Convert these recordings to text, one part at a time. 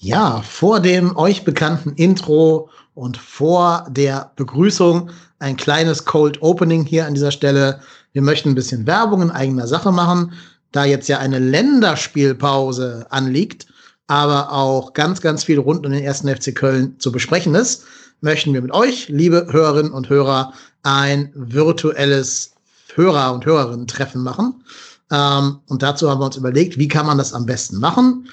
Ja, vor dem euch bekannten Intro und vor der Begrüßung ein kleines Cold Opening hier an dieser Stelle. Wir möchten ein bisschen Werbung in eigener Sache machen, da jetzt ja eine Länderspielpause anliegt, aber auch ganz, ganz viel rund um den ersten FC Köln zu besprechen ist, möchten wir mit euch, liebe Hörerinnen und Hörer, ein virtuelles Hörer- und Hörerinnen-Treffen machen. Ähm, und dazu haben wir uns überlegt, wie kann man das am besten machen?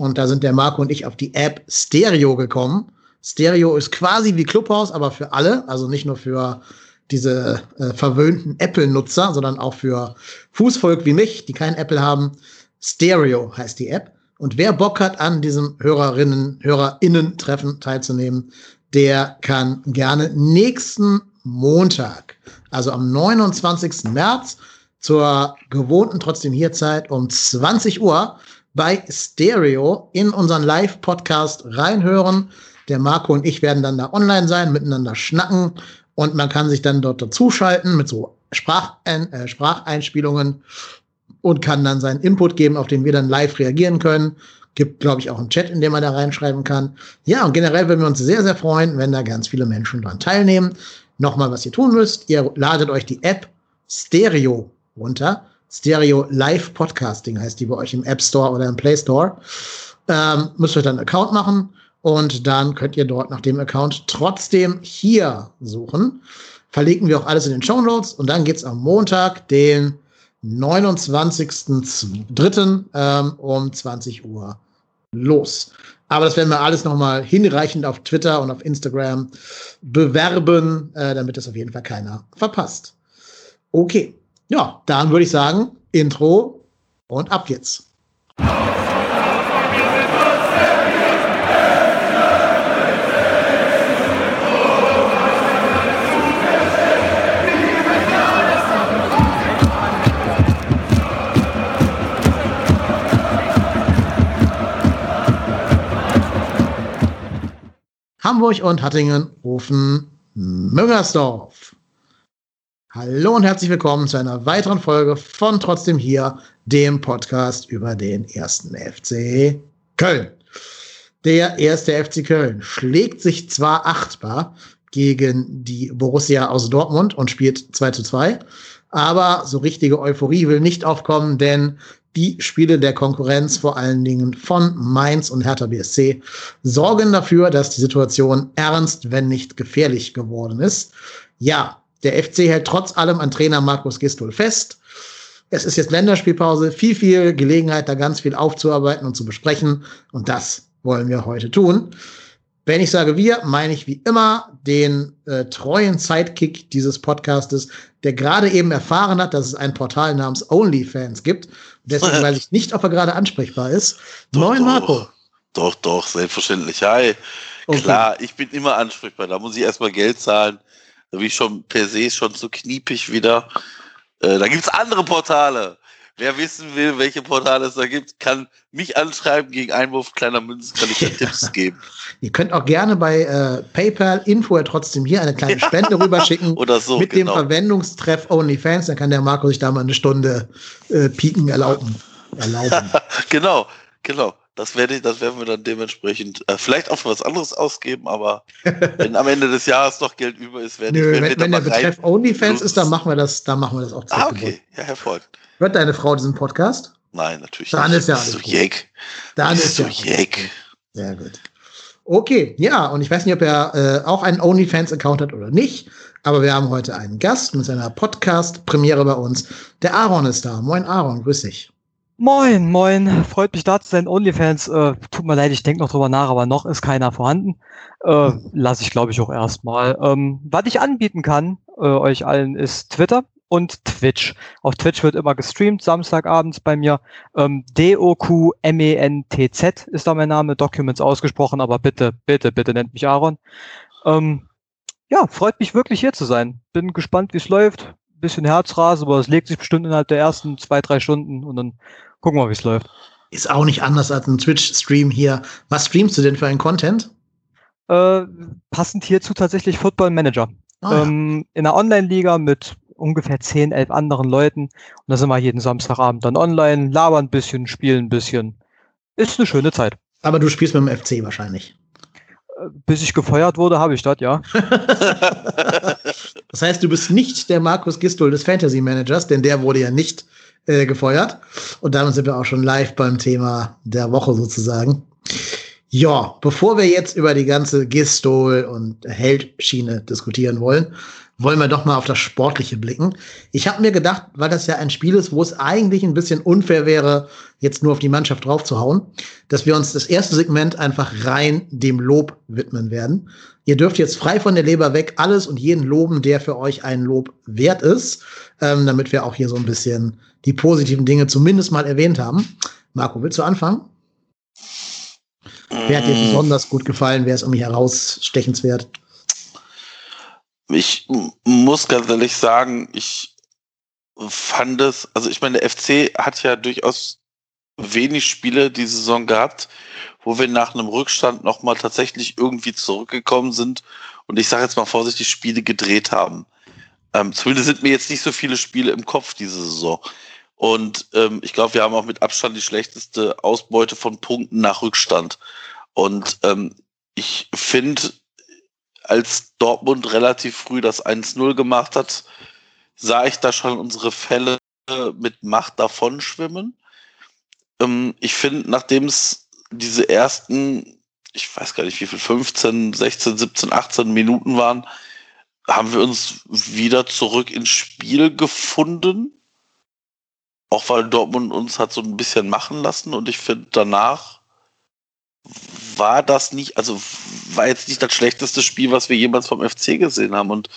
Und da sind der Marco und ich auf die App Stereo gekommen. Stereo ist quasi wie Clubhouse, aber für alle, also nicht nur für diese äh, verwöhnten Apple-Nutzer, sondern auch für Fußvolk wie mich, die kein Apple haben. Stereo heißt die App. Und wer Bock hat, an diesem Hörerinnen, HörerInnen-Treffen teilzunehmen, der kann gerne nächsten Montag, also am 29. März, zur gewohnten trotzdem hier Zeit um 20 Uhr bei Stereo in unseren Live-Podcast reinhören. Der Marco und ich werden dann da online sein, miteinander schnacken und man kann sich dann dort dazuschalten mit so Sprachein äh, Spracheinspielungen und kann dann seinen Input geben, auf den wir dann live reagieren können. Gibt, glaube ich, auch einen Chat, in dem man da reinschreiben kann. Ja, und generell würden wir uns sehr, sehr freuen, wenn da ganz viele Menschen dran teilnehmen. Nochmal, was ihr tun müsst. Ihr ladet euch die App Stereo runter. Stereo Live Podcasting heißt die bei euch im App Store oder im Play Store. Ähm, müsst ihr dann einen Account machen und dann könnt ihr dort nach dem Account trotzdem hier suchen. Verlinken wir auch alles in den Show Notes und dann geht's am Montag, den 29.03. Ähm, um 20 Uhr los. Aber das werden wir alles nochmal hinreichend auf Twitter und auf Instagram bewerben, äh, damit das auf jeden Fall keiner verpasst. Okay, ja, dann würde ich sagen, Intro und ab geht's. Hamburg und Hattingen rufen Müngersdorf. Hallo und herzlich willkommen zu einer weiteren Folge von Trotzdem hier, dem Podcast über den ersten FC Köln. Der erste FC Köln schlägt sich zwar achtbar gegen die Borussia aus Dortmund und spielt 2 zu 2, aber so richtige Euphorie will nicht aufkommen, denn die Spiele der Konkurrenz, vor allen Dingen von Mainz und Hertha BSC, sorgen dafür, dass die Situation ernst, wenn nicht gefährlich geworden ist. Ja, der FC hält trotz allem an Trainer Markus Gistol fest. Es ist jetzt Länderspielpause, viel, viel Gelegenheit, da ganz viel aufzuarbeiten und zu besprechen. Und das wollen wir heute tun. Wenn ich sage wir, meine ich wie immer den äh, treuen Sidekick dieses Podcastes, der gerade eben erfahren hat, dass es ein Portal namens OnlyFans gibt. Deswegen weiß ich nicht, ob er gerade ansprechbar ist. Doch, Moin, Marco. Doch, doch, selbstverständlich. Hi. Okay. Klar, ich bin immer ansprechbar. Da muss ich erstmal Geld zahlen wie schon per se schon so kniepig wieder. Äh, da gibt's andere Portale. Wer wissen will, welche Portale es da gibt, kann mich anschreiben. Gegen Einwurf kleiner Münzen kann ich da Tipps geben. Ihr könnt auch gerne bei äh, PayPal Info ja trotzdem hier eine kleine Spende rüberschicken. Oder so. Mit genau. dem Verwendungstreff OnlyFans. Dann kann der Marco sich da mal eine Stunde äh, Piken erlauben. erlauben. genau, genau. Das, werde ich, das werden wir dann dementsprechend äh, vielleicht auch für was anderes ausgeben, aber wenn am Ende des Jahres noch Geld über ist, werde Nö, ich. Wenn, wenn der Betreff OnlyFans ist, dann machen wir das, dann machen wir das auch Ah, okay, ja, hervorragend. Hört deine Frau diesen Podcast? Nein, natürlich dann nicht. Ist ja ist so jeck. Dann ist, so ja jeck. Sehr gut. Okay, ja, und ich weiß nicht, ob er äh, auch einen OnlyFans-Account hat oder nicht, aber wir haben heute einen Gast mit seiner Podcast-Premiere bei uns. Der Aaron ist da. Moin Aaron, grüß dich. Moin, moin. Freut mich da zu sein. OnlyFans, äh, tut mir leid, ich denke noch drüber nach, aber noch ist keiner vorhanden. Äh, Lasse ich, glaube ich, auch erstmal. Ähm, was ich anbieten kann, äh, euch allen, ist Twitter und Twitch. Auf Twitch wird immer gestreamt, Samstagabends bei mir. Ähm, D-O-Q-M-E-N-T-Z ist da mein Name, Documents ausgesprochen, aber bitte, bitte, bitte nennt mich Aaron. Ähm, ja, freut mich wirklich hier zu sein. Bin gespannt, wie es läuft. Bisschen Herzrasen, aber es legt sich bestimmt innerhalb der ersten zwei, drei Stunden und dann Gucken wir mal, wie es läuft. Ist auch nicht anders als ein Twitch-Stream hier. Was streamst du denn für einen Content? Äh, passend hierzu tatsächlich Football Manager. Ah, ja. ähm, in einer Online-Liga mit ungefähr 10, 11 anderen Leuten. Und da sind wir jeden Samstagabend dann online, labern ein bisschen, spielen ein bisschen. Ist eine schöne Zeit. Aber du spielst mit dem FC wahrscheinlich. Äh, bis ich gefeuert wurde, habe ich das, ja. das heißt, du bist nicht der Markus Gistol des Fantasy Managers, denn der wurde ja nicht äh, gefeuert. Und damit sind wir auch schon live beim Thema der Woche sozusagen. Ja, bevor wir jetzt über die ganze Gistol und Heldschiene diskutieren wollen, wollen wir doch mal auf das Sportliche blicken. Ich habe mir gedacht, weil das ja ein Spiel ist, wo es eigentlich ein bisschen unfair wäre, jetzt nur auf die Mannschaft draufzuhauen, dass wir uns das erste Segment einfach rein dem Lob widmen werden. Ihr dürft jetzt frei von der Leber weg alles und jeden loben, der für euch ein Lob wert ist, ähm, damit wir auch hier so ein bisschen die positiven Dinge zumindest mal erwähnt haben. Marco, willst du anfangen? Wer hat dir mm. besonders gut gefallen? Wer ist irgendwie herausstechenswert? ich muss ganz ehrlich sagen, ich fand es, also ich meine, der FC hat ja durchaus wenig Spiele die Saison gehabt, wo wir nach einem Rückstand nochmal tatsächlich irgendwie zurückgekommen sind und ich sage jetzt mal vorsichtig, Spiele gedreht haben. Ähm, zumindest sind mir jetzt nicht so viele Spiele im Kopf diese Saison. Und ähm, ich glaube, wir haben auch mit Abstand die schlechteste Ausbeute von Punkten nach Rückstand. Und ähm, ich finde, als Dortmund relativ früh das 1-0 gemacht hat, sah ich da schon unsere Fälle mit Macht davon schwimmen. Ähm, ich finde, nachdem es diese ersten, ich weiß gar nicht wie viel, 15, 16, 17, 18 Minuten waren, haben wir uns wieder zurück ins Spiel gefunden. Auch weil Dortmund uns hat so ein bisschen machen lassen und ich finde danach war das nicht, also war jetzt nicht das schlechteste Spiel, was wir jemals vom FC gesehen haben. Und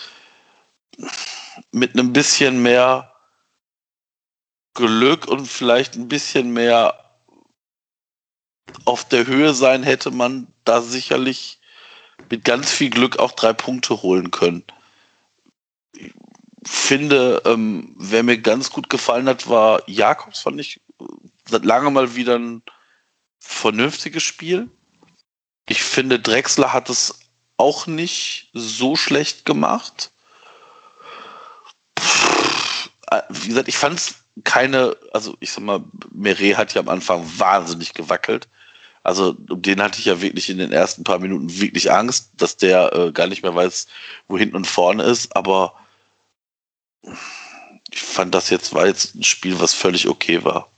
mit einem bisschen mehr Glück und vielleicht ein bisschen mehr auf der Höhe sein, hätte man da sicherlich mit ganz viel Glück auch drei Punkte holen können. Finde, ähm, wer mir ganz gut gefallen hat, war Jakobs, fand ich seit lange mal wieder ein vernünftiges Spiel. Ich finde, Drexler hat es auch nicht so schlecht gemacht. Äh, wie gesagt, ich fand es keine, also ich sag mal, Meret hat ja am Anfang wahnsinnig gewackelt. Also um den hatte ich ja wirklich in den ersten paar Minuten wirklich Angst, dass der äh, gar nicht mehr weiß, wo hinten und vorne ist. Aber ich fand das jetzt war jetzt ein Spiel, was völlig okay war.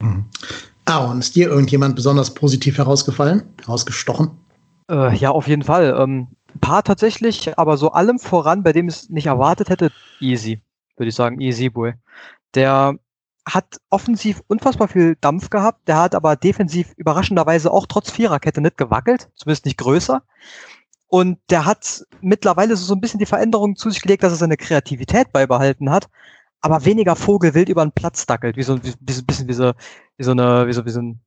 Mhm. Aaron, ist dir irgendjemand besonders positiv herausgefallen, herausgestochen? Äh, ja, auf jeden Fall. Ähm, ein paar tatsächlich, aber so allem voran, bei dem ich es nicht erwartet hätte, Easy, würde ich sagen, Easy Boy. Der hat offensiv unfassbar viel Dampf gehabt, der hat aber defensiv überraschenderweise auch trotz Viererkette nicht gewackelt, zumindest nicht größer. Und der hat mittlerweile so ein bisschen die Veränderung zu sich gelegt, dass er seine Kreativität beibehalten hat, aber weniger Vogelwild über den Platz dackelt, wie so, wie, bisschen wie so, wie so eine, wie so, wie so ein,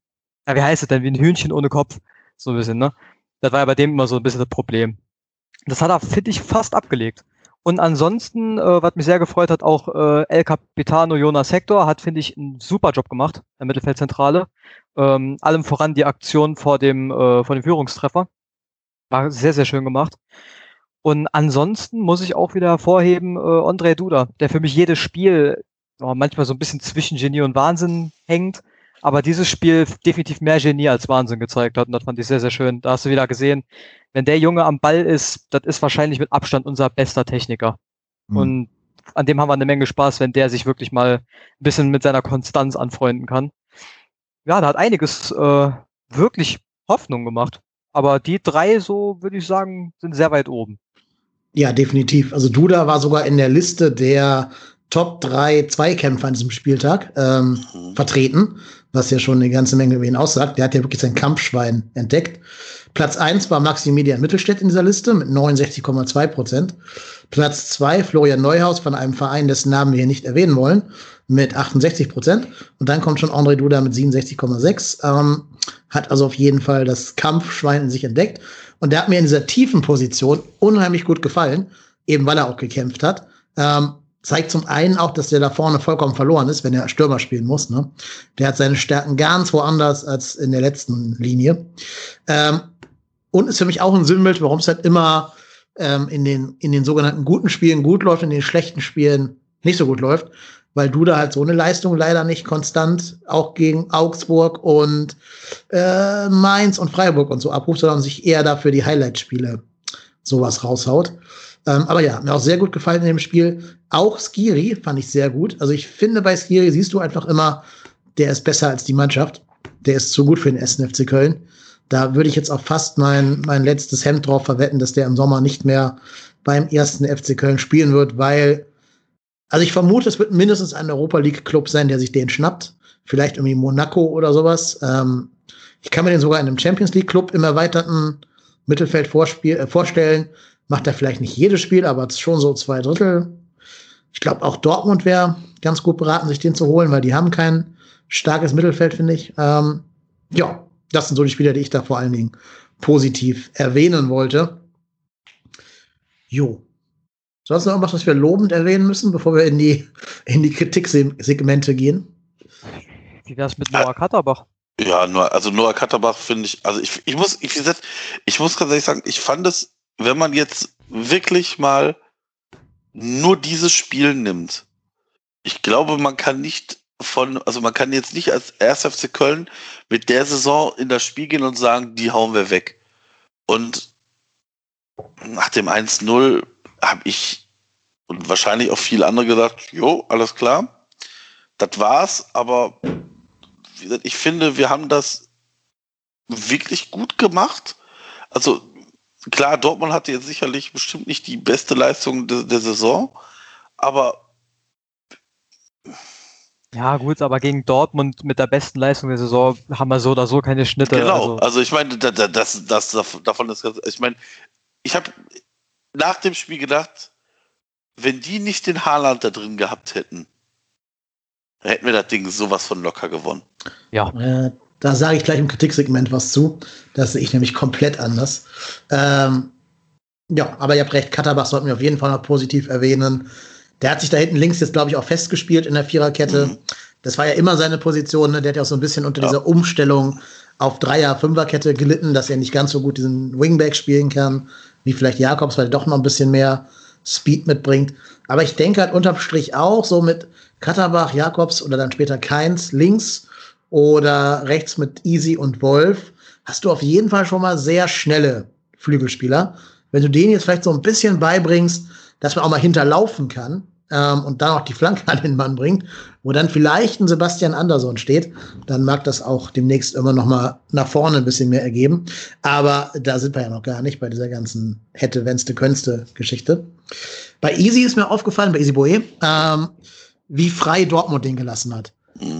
ja, wie heißt es denn, wie ein Hühnchen ohne Kopf, so ein bisschen, ne? Das war ja bei dem immer so ein bisschen das Problem. Das hat er, finde ich, fast abgelegt. Und ansonsten, äh, was mich sehr gefreut hat, auch äh, El Capitano Jonas Hector hat, finde ich, einen super Job gemacht, der Mittelfeldzentrale. Ähm, allem voran die Aktion vor dem, äh, vor dem Führungstreffer. War sehr, sehr schön gemacht. Und ansonsten muss ich auch wieder hervorheben, äh, André Duda, der für mich jedes Spiel oh, manchmal so ein bisschen zwischen Genie und Wahnsinn hängt, aber dieses Spiel definitiv mehr Genie als Wahnsinn gezeigt hat. Und das fand ich sehr, sehr schön. Da hast du wieder gesehen, wenn der Junge am Ball ist, das ist wahrscheinlich mit Abstand unser bester Techniker. Mhm. Und an dem haben wir eine Menge Spaß, wenn der sich wirklich mal ein bisschen mit seiner Konstanz anfreunden kann. Ja, da hat einiges äh, wirklich Hoffnung gemacht. Aber die drei, so würde ich sagen, sind sehr weit oben. Ja, definitiv. Also Duda war sogar in der Liste der Top 3 Zweikämpfer an diesem Spieltag ähm, mhm. vertreten, was ja schon eine ganze Menge über ihn aussagt. Der hat ja wirklich sein Kampfschwein entdeckt. Platz 1 war Maximilian Mittelstädt in dieser Liste mit 69,2 Prozent. Platz 2 Florian Neuhaus von einem Verein, dessen Namen wir hier nicht erwähnen wollen, mit 68 Prozent. Und dann kommt schon André Duda mit 67,6. Ähm, hat also auf jeden Fall das Kampfschwein in sich entdeckt. Und der hat mir in dieser tiefen Position unheimlich gut gefallen, eben weil er auch gekämpft hat. Ähm, zeigt zum einen auch, dass der da vorne vollkommen verloren ist, wenn er Stürmer spielen muss. Ne? Der hat seine Stärken ganz woanders als in der letzten Linie. Ähm, und ist für mich auch ein Sinnbild, warum es halt immer ähm, in, den, in den sogenannten guten Spielen gut läuft, in den schlechten Spielen nicht so gut läuft. weil du da halt so eine Leistung leider nicht konstant auch gegen Augsburg und äh, Mainz und Freiburg und so abrufst, sondern sich eher dafür die Highlight-Spiele sowas raushaut. Ähm, aber ja, mir auch sehr gut gefallen in dem Spiel. Auch Skiri fand ich sehr gut. Also ich finde, bei Skiri siehst du einfach immer, der ist besser als die Mannschaft. Der ist zu gut für den SNFC Köln. Da würde ich jetzt auch fast mein, mein letztes Hemd drauf verwetten, dass der im Sommer nicht mehr beim ersten FC Köln spielen wird, weil, also ich vermute, es wird mindestens ein Europa League Club sein, der sich den schnappt. Vielleicht irgendwie Monaco oder sowas. Ähm, ich kann mir den sogar in einem Champions League Club im erweiterten Mittelfeld äh, vorstellen. Macht er vielleicht nicht jedes Spiel, aber schon so zwei Drittel. Ich glaube, auch Dortmund wäre ganz gut beraten, sich den zu holen, weil die haben kein starkes Mittelfeld, finde ich. Ähm, ja, das sind so die Spieler, die ich da vor allen Dingen positiv erwähnen wollte. Jo. Sonst noch irgendwas, was wir lobend erwähnen müssen, bevor wir in die, in die Kritiksegmente gehen? Wie wär's mit Noah Katterbach? Ja, nur, also Noah Katterbach finde ich, also ich, ich muss, ich, ich muss ganz ehrlich sagen, ich fand es, wenn man jetzt wirklich mal nur dieses Spiel nimmt, ich glaube, man kann nicht von, also man kann jetzt nicht als 1. FC Köln mit der Saison in das Spiel gehen und sagen, die hauen wir weg. Und nach dem 1-0 habe ich und wahrscheinlich auch viele andere gesagt, jo, alles klar, das war's, aber ich finde, wir haben das wirklich gut gemacht. Also klar, Dortmund hatte jetzt sicherlich bestimmt nicht die beste Leistung de der Saison, aber ja, gut, aber gegen Dortmund mit der besten Leistung der Saison haben wir so oder so keine Schnitte. Genau, also, also ich meine, das, das, das, davon ist ganz, ich meine, ich habe nach dem Spiel gedacht, wenn die nicht den Haaland da drin gehabt hätten, hätten wir das Ding sowas von locker gewonnen. Ja. Äh, da sage ich gleich im Kritiksegment was zu. Das sehe ich nämlich komplett anders. Ähm, ja, aber ihr habt recht, Katterbach sollten wir auf jeden Fall noch positiv erwähnen. Der hat sich da hinten links jetzt, glaube ich, auch festgespielt in der Viererkette. Mhm. Das war ja immer seine Position. Ne? Der hat ja auch so ein bisschen unter ja. dieser Umstellung auf Dreier-, Fünferkette gelitten, dass er nicht ganz so gut diesen Wingback spielen kann, wie vielleicht Jakobs, weil er doch noch ein bisschen mehr Speed mitbringt. Aber ich denke halt unterm Strich auch so mit Katterbach, Jakobs oder dann später Keins links oder rechts mit Easy und Wolf hast du auf jeden Fall schon mal sehr schnelle Flügelspieler. Wenn du denen jetzt vielleicht so ein bisschen beibringst, dass man auch mal hinterlaufen kann, ähm, und dann auch die Flanke an den Mann bringt, wo dann vielleicht ein Sebastian Andersson steht, dann mag das auch demnächst immer noch mal nach vorne ein bisschen mehr ergeben. Aber da sind wir ja noch gar nicht bei dieser ganzen hätte, wennste, könste Geschichte. Bei Easy ist mir aufgefallen, bei Easy Boe, ähm, wie frei Dortmund den gelassen hat.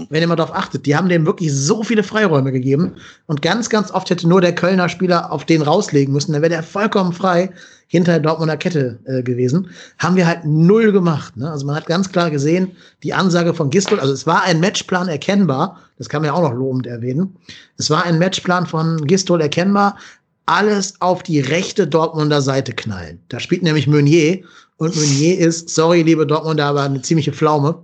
Wenn ihr mal darauf achtet, die haben dem wirklich so viele Freiräume gegeben und ganz, ganz oft hätte nur der Kölner Spieler auf den rauslegen müssen, dann wäre der vollkommen frei hinter der Dortmunder Kette äh, gewesen. Haben wir halt null gemacht. Ne? Also man hat ganz klar gesehen, die Ansage von Gistol, also es war ein Matchplan erkennbar, das kann man ja auch noch lobend erwähnen. Es war ein Matchplan von Gistol erkennbar, alles auf die rechte Dortmunder Seite knallen. Da spielt nämlich Meunier und Meunier ist, sorry, liebe Dortmunder, aber eine ziemliche Pflaume.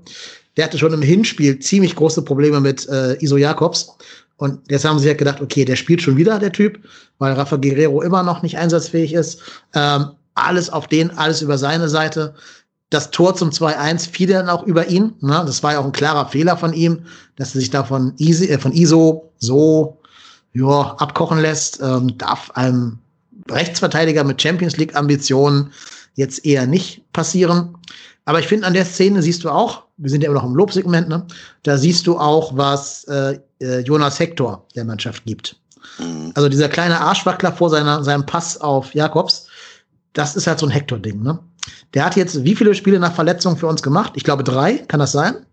Der hatte schon im Hinspiel ziemlich große Probleme mit äh, Iso Jakobs. Und jetzt haben sie halt gedacht, okay, der spielt schon wieder, der Typ, weil Rafa Guerrero immer noch nicht einsatzfähig ist. Ähm, alles auf den, alles über seine Seite. Das Tor zum 2-1 fiel dann auch über ihn. Ne? Das war ja auch ein klarer Fehler von ihm, dass er sich da von, Easy, äh, von ISO so ja, abkochen lässt. Ähm, darf einem Rechtsverteidiger mit Champions League-Ambitionen jetzt eher nicht passieren. Aber ich finde, an der Szene siehst du auch, wir sind ja immer noch im Lobsegment, ne? da siehst du auch, was äh, äh, Jonas Hector der Mannschaft gibt. Mhm. Also dieser kleine Arschwackler vor seiner, seinem Pass auf Jakobs, das ist halt so ein Hector-Ding. Ne? Der hat jetzt wie viele Spiele nach Verletzung für uns gemacht? Ich glaube drei, kann das sein?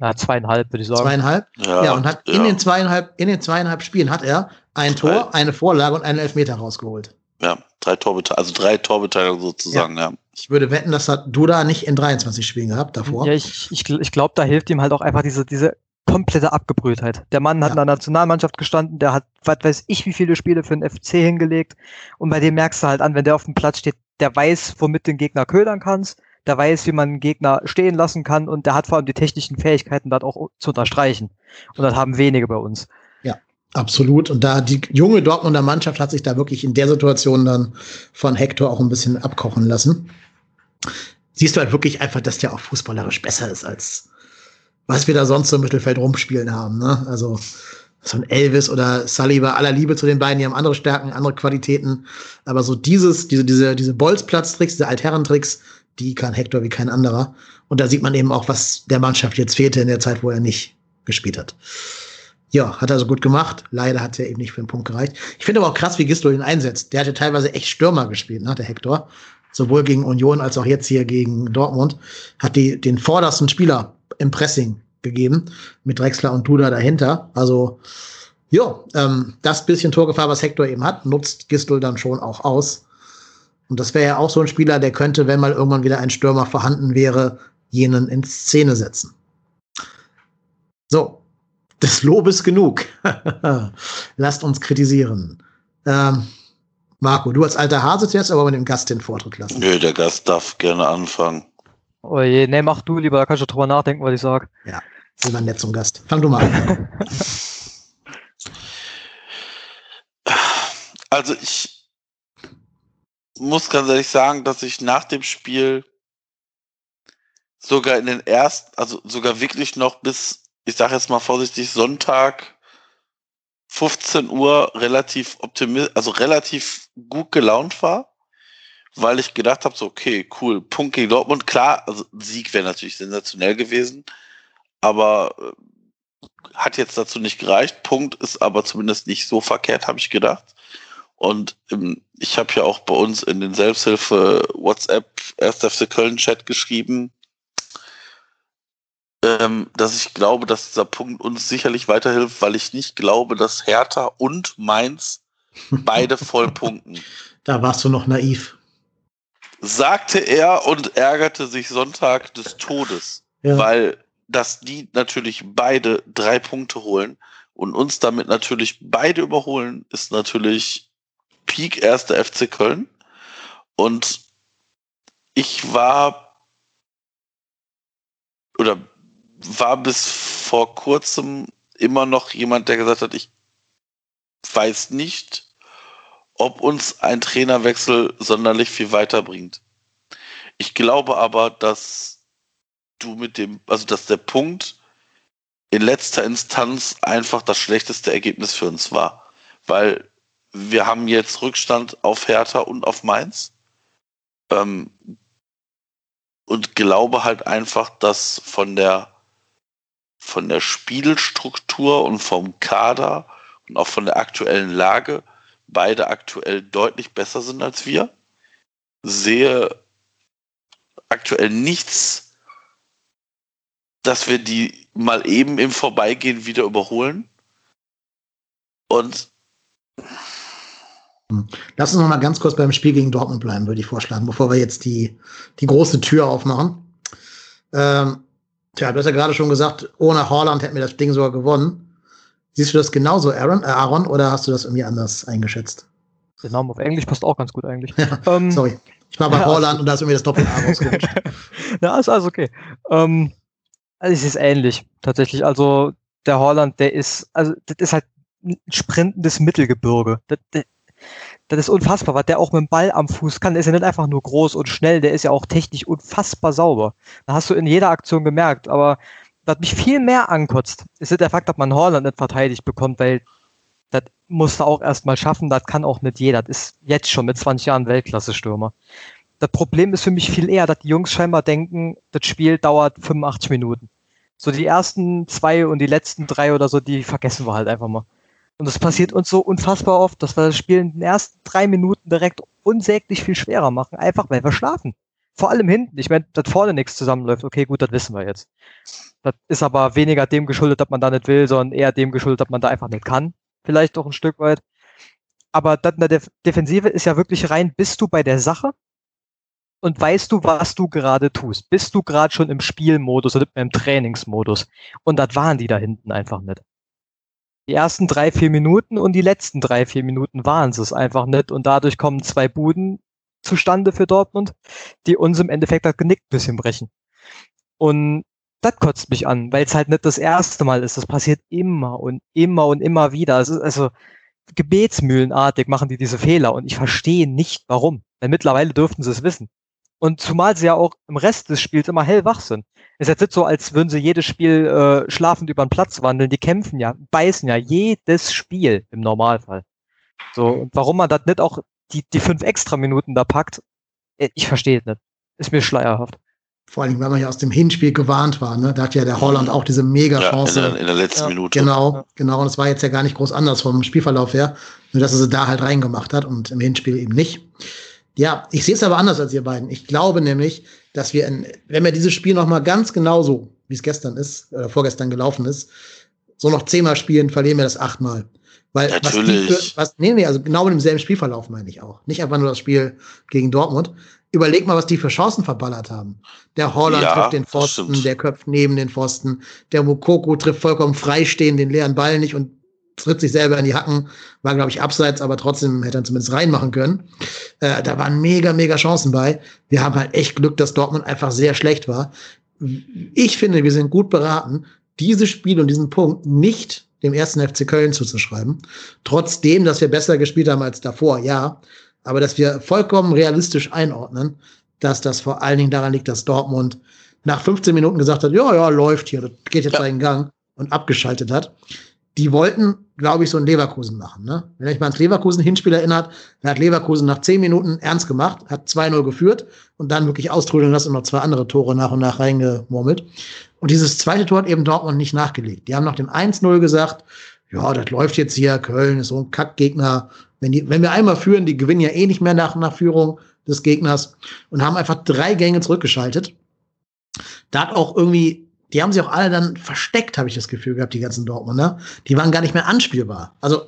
Ja, zweieinhalb, würde ich sagen. Zweieinhalb? Ja, ja und hat ja. in den zweieinhalb, in den zweieinhalb Spielen hat er ein Tor, eine Vorlage und einen Elfmeter rausgeholt. Ja, drei Torbeteiligung, also drei Torbeteiligungen sozusagen, ja. ja. Ich würde wetten, das hat Duda nicht in 23 Spielen gehabt davor. Ja, ich, ich, ich glaube, da hilft ihm halt auch einfach diese, diese komplette Abgebrühtheit. Der Mann hat ja. in der Nationalmannschaft gestanden, der hat, was weiß ich, wie viele Spiele für den FC hingelegt. Und bei dem merkst du halt an, wenn der auf dem Platz steht, der weiß, womit den Gegner ködern kannst, der weiß, wie man einen Gegner stehen lassen kann und der hat vor allem die technischen Fähigkeiten, das auch zu unterstreichen. Und das haben wenige bei uns. Absolut. Und da die junge Dortmunder Mannschaft hat sich da wirklich in der Situation dann von Hector auch ein bisschen abkochen lassen. siehst du halt wirklich einfach, dass der auch fußballerisch besser ist als was wir da sonst so im Mittelfeld rumspielen haben. Ne? Also so ein Elvis oder Sully bei aller Liebe zu den beiden, die haben andere Stärken, andere Qualitäten. Aber so dieses, diese, diese, diese Bolzplatz-Tricks, diese Altherren-Tricks, die kann Hector wie kein anderer. Und da sieht man eben auch, was der Mannschaft jetzt fehlte in der Zeit, wo er nicht gespielt hat. Ja, hat er so gut gemacht. Leider hat er eben nicht für den Punkt gereicht. Ich finde aber auch krass, wie Gisto ihn einsetzt. Der hatte teilweise echt Stürmer gespielt, ne, der Hector. Sowohl gegen Union als auch jetzt hier gegen Dortmund. Hat die, den vordersten Spieler im Pressing gegeben, mit Drexler und Duda dahinter. Also, ja, ähm, das bisschen Torgefahr, was Hector eben hat, nutzt Gistel dann schon auch aus. Und das wäre ja auch so ein Spieler, der könnte, wenn mal irgendwann wieder ein Stürmer vorhanden wäre, jenen in Szene setzen. So, des Lobes genug. Lasst uns kritisieren. Ähm, Marco, du als alter Hase zuerst, aber mit dem Gast den Vortritt lassen. Nö, der Gast darf gerne anfangen. Oh je, nee, mach du lieber, da kannst du drüber nachdenken, was ich sag. Ja, sind wir nett zum Gast. Fang du mal an. Also ich muss ganz ehrlich sagen, dass ich nach dem Spiel sogar in den ersten, also sogar wirklich noch bis, ich sage jetzt mal vorsichtig, Sonntag 15 Uhr relativ optimistisch, also relativ gut gelaunt war weil ich gedacht habe, so, okay, cool, Punkt gegen Dortmund, klar, also Sieg wäre natürlich sensationell gewesen, aber äh, hat jetzt dazu nicht gereicht. Punkt ist aber zumindest nicht so verkehrt, habe ich gedacht. Und ähm, ich habe ja auch bei uns in den Selbsthilfe WhatsApp 1. FC Köln Chat geschrieben, ähm, dass ich glaube, dass dieser Punkt uns sicherlich weiterhilft, weil ich nicht glaube, dass Hertha und Mainz beide voll punkten. Da warst du noch naiv sagte er und ärgerte sich Sonntag des Todes, ja. weil dass die natürlich beide drei Punkte holen und uns damit natürlich beide überholen, ist natürlich Peak erster FC Köln. Und ich war oder war bis vor kurzem immer noch jemand, der gesagt hat, ich weiß nicht, ob uns ein Trainerwechsel sonderlich viel weiterbringt. Ich glaube aber, dass du mit dem, also dass der Punkt in letzter Instanz einfach das schlechteste Ergebnis für uns war. Weil wir haben jetzt Rückstand auf Hertha und auf Mainz. Ähm, und glaube halt einfach, dass von der von der Spielstruktur und vom Kader und auch von der aktuellen Lage beide aktuell deutlich besser sind als wir. Sehe aktuell nichts, dass wir die mal eben im Vorbeigehen wieder überholen. Und hm. Lass uns noch mal ganz kurz beim Spiel gegen Dortmund bleiben, würde ich vorschlagen, bevor wir jetzt die, die große Tür aufmachen. Ähm, tja, du hast ja gerade schon gesagt, ohne Holland hätten wir das Ding sogar gewonnen. Siehst du das genauso, Aaron, äh Aaron, oder hast du das irgendwie anders eingeschätzt? Der Name auf Englisch passt auch ganz gut eigentlich. Ja, ähm, sorry. Ich war bei ja, Holland und da ist irgendwie das Doppel-A rausgerutscht. ja, ist alles okay. Ähm, also es ist ähnlich, tatsächlich. Also der Holland, der ist, also das ist halt ein sprintendes Mittelgebirge. Das, das, das ist unfassbar, was der auch mit dem Ball am Fuß kann. Der ist ja nicht einfach nur groß und schnell, der ist ja auch technisch unfassbar sauber. Da hast du in jeder Aktion gemerkt, aber was mich viel mehr ankotzt, ist der Fakt, dass man Holland nicht verteidigt bekommt, weil das musst du auch erstmal schaffen, das kann auch nicht jeder. Das ist jetzt schon mit 20 Jahren Weltklasse-Stürmer. Das Problem ist für mich viel eher, dass die Jungs scheinbar denken, das Spiel dauert 85 Minuten. So die ersten zwei und die letzten drei oder so, die vergessen wir halt einfach mal. Und das passiert uns so unfassbar oft, dass wir das Spiel in den ersten drei Minuten direkt unsäglich viel schwerer machen, einfach weil wir schlafen. Vor allem hinten. Ich meine, dass vorne nichts zusammenläuft, okay, gut, das wissen wir jetzt. Das ist aber weniger dem geschuldet, dass man da nicht will, sondern eher dem geschuldet, dass man da einfach nicht kann. Vielleicht doch ein Stück weit. Aber das in der Def Defensive ist ja wirklich rein, bist du bei der Sache und weißt du, was du gerade tust? Bist du gerade schon im Spielmodus oder im Trainingsmodus? Und das waren die da hinten einfach nicht. Die ersten drei, vier Minuten und die letzten drei, vier Minuten waren es einfach nicht. Und dadurch kommen zwei Buden zustande für Dortmund, die uns im Endeffekt das Genick bisschen brechen. Und das kotzt mich an, weil es halt nicht das erste Mal ist. Das passiert immer und immer und immer wieder. Es ist also gebetsmühlenartig machen die diese Fehler und ich verstehe nicht warum. Weil mittlerweile dürften sie es wissen. Und zumal sie ja auch im Rest des Spiels immer hellwach sind. Es ist jetzt nicht so, als würden sie jedes Spiel äh, schlafend über den Platz wandeln. Die kämpfen ja, beißen ja jedes Spiel im Normalfall. So, und warum man das nicht auch die, die fünf extra Minuten da packt, äh, ich verstehe es nicht. Ist mir schleierhaft. Vor allem, weil man ja aus dem Hinspiel gewarnt war. Ne? Da hat ja der Holland auch diese Mega-Chance. Ja, in, der, in, der, letzten ja. Minute. Genau, genau. Und es war jetzt ja gar nicht groß anders vom Spielverlauf her. Nur, dass er sie da halt reingemacht hat und im Hinspiel eben nicht. Ja, ich sehe es aber anders als ihr beiden. Ich glaube nämlich, dass wir, in, wenn wir dieses Spiel noch mal ganz genauso, wie es gestern ist, oder vorgestern gelaufen ist, so noch zehnmal spielen, verlieren wir das achtmal. Weil Natürlich. Was, für, was nee, nee, also genau mit demselben Spielverlauf meine ich auch. Nicht einfach nur das Spiel gegen Dortmund. Überleg mal, was die für Chancen verballert haben. Der Holland ja, trifft den Pfosten, der köpft neben den Pfosten. Der Mukoko trifft vollkommen freistehend den leeren Ball nicht und tritt sich selber in die Hacken. War, glaube ich, abseits, aber trotzdem hätte er zumindest reinmachen können. Äh, da waren mega, mega Chancen bei. Wir haben halt echt Glück, dass Dortmund einfach sehr schlecht war. Ich finde, wir sind gut beraten, dieses Spiel und diesen Punkt nicht dem ersten FC Köln zuzuschreiben. Trotzdem, dass wir besser gespielt haben als davor, ja. Aber dass wir vollkommen realistisch einordnen, dass das vor allen Dingen daran liegt, dass Dortmund nach 15 Minuten gesagt hat, ja, ja, läuft hier, das geht jetzt ja. seinen Gang und abgeschaltet hat. Die wollten, glaube ich, so ein Leverkusen machen. Ne? Wenn ich mal ans Leverkusen-Hinspiel erinnert, da hat Leverkusen nach 10 Minuten ernst gemacht, hat 2-0 geführt und dann wirklich austrudeln lassen und noch zwei andere Tore nach und nach reingemurmelt. Und dieses zweite Tor hat eben Dortmund nicht nachgelegt. Die haben nach dem 1-0 gesagt, ja, das läuft jetzt hier, Köln ist so ein Kackgegner. Wenn, die, wenn wir einmal führen, die gewinnen ja eh nicht mehr nach, nach Führung des Gegners und haben einfach drei Gänge zurückgeschaltet. Da hat auch irgendwie, die haben sich auch alle dann versteckt, habe ich das Gefühl gehabt, die ganzen Dortmunder. Die waren gar nicht mehr anspielbar. Also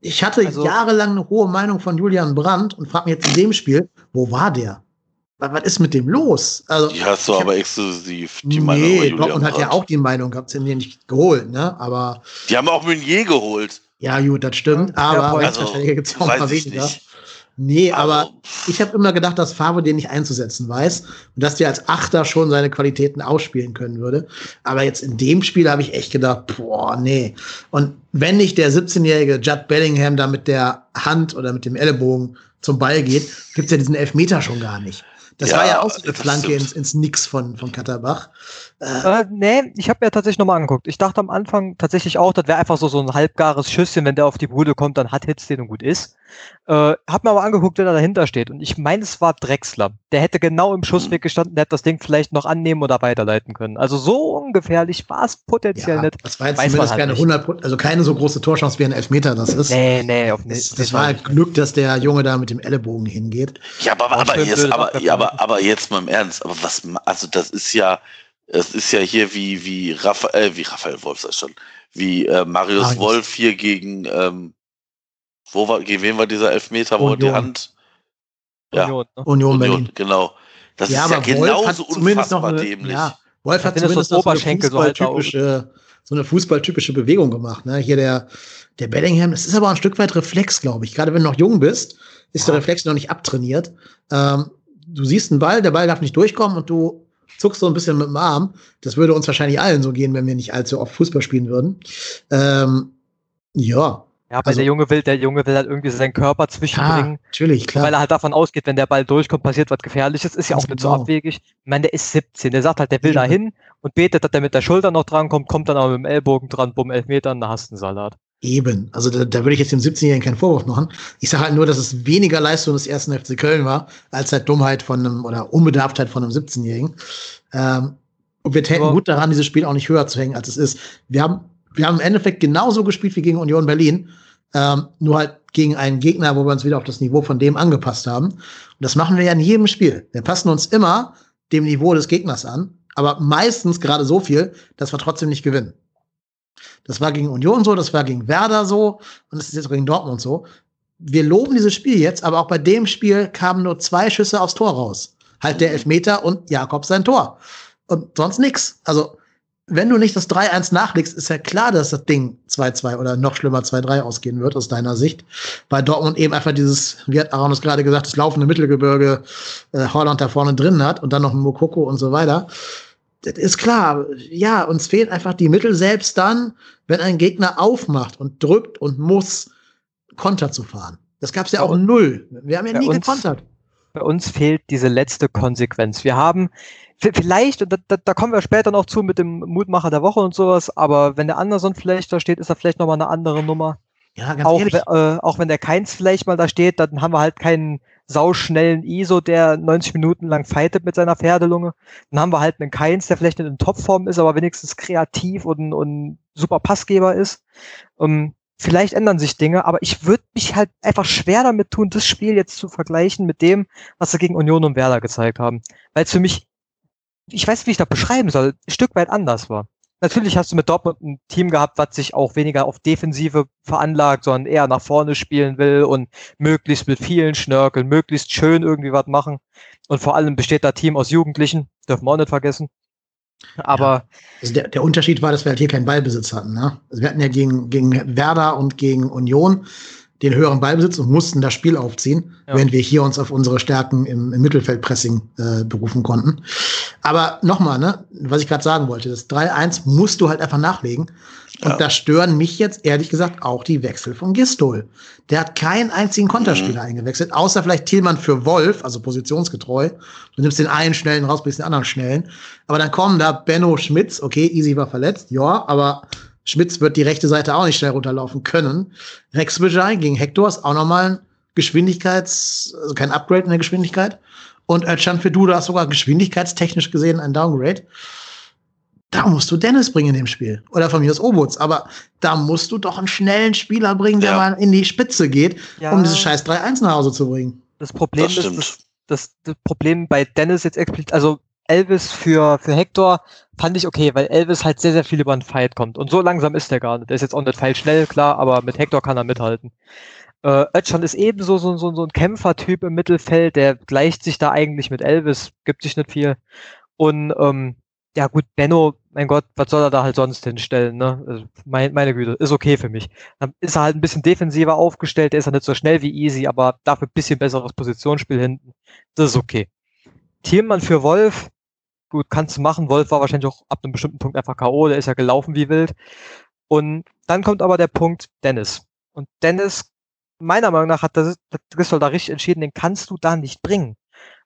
ich hatte also, jahrelang eine hohe Meinung von Julian Brandt und frage mich jetzt in dem Spiel, wo war der? was, was ist mit dem los? Also, die hast du aber hab, exklusiv, die Meinung. Nee, Dortmund hat ja auch die Meinung gehabt, sie haben den nicht geholt, ne? Aber. Die haben auch Meunier geholt. Ja, gut, das stimmt, aber also, gibt es auch ein paar weniger. Nicht. Nee, also, aber ich habe immer gedacht, dass Favre den nicht einzusetzen weiß und dass der als Achter schon seine Qualitäten ausspielen können würde. Aber jetzt in dem Spiel habe ich echt gedacht, boah, nee. Und wenn nicht der 17-jährige Judd Bellingham da mit der Hand oder mit dem Ellenbogen zum Ball geht, gibt's ja diesen Elfmeter schon gar nicht. Das ja, war ja auch so eine Flanke ins, ins Nix von, von Katterbach. Äh, nee, ich habe mir tatsächlich nochmal angeguckt. Ich dachte am Anfang tatsächlich auch, das wäre einfach so, so ein halbgares Schüsschen, wenn der auf die Bude kommt, dann hat Hitz den und gut ist. Äh, hab mir aber angeguckt, wer da dahinter steht. Und ich meine, es war Drexler. Der hätte genau im Schussweg mhm. gestanden, der hätte das Ding vielleicht noch annehmen oder weiterleiten können. Also so ungefährlich war es potenziell ja, nicht. Das war jetzt Weiß zumindest halt keine 100, also keine so große Torchance wie ein Elfmeter das ist. Nee, nee, auf nicht. Das, das war halt Glück, dass der Junge da mit dem Ellenbogen hingeht. Ja, aber, aber, jetzt, aber, ja, aber, aber jetzt mal im Ernst. Aber was, also das ist ja, es ist ja hier wie, wie Raphael, äh, wie Raphael Wolf das schon, wie äh, Marius Marius. Wolf hier gegen, ähm, wo war, gegen wen war dieser Elfmeter, wo die Hand, ja, Union, ne? Union, Berlin. genau. Das ja, ist ja genauso unfassbar eine, dämlich. Ja, Wolf hat zumindest noch so eine fußballtypische, so eine fußballtypische Bewegung gemacht. Ne? Hier der, der Bellingham, das ist aber ein Stück weit Reflex, glaube ich. Gerade wenn du noch jung bist, ist der Reflex noch nicht abtrainiert. Ähm, du siehst einen Ball, der Ball darf nicht durchkommen und du zuckst so ein bisschen mit dem Arm. Das würde uns wahrscheinlich allen so gehen, wenn wir nicht allzu oft Fußball spielen würden. Ähm, ja. Ja, aber also, der Junge will, der Junge will halt irgendwie seinen Körper zwischenbringen. Ja, natürlich, klar. Weil er halt davon ausgeht, wenn der Ball durchkommt, passiert was Gefährliches. Ist ja auch nicht genau. so abwegig. Ich meine, der ist 17. Der sagt halt, der will da hin und betet, dass der mit der Schulter noch drankommt, kommt dann aber mit dem Ellbogen dran, bumm, elf Metern, da hast du einen Salat. Eben. Also da, da würde ich jetzt dem 17-Jährigen keinen Vorwurf machen. Ich sage halt nur, dass es weniger Leistung des ersten FC Köln war, als halt Dummheit von einem oder Unbedarftheit von einem 17-Jährigen. Ähm, und wir täten Aber gut daran, dieses Spiel auch nicht höher zu hängen, als es ist. Wir haben, wir haben im Endeffekt genauso gespielt wie gegen Union Berlin. Ähm, nur halt gegen einen Gegner, wo wir uns wieder auf das Niveau von dem angepasst haben. Und das machen wir ja in jedem Spiel. Wir passen uns immer dem Niveau des Gegners an, aber meistens gerade so viel, dass wir trotzdem nicht gewinnen. Das war gegen Union so, das war gegen Werder so und das ist jetzt gegen Dortmund so. Wir loben dieses Spiel jetzt, aber auch bei dem Spiel kamen nur zwei Schüsse aufs Tor raus. Halt der Elfmeter und Jakob sein Tor. Und sonst nix. Also, wenn du nicht das 3-1 nachlegst, ist ja klar, dass das Ding 2-2 oder noch schlimmer 2-3 ausgehen wird, aus deiner Sicht. Weil Dortmund eben einfach dieses, wie hat Aaron es gerade gesagt, das laufende Mittelgebirge äh, Holland da vorne drin hat und dann noch ein Mokoko und so weiter das ist klar. Ja, uns fehlen einfach die Mittel, selbst dann, wenn ein Gegner aufmacht und drückt und muss, Konter zu fahren. Das gab es ja, ja auch null. Wir haben ja, ja nie gekontert. Bei uns fehlt diese letzte Konsequenz. Wir haben vielleicht, und da, da, da kommen wir später noch zu mit dem Mutmacher der Woche und sowas, aber wenn der Anderson vielleicht da steht, ist er vielleicht nochmal eine andere Nummer. Ja, ganz auch, ehrlich. Äh, auch wenn der Keins vielleicht mal da steht, dann haben wir halt keinen sauschnellen ISO, der 90 Minuten lang fightet mit seiner Pferdelunge. Dann haben wir halt einen Keins, der vielleicht nicht in Topform ist, aber wenigstens kreativ und, und super Passgeber ist. Um, ähm, vielleicht ändern sich Dinge, aber ich würde mich halt einfach schwer damit tun, das Spiel jetzt zu vergleichen mit dem, was sie gegen Union und Werder gezeigt haben. Weil es für mich, ich weiß, wie ich das beschreiben soll, ein Stück weit anders war. Natürlich hast du mit Dortmund ein Team gehabt, was sich auch weniger auf Defensive veranlagt, sondern eher nach vorne spielen will und möglichst mit vielen Schnörkeln, möglichst schön irgendwie was machen. Und vor allem besteht das Team aus Jugendlichen, dürfen wir auch nicht vergessen. Aber ja. also der, der Unterschied war, dass wir halt hier keinen Ballbesitz hatten. Ne? Also wir hatten ja gegen, gegen Werder und gegen Union den höheren Ballbesitz und mussten das Spiel aufziehen, ja. während wir hier uns auf unsere Stärken im, im Mittelfeldpressing äh, berufen konnten. Aber nochmal, ne, was ich gerade sagen wollte, das 3-1 musst du halt einfach nachlegen. Und ja. da stören mich jetzt ehrlich gesagt auch die Wechsel von Gistol. Der hat keinen einzigen Konterspieler mhm. eingewechselt, außer vielleicht Thielmann für Wolf, also positionsgetreu. Du nimmst den einen schnellen raus, bist den anderen schnellen. Aber dann kommen da Benno Schmitz, okay, Easy war verletzt, ja, aber Schmitz wird die rechte Seite auch nicht schnell runterlaufen können. Rex Bejai gegen Hector ist auch nochmal ein Geschwindigkeits-, also kein Upgrade in der Geschwindigkeit. Und Özcan Feduda ist sogar geschwindigkeitstechnisch gesehen ein Downgrade. Da musst du Dennis bringen in dem Spiel. Oder von mir aus Obuts. Aber da musst du doch einen schnellen Spieler bringen, der ja. mal in die Spitze geht, ja. um dieses scheiß 3-1 nach Hause zu bringen. Das Problem das ist, das, das, das Problem bei Dennis jetzt explizit, also Elvis für, für Hector fand ich okay, weil Elvis halt sehr, sehr viel über den Fight kommt. Und so langsam ist der gar nicht. Der ist jetzt auch nicht Fight schnell, klar, aber mit Hector kann er mithalten. Äh, Özcan ist ebenso so, so, so ein Kämpfertyp im Mittelfeld, der gleicht sich da eigentlich mit Elvis, gibt sich nicht viel. Und ähm, ja gut, Benno, mein Gott, was soll er da halt sonst hinstellen, ne? Also, mein, meine Güte, ist okay für mich. Dann ist er halt ein bisschen defensiver aufgestellt, der ist ja nicht so schnell wie Easy, aber dafür ein bisschen besseres Positionsspiel hinten. Das ist okay. Thielmann für Wolf, gut, kannst du machen. Wolf war wahrscheinlich auch ab einem bestimmten Punkt einfach K.O., der ist ja gelaufen wie wild. Und dann kommt aber der Punkt Dennis. Und Dennis, meiner Meinung nach, hat das, das Griswold da richtig entschieden, den kannst du da nicht bringen.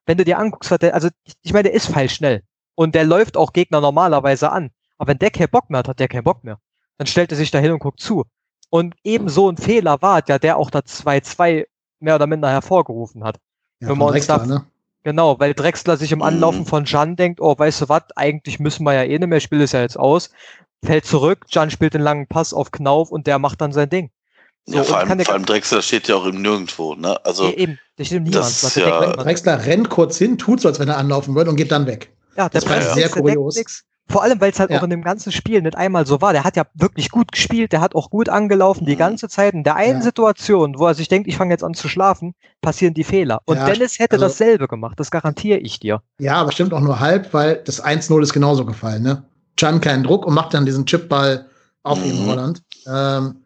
Wenn du dir anguckst, der, also ich meine, der ist feilschnell. Und der läuft auch Gegner normalerweise an. Aber wenn der keinen Bock mehr hat, hat der keinen Bock mehr. Dann stellt er sich da hin und guckt zu. Und eben so ein Fehler war ja, der auch da 2-2 mehr oder minder hervorgerufen hat. Ja, wenn man uns da, ne? Genau, weil Drexler sich im Anlaufen mhm. von Jan denkt, oh, weißt du was, eigentlich müssen wir ja eh nicht mehr, Spiel ist ja jetzt aus. Fällt zurück, Jan spielt den langen Pass auf Knauf und der macht dann sein Ding. So, ja, vor allem, vor allem Drexler steht ja auch im Nirgendwo, ne? Also, ja, eben, der steht im Niemand. Ja, Drexler rennt kurz hin, tut so, als wenn er anlaufen würde und geht dann weg. Ja, der das war sehr kurios. Vor allem, weil es halt ja. auch in dem ganzen Spiel nicht einmal so war. Der hat ja wirklich gut gespielt, der hat auch gut angelaufen die mhm. ganze Zeit. In der einen ja. Situation, wo er sich denkt, ich fange jetzt an zu schlafen, passieren die Fehler. Und ja, Dennis hätte also, dasselbe gemacht, das garantiere ich dir. Ja, aber stimmt auch nur halb, weil das 1-0 ist genauso gefallen. Ne? Chan keinen Druck und macht dann diesen Chipball auf mhm. ihn Holland. Ähm,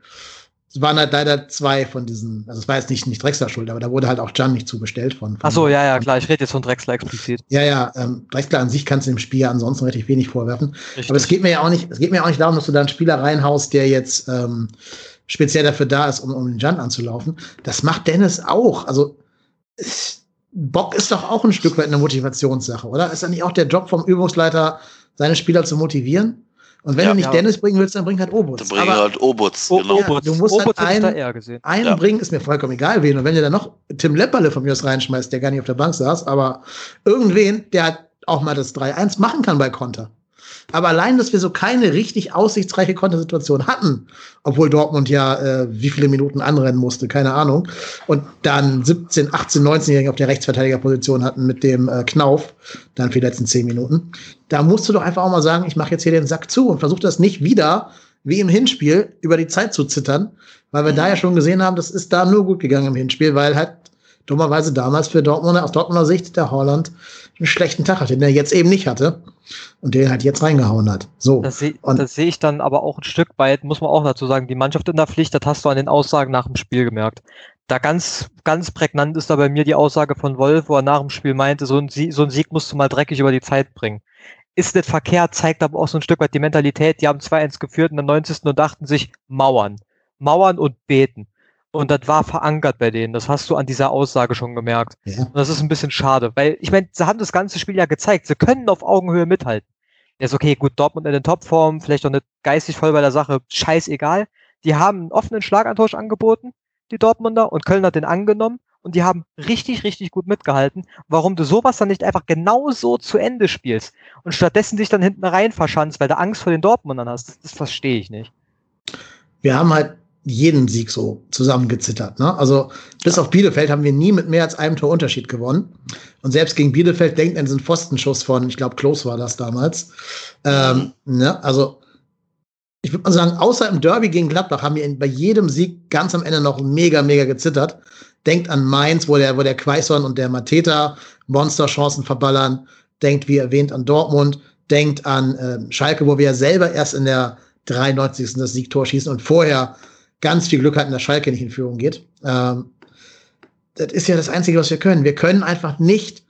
es waren halt leider zwei von diesen, also es war jetzt nicht, nicht Drexler schuld, aber da wurde halt auch Jan nicht zugestellt von. von Ach so, ja, ja, klar, ich rede jetzt von Drexler explizit. Ja, ja, ähm, Drexler an sich kannst du dem Spiel ja ansonsten relativ wenig vorwerfen. Richtig. Aber es geht mir ja auch nicht, es geht mir auch nicht darum, dass du da einen Spieler reinhaust, der jetzt ähm, speziell dafür da ist, um, um den Jan anzulaufen. Das macht Dennis auch. Also Bock ist doch auch ein Stück weit eine Motivationssache, oder? Ist da nicht auch der Job vom Übungsleiter, seine Spieler zu motivieren? Und wenn ja, du nicht ja. Dennis bringen willst, dann bring halt Obutz. Dann bring halt Obutz, genau. Ja, du musst Obutz halt einen, einen bringen, ist mir vollkommen egal, wen. Und wenn ihr dann noch Tim Lepperle von mir aus reinschmeißt, der gar nicht auf der Bank saß, aber irgendwen, der halt auch mal das 3-1 machen kann bei Konter. Aber allein, dass wir so keine richtig aussichtsreiche Kontersituation hatten, obwohl Dortmund ja äh, wie viele Minuten anrennen musste, keine Ahnung, und dann 17, 18, 19-Jährigen auf der Rechtsverteidigerposition hatten mit dem äh, Knauf, dann für die letzten 10 Minuten, da musst du doch einfach auch mal sagen, ich mache jetzt hier den Sack zu und versuche das nicht wieder wie im Hinspiel über die Zeit zu zittern, weil wir da ja schon gesehen haben, das ist da nur gut gegangen im Hinspiel, weil halt dummerweise damals für Dortmunder, aus Dortmunder Sicht der Holland einen schlechten Tag hatte, den er jetzt eben nicht hatte und den halt jetzt reingehauen hat. So. Das sehe seh ich dann aber auch ein Stück weit, muss man auch dazu sagen, die Mannschaft in der Pflicht, das hast du an den Aussagen nach dem Spiel gemerkt. Da ganz, ganz prägnant ist da bei mir die Aussage von Wolf, wo er nach dem Spiel meinte, so ein, Sieg, so ein Sieg musst du mal dreckig über die Zeit bringen. Ist nicht verkehrt, zeigt aber auch so ein Stück weit die Mentalität, die haben 2-1 geführt in der 90. und dachten sich, Mauern. Mauern und beten. Und das war verankert bei denen. Das hast du an dieser Aussage schon gemerkt. Ja. Und das ist ein bisschen schade, weil ich meine, sie haben das ganze Spiel ja gezeigt. Sie können auf Augenhöhe mithalten. Jetzt okay, gut, Dortmund in den Topform, vielleicht auch nicht geistig voll bei der Sache, scheißegal. Die haben einen offenen Schlagantausch angeboten, die Dortmunder, und Köln hat den angenommen und die haben richtig, richtig gut mitgehalten. Warum du sowas dann nicht einfach genau so zu Ende spielst und stattdessen dich dann hinten rein verschanzt, weil du Angst vor den Dortmundern hast, das, das verstehe ich nicht. Wir haben halt jeden Sieg so zusammengezittert. Ne? Also bis auf Bielefeld haben wir nie mit mehr als einem Tor Unterschied gewonnen. Und selbst gegen Bielefeld denkt an diesen Pfostenschuss von, ich glaube, Klos war das damals. Ähm, ne? Also ich würde mal sagen, außer im Derby gegen Gladbach haben wir bei jedem Sieg ganz am Ende noch mega, mega gezittert. Denkt an Mainz, wo der, wo der Quaison und der Mateta Monsterchancen verballern. Denkt, wie erwähnt, an Dortmund. Denkt an äh, Schalke, wo wir ja selber erst in der 93. das Siegtor schießen und vorher ganz viel Glück hatten, dass Schalke nicht in Führung geht. Ähm, das ist ja das Einzige, was wir können. Wir können einfach nicht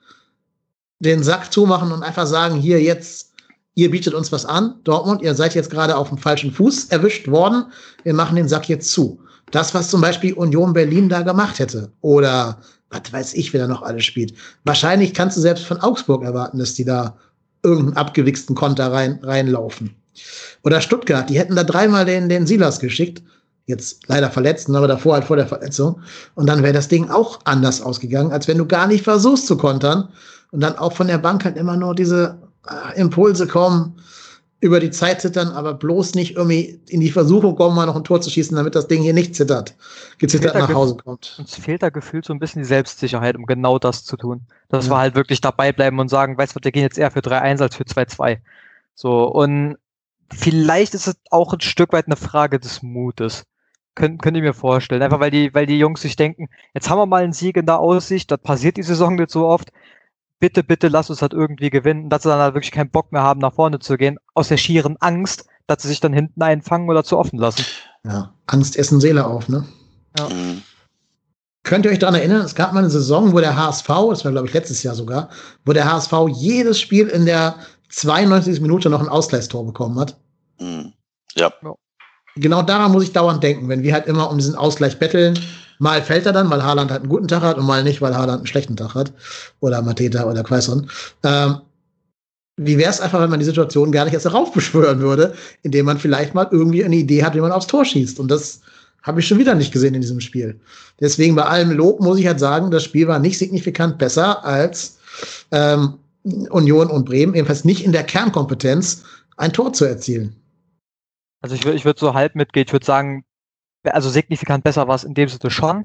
den Sack zumachen und einfach sagen, hier jetzt, ihr bietet uns was an, Dortmund, ihr seid jetzt gerade auf dem falschen Fuß erwischt worden, wir machen den Sack jetzt zu. Das, was zum Beispiel Union Berlin da gemacht hätte. Oder was weiß ich, wer da noch alles spielt. Wahrscheinlich kannst du selbst von Augsburg erwarten, dass die da irgendeinen abgewichsten Konter rein, reinlaufen. Oder Stuttgart, die hätten da dreimal den, den Silas geschickt jetzt leider verletzt, aber davor halt vor der Verletzung. Und dann wäre das Ding auch anders ausgegangen, als wenn du gar nicht versuchst zu kontern und dann auch von der Bank halt immer nur diese äh, Impulse kommen, über die Zeit zittern, aber bloß nicht irgendwie in die Versuchung kommen, mal noch ein Tor zu schießen, damit das Ding hier nicht zittert, gezittert nach Hause kommt. Uns fehlt da gefühlt so ein bisschen die Selbstsicherheit, um genau das zu tun. Dass ja. wir halt wirklich dabei bleiben und sagen, weißt du, wir gehen jetzt eher für 3-1 als für 2-2. So, und vielleicht ist es auch ein Stück weit eine Frage des Mutes. Könnt, könnt ihr mir vorstellen. Einfach weil die, weil die Jungs sich denken, jetzt haben wir mal einen Sieg in der Aussicht, das passiert die Saison nicht so oft. Bitte, bitte lass uns halt irgendwie gewinnen, dass sie dann halt wirklich keinen Bock mehr haben, nach vorne zu gehen, aus der schieren Angst, dass sie sich dann hinten einfangen oder zu offen lassen. Ja, Angst essen Seele auf, ne? Ja. Könnt ihr euch daran erinnern, es gab mal eine Saison, wo der HSV, das war glaube ich letztes Jahr sogar, wo der HSV jedes Spiel in der 92. Minute noch ein Ausgleichstor bekommen hat. Ja genau daran muss ich dauernd denken, wenn wir halt immer um diesen Ausgleich betteln. Mal fällt er dann, weil Haaland halt einen guten Tag hat und mal nicht, weil Haaland einen schlechten Tag hat. Oder Mateta oder Quaison. Ähm, wie wäre es einfach, wenn man die Situation gar nicht erst heraufbeschwören würde, indem man vielleicht mal irgendwie eine Idee hat, wie man aufs Tor schießt. Und das habe ich schon wieder nicht gesehen in diesem Spiel. Deswegen bei allem Lob muss ich halt sagen, das Spiel war nicht signifikant besser als ähm, Union und Bremen, ebenfalls nicht in der Kernkompetenz, ein Tor zu erzielen. Also ich würde ich würd so halb mitgehen. Ich würde sagen, also signifikant besser war es in dem Sinne schon.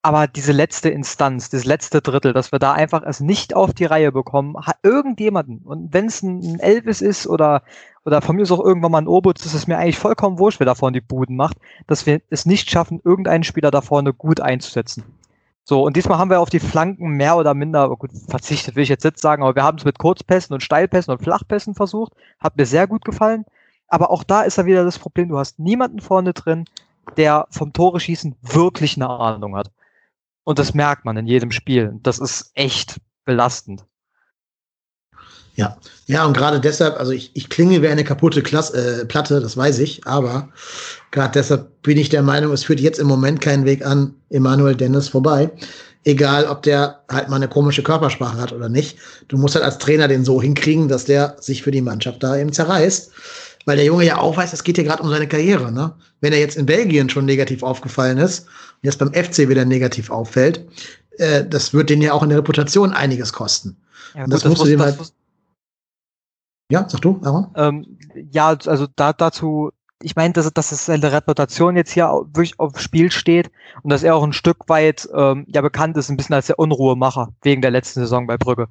Aber diese letzte Instanz, das letzte Drittel, dass wir da einfach es nicht auf die Reihe bekommen, hat irgendjemanden, und wenn es ein Elvis ist oder, oder von mir ist auch irgendwann mal ein Obutz, ist es mir eigentlich vollkommen wurscht, wer da vorne die Buden macht, dass wir es nicht schaffen, irgendeinen Spieler da vorne gut einzusetzen. So, und diesmal haben wir auf die Flanken mehr oder minder, gut, verzichtet will ich jetzt nicht sagen, aber wir haben es mit Kurzpässen und Steilpässen und Flachpässen versucht. Hat mir sehr gut gefallen. Aber auch da ist ja wieder das Problem, du hast niemanden vorne drin, der vom Tore schießen wirklich eine Ahnung hat. Und das merkt man in jedem Spiel. Das ist echt belastend. Ja, ja, und gerade deshalb, also ich, ich klinge wie eine kaputte Klasse, äh, Platte, das weiß ich, aber gerade deshalb bin ich der Meinung, es führt jetzt im Moment keinen Weg an Emanuel Dennis vorbei. Egal, ob der halt mal eine komische Körpersprache hat oder nicht. Du musst halt als Trainer den so hinkriegen, dass der sich für die Mannschaft da eben zerreißt weil der Junge ja auch weiß, es geht hier gerade um seine Karriere. Ne? Wenn er jetzt in Belgien schon negativ aufgefallen ist und jetzt beim FC wieder negativ auffällt, äh, das wird den ja auch in der Reputation einiges kosten. Ja, gut, das, das musst du halt. Ja, sag du, Aaron? Ähm, ja, also da, dazu, ich meine, dass, dass es seine Reputation jetzt hier wirklich auf Spiel steht und dass er auch ein Stück weit ähm, ja bekannt ist, ein bisschen als der Unruhemacher wegen der letzten Saison bei Brügge.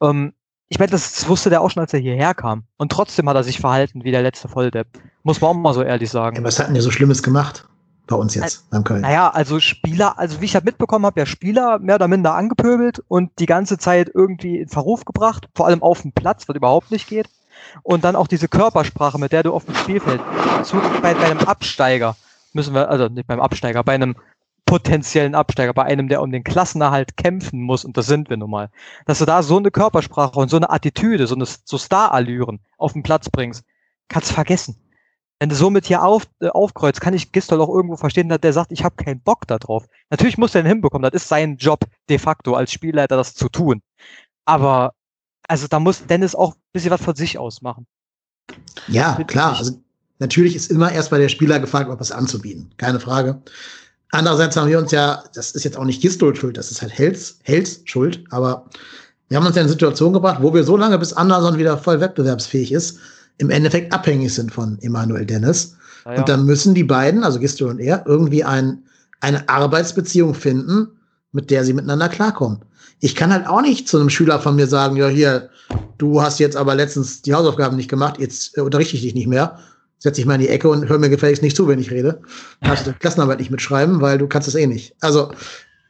Ähm, ich meine, das, das, wusste der auch schon, als er hierher kam. Und trotzdem hat er sich verhalten wie der letzte Volldepp. Muss man auch mal so ehrlich sagen. Ja, was hat denn der so Schlimmes gemacht? Bei uns jetzt, also, beim Köln. Naja, also Spieler, also wie ich halt mitbekommen habe, ja Spieler mehr oder minder angepöbelt und die ganze Zeit irgendwie in Verruf gebracht, vor allem auf dem Platz, was überhaupt nicht geht. Und dann auch diese Körpersprache, mit der du auf dem Spielfeld, bei, bei einem Absteiger, müssen wir, also nicht beim Absteiger, bei einem potenziellen Absteiger, bei einem, der um den Klassenerhalt kämpfen muss, und das sind wir nun mal, dass du da so eine Körpersprache und so eine Attitüde, so eine so Star-Allüren auf den Platz bringst, kannst vergessen. Wenn du somit hier auf, äh, aufkreuzt, kann ich Gistol auch irgendwo verstehen, dass der sagt, ich habe keinen Bock da drauf. Natürlich muss er ihn hinbekommen, das ist sein Job de facto als Spielleiter, das zu tun. Aber also da muss Dennis auch ein bisschen was von sich aus machen. Ja, klar. Also natürlich ist immer erst bei der Spieler gefragt, ob was anzubieten. Keine Frage. Andererseits haben wir uns ja, das ist jetzt auch nicht Gistol schuld, das ist halt Hells, Hells schuld, aber wir haben uns ja in eine Situation gebracht, wo wir so lange, bis Anderson wieder voll wettbewerbsfähig ist, im Endeffekt abhängig sind von Emanuel Dennis. Ja, ja. Und dann müssen die beiden, also Gistol und er, irgendwie ein, eine Arbeitsbeziehung finden, mit der sie miteinander klarkommen. Ich kann halt auch nicht zu einem Schüler von mir sagen, ja, hier, du hast jetzt aber letztens die Hausaufgaben nicht gemacht, jetzt äh, unterrichte ich dich nicht mehr setz dich mal in die Ecke und hör mir gefälligst nicht zu, wenn ich rede. Darfst du Klassenarbeit nicht mitschreiben, weil du kannst es eh nicht. Also,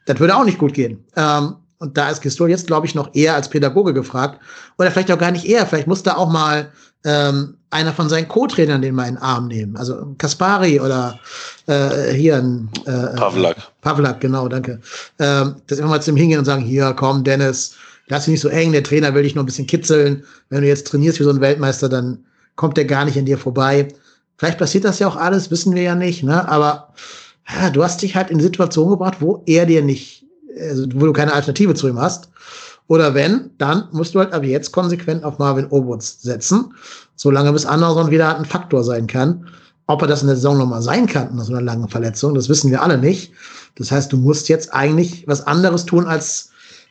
das würde auch nicht gut gehen. Ähm, und da ist Gistol jetzt, glaube ich, noch eher als Pädagoge gefragt. Oder vielleicht auch gar nicht eher. Vielleicht muss da auch mal ähm, einer von seinen Co-Trainern den mal in den Arm nehmen. Also Kaspari oder äh, hier ein äh, Pavlak. Pavlak, genau, danke. Ähm, dass immer mal zu ihm hingehen und sagen, hier, komm, Dennis, lass dich nicht so eng, der Trainer will dich noch ein bisschen kitzeln. Wenn du jetzt trainierst wie so ein Weltmeister, dann kommt der gar nicht an dir vorbei. Vielleicht passiert das ja auch alles, wissen wir ja nicht, ne? Aber ja, du hast dich halt in Situationen gebracht, wo er dir nicht, also wo du keine Alternative zu ihm hast. Oder wenn, dann musst du halt ab jetzt konsequent auf Marvin Obuts setzen, solange bis Anderson wieder ein Faktor sein kann. Ob er das in der Saison nochmal sein kann, nach so einer langen Verletzung, das wissen wir alle nicht. Das heißt, du musst jetzt eigentlich was anderes tun, als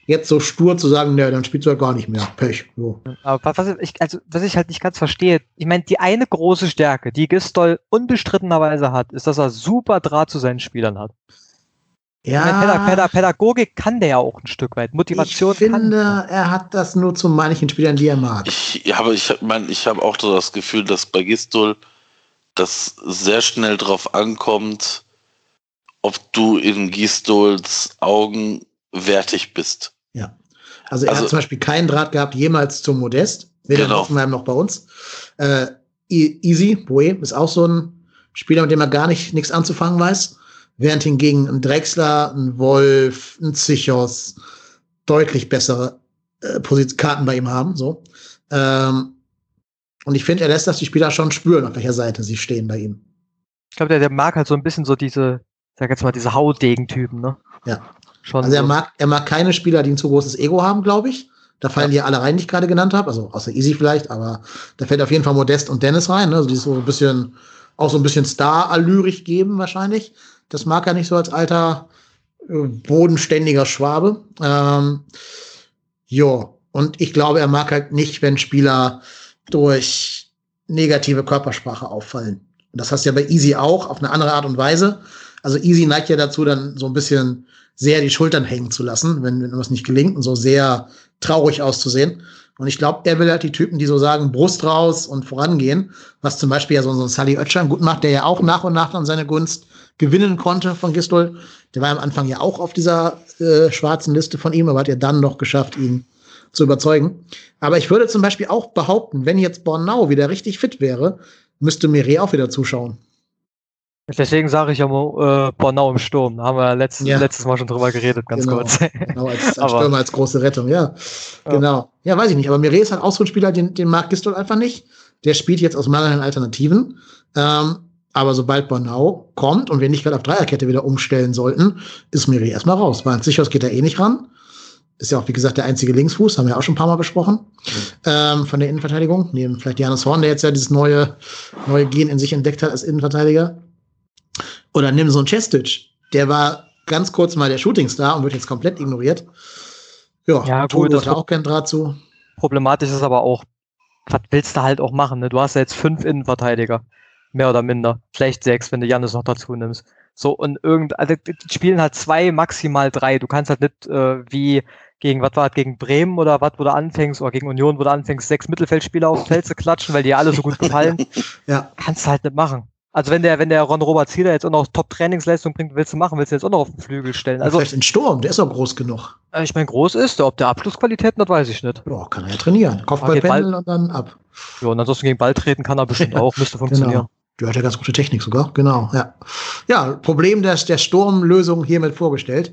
jetzt so stur zu sagen, ne, dann spielst du halt gar nicht mehr. Pech. So. Aber was ich, also, was ich halt nicht ganz verstehe, ich meine, die eine große Stärke, die Gistol unbestrittenerweise hat, ist, dass er super Draht zu seinen Spielern hat. Ja. Meine, Pädag Pädagogik kann der ja auch ein Stück weit. Motivation ich finde, kann. er hat das nur zu manchen Spielern, die er mag. Ich, ja, aber ich meine, ich habe auch so das Gefühl, dass bei Gistol das sehr schnell drauf ankommt, ob du in Gistols Augen wertig bist. Also er also, hat zum Beispiel keinen Draht gehabt jemals zum Modest, weder genau. in Hoffenheim noch bei uns. Äh, Easy, Boe, ist auch so ein Spieler, mit dem er gar nicht nichts anzufangen weiß. Während hingegen ein Drexler, ein Wolf, ein Zichos deutlich bessere äh, Karten bei ihm haben. So. Ähm, und ich finde, er lässt das die Spieler schon spüren, auf welcher Seite sie stehen bei ihm. Ich glaube, der, der mag halt so ein bisschen so diese, sag jetzt mal, diese Haudegen-Typen, ne? Ja. Schon also er mag, er mag keine Spieler, die ein zu großes Ego haben, glaube ich. Da fallen ja. die alle rein, die ich gerade genannt habe. Also außer Easy vielleicht, aber da fällt auf jeden Fall Modest und Dennis rein. Ne? Also die ist so ein bisschen, auch so ein bisschen Star-Allyrig geben wahrscheinlich. Das mag er nicht so als alter, äh, bodenständiger Schwabe. Ähm, ja, und ich glaube, er mag halt nicht, wenn Spieler durch negative Körpersprache auffallen. Und das hast du ja bei Easy auch, auf eine andere Art und Weise. Also Easy neigt ja dazu, dann so ein bisschen sehr die Schultern hängen zu lassen, wenn, wenn was nicht gelingt und so sehr traurig auszusehen. Und ich glaube, er will halt die Typen, die so sagen, Brust raus und vorangehen, was zum Beispiel ja so, so ein Sally Oetschan gut macht, der ja auch nach und nach dann seine Gunst gewinnen konnte von Gistol. Der war am Anfang ja auch auf dieser äh, schwarzen Liste von ihm, aber hat ja dann noch geschafft, ihn zu überzeugen. Aber ich würde zum Beispiel auch behaupten, wenn jetzt Bornau wieder richtig fit wäre, müsste Mire auch wieder zuschauen. Deswegen sage ich ja mal äh, Bornau im Sturm. Da haben wir letztes, ja. letztes Mal schon drüber geredet, ganz genau. kurz. Genau, als, als Stürmer, als große Rettung, ja. ja. Genau. Ja, weiß ich nicht. Aber Mire ist halt auch so ein Spieler, den, den mag Gistol einfach nicht. Der spielt jetzt aus mangelnden Alternativen. Ähm, aber sobald Bornau kommt und wir nicht gerade auf Dreierkette wieder umstellen sollten, ist Mire erstmal raus. Bei Sichos geht er eh nicht ran. Ist ja auch, wie gesagt, der einzige Linksfuß, haben wir auch schon ein paar Mal besprochen, mhm. ähm, von der Innenverteidigung. Neben vielleicht Janis Horn, der jetzt ja dieses neue, neue Gen in sich entdeckt hat als Innenverteidiger. Oder nimm so einen Chestic. Der war ganz kurz mal der Shootingstar und wird jetzt komplett ignoriert. Ja, ja gut, das hat auch keinen Draht zu. Problematisch ist aber auch, was willst du halt auch machen? Ne? Du hast ja jetzt fünf Innenverteidiger. Mehr oder minder. Vielleicht sechs, wenn du Janis noch dazu nimmst. So, und irgend, also die spielen halt zwei, maximal drei. Du kannst halt nicht äh, wie gegen, was war gegen Bremen oder was, wo du anfängst, oder gegen Union, wo du anfängst, sechs Mittelfeldspieler auf Feld zu klatschen, weil die alle so gut gefallen. ja. Kannst du halt nicht machen. Also wenn der, wenn der Ron Robert Zieler jetzt auch noch Top-Trainingsleistung bringt, willst du machen, willst du jetzt auch noch auf den Flügel stellen. Also, vielleicht in Sturm, der ist auch groß genug. Äh, ich meine, groß ist der, ob der Abschlussqualitäten hat, weiß ich nicht. Ja, kann er ja trainieren. Kopfballpendel und dann ab. Ja, und ansonsten gegen Ball treten kann er bestimmt auch, müsste funktionieren. Genau. Der hat ja ganz gute Technik sogar, genau, ja. Ja, Problem der, der Sturmlösung hiermit vorgestellt.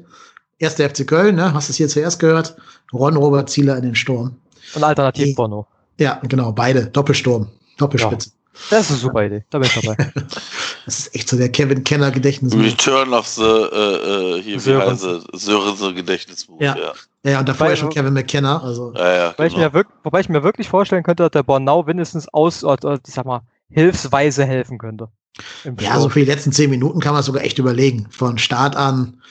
Erster FC Köln, ne, hast du es hier zuerst gehört? Ron Robert Zieler in den Sturm. Und Alternativ Bono. Ja, genau, beide. Doppelsturm. Doppelspitze. Das ist eine super Idee. Da bin ich dabei. das ist echt so der Kevin Kenner Gedächtnis. Return of the, äh, äh hier, wie heißt es? Sören Gedächtnisbuch. Ja. ja. Ja, und davor ja schon Kevin McKenna. Also. Ja, ja, wobei, genau. ich mir wobei ich mir wirklich vorstellen könnte, dass der Bornau mindestens aus, oder, ich sag mal, hilfsweise helfen könnte. Ja, so für die letzten zehn Minuten kann man sogar echt überlegen. Von Start an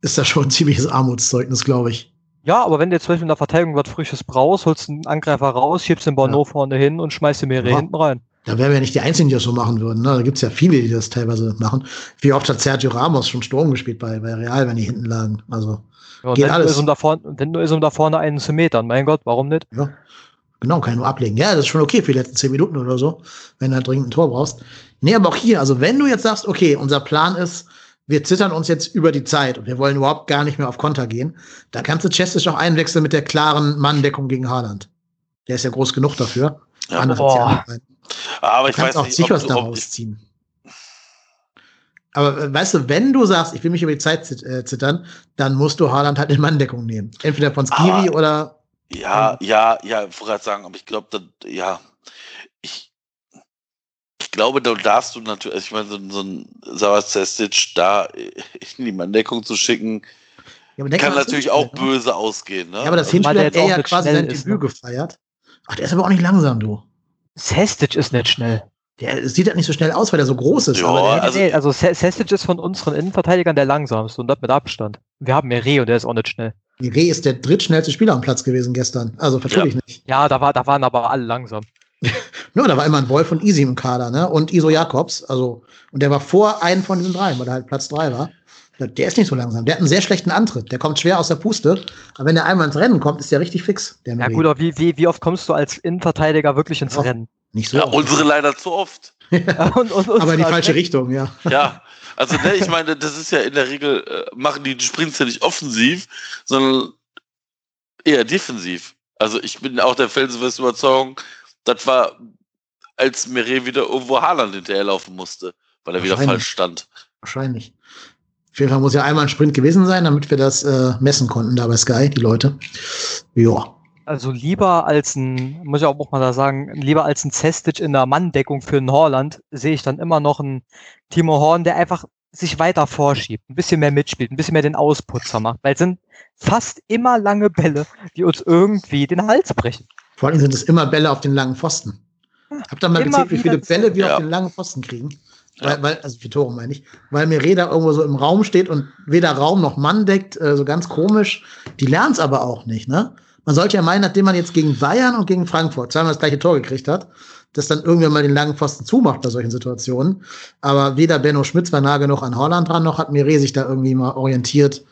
ist das schon ein ziemliches Armutszeugnis, glaube ich. Ja, aber wenn du jetzt zum Beispiel in der Verteidigung was Frisches brauchst, holst einen Angreifer raus, schiebst den Bornau ja. vorne hin und schmeißt die mehrere ja. hinten rein. Da wären wir ja nicht die Einzigen, die das so machen würden. Ne? Da gibt's ja viele, die das teilweise machen. Wie oft hat Sergio Ramos schon Sturm gespielt bei, bei Real, wenn die hinten lagen? Also ja, geht alles. Ist um da vorne, denn nur ist um da vorne einen zu metern. Mein Gott, warum nicht? Ja. Genau, kann ich nur ablegen. Ja, das ist schon okay für die letzten zehn Minuten oder so, wenn du halt dringend ein Tor brauchst. Nee, aber auch hier, also wenn du jetzt sagst, okay, unser Plan ist, wir zittern uns jetzt über die Zeit und wir wollen überhaupt gar nicht mehr auf Konter gehen, dann kannst du Chestic auch einwechseln mit der klaren Manndeckung gegen Haaland. Der ist ja groß genug dafür. Ja, boah. Aber ich weiß auch nicht, Zichos daraus ziehen. Aber äh, weißt du, wenn du sagst, ich will mich über die Zeit äh, zittern, dann musst du Haaland halt in Manndeckung nehmen. Entweder von Skiri ah, oder. Ja, ja, ja, ich wollte gerade sagen, aber ich glaube, ja, ich, ich glaube, da darfst du natürlich, also ich meine, so, so ein Savas da in die Manndeckung zu schicken, ja, kann natürlich auch ne? böse ausgehen. Ne? Ja, aber das also, Hinspiel hat er ja quasi sein Debüt ne? gefeiert. Ach, der ist aber auch nicht langsam, du. Sestic ist nicht schnell. Der sieht halt nicht so schnell aus, weil er so groß ist. Ja, also, nee, also Sestic ist von unseren Innenverteidigern der langsamste und das mit Abstand. Wir haben Mere und der ist auch nicht schnell. Mere ist der drittschnellste Spieler am Platz gewesen gestern. Also natürlich ja. nicht. Ja, da, war, da waren aber alle langsam. no, da war immer ein Wolf und Easy im Kader, ne? Und Iso Jakobs. Also, und der war vor einem von diesen drei, weil er halt Platz drei war. Der ist nicht so langsam. Der hat einen sehr schlechten Antritt. Der kommt schwer aus der Puste. Aber wenn er einmal ins Rennen kommt, ist der richtig fix. Der ja, gut, aber wie, wie, wie oft kommst du als Innenverteidiger wirklich ins ja, Rennen? Nicht so. Ja, oft. unsere leider zu oft. ja, und, und, aber in die falsche Richtung, ja. Ja, also ne, ich meine, das ist ja in der Regel, äh, machen die, die Sprints ja nicht offensiv, sondern eher defensiv. Also ich bin auch der felsenfesten Überzeugung, das war, als Meret wieder irgendwo Haaland hinterherlaufen musste, weil er wieder falsch stand. Wahrscheinlich. Auf jeden Fall muss ja einmal ein Sprint gewesen sein, damit wir das äh, messen konnten da bei Sky, die Leute. Ja. Also lieber als ein, muss ich auch mal da sagen, lieber als ein Zestic in der Manndeckung für einen Horland, sehe ich dann immer noch einen Timo Horn, der einfach sich weiter vorschiebt, ein bisschen mehr mitspielt, ein bisschen mehr den Ausputzer macht, weil es sind fast immer lange Bälle, die uns irgendwie den Hals brechen. Vor allem sind es immer Bälle auf den langen Pfosten. Habt ihr mal gezählt, wie viele Bälle wir ja. auf den langen Pfosten kriegen? Weil, weil, also für Tore meine ich, weil Mereda irgendwo so im Raum steht und weder Raum noch Mann deckt, äh, so ganz komisch. Die lernt es aber auch nicht, ne? Man sollte ja meinen, nachdem man jetzt gegen Bayern und gegen Frankfurt zweimal das gleiche Tor gekriegt hat, dass dann irgendwann mal den langen Pfosten zumacht bei solchen Situationen. Aber weder Benno Schmitz war nah genug an Holland dran, noch hat Mire sich da irgendwie mal orientiert,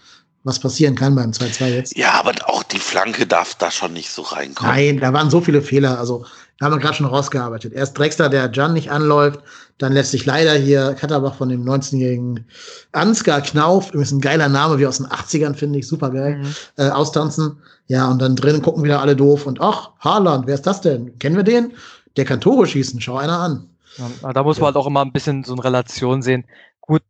was passieren kann beim 2-2 jetzt. Ja, aber auch die Flanke darf da schon nicht so reinkommen. Nein, da waren so viele Fehler. Also da haben wir gerade schon rausgearbeitet. Erst Drexler, der Jan nicht anläuft, dann lässt sich leider hier Katterbach von dem 19-jährigen Ansgar Knauf, übrigens ein geiler Name, wie aus den 80ern, finde ich, super geil, mhm. äh, austanzen. Ja, und dann drinnen gucken wieder alle doof und ach, Haaland, wer ist das denn? Kennen wir den? Der kann Tore schießen, schau einer an. Ja, da muss man halt auch immer ein bisschen so eine Relation sehen. Gut,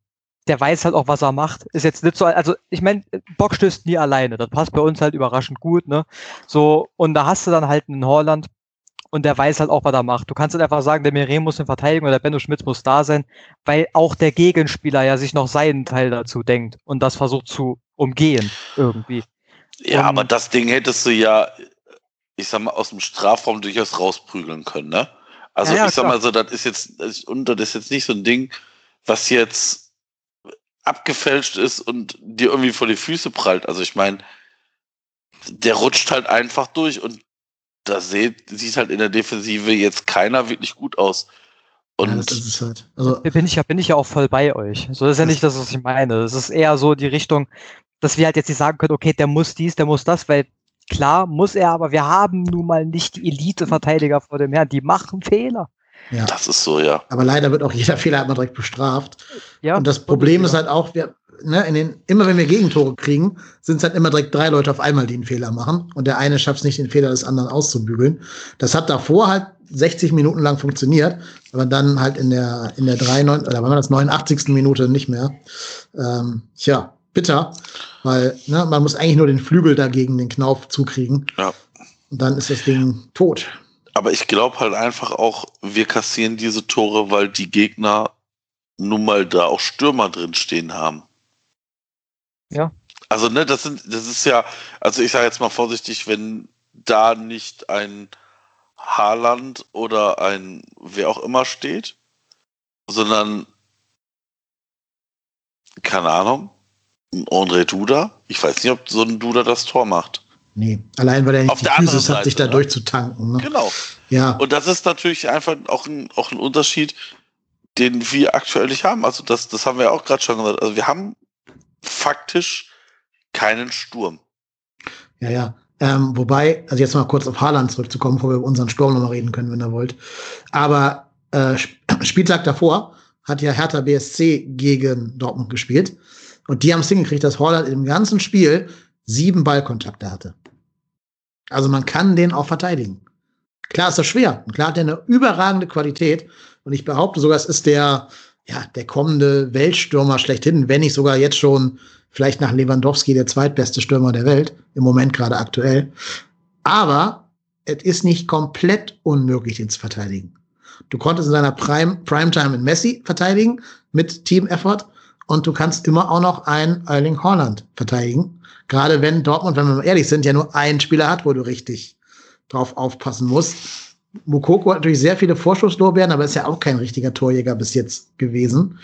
der weiß halt auch, was er macht. Ist jetzt nicht so, also ich meine, Bock stößt nie alleine. Das passt bei uns halt überraschend gut, ne? So, und da hast du dann halt einen Holland, und der weiß halt auch, was er macht. Du kannst halt einfach sagen, der Meret muss in Verteidigung oder der Benno Schmitz muss da sein, weil auch der Gegenspieler ja sich noch seinen Teil dazu denkt und das versucht zu umgehen irgendwie. Ja, und aber das Ding hättest du ja, ich sag mal, aus dem Strafraum durchaus rausprügeln können, ne? Also ja, ja, ich sag klar. mal so, das ist jetzt, das ist jetzt nicht so ein Ding, was jetzt abgefälscht ist und dir irgendwie vor die Füße prallt. Also ich meine, der rutscht halt einfach durch und da sieht, sieht halt in der Defensive jetzt keiner wirklich gut aus. Und ja, das ist halt. Also, bin ich ja, bin ich ja auch voll bei euch. So ist ja nicht das, was ich meine. Es ist eher so die Richtung, dass wir halt jetzt nicht sagen können, okay, der muss dies, der muss das, weil klar muss er, aber wir haben nun mal nicht die Elite-Verteidiger vor dem Herrn, die machen Fehler. Ja. Das ist so, ja. Aber leider wird auch jeder Fehler halt mal direkt bestraft. Ja, und das Problem ist halt auch, wir, ne, in den, immer wenn wir Gegentore kriegen, sind es halt immer direkt drei Leute auf einmal, die einen Fehler machen. Und der eine schafft es nicht, den Fehler des anderen auszubügeln. Das hat davor halt 60 Minuten lang funktioniert, aber dann halt in der, in der 3, 9, oder war das 89. Minute nicht mehr. Ähm, tja, bitter, weil ne, man muss eigentlich nur den Flügel dagegen den Knauf zukriegen. Ja. Und dann ist das Ding tot. aber ich glaube halt einfach auch, wir kassieren diese Tore, weil die Gegner nun mal da auch Stürmer drin stehen haben. Ja. Also, ne, das sind, das ist ja, also ich sage jetzt mal vorsichtig, wenn da nicht ein Haaland oder ein wer auch immer steht, sondern keine Ahnung, ein André Duda. Ich weiß nicht, ob so ein Duda das Tor macht. Nee, allein weil er nicht Auf die der hat, Seite, sich da ne? durchzutanken. Ne? Genau. Ja, Und das ist natürlich einfach auch ein, auch ein Unterschied, den wir aktuell nicht haben. Also das, das haben wir auch gerade schon gesagt. Also wir haben faktisch keinen Sturm. ja, ja. Ähm, wobei, also jetzt mal kurz auf Haaland zurückzukommen, bevor wir über unseren Sturm nochmal reden können, wenn ihr wollt. Aber äh, Sp- Spieltag davor hat ja Hertha BSC gegen Dortmund gespielt. Und die haben es hingekriegt, dass Haaland im ganzen Spiel sieben Ballkontakte hatte. Also man kann den auch verteidigen. Klar ist das schwer. Und klar hat er eine überragende Qualität. Und ich behaupte sogar, es ist der, ja, der kommende Weltstürmer schlechthin, wenn nicht sogar jetzt schon vielleicht nach Lewandowski der zweitbeste Stürmer der Welt, im Moment gerade aktuell. Aber es ist nicht komplett unmöglich, den zu verteidigen. Du konntest in seiner Prime, Primetime in Messi verteidigen mit Team Effort und du kannst immer auch noch einen Erling Haaland verteidigen. Gerade wenn Dortmund, wenn wir mal ehrlich sind, ja nur einen Spieler hat, wo du richtig drauf aufpassen musst. Mukoko hat natürlich sehr viele Vorschusslorbeeren, aber ist ja auch kein richtiger Torjäger bis jetzt gewesen.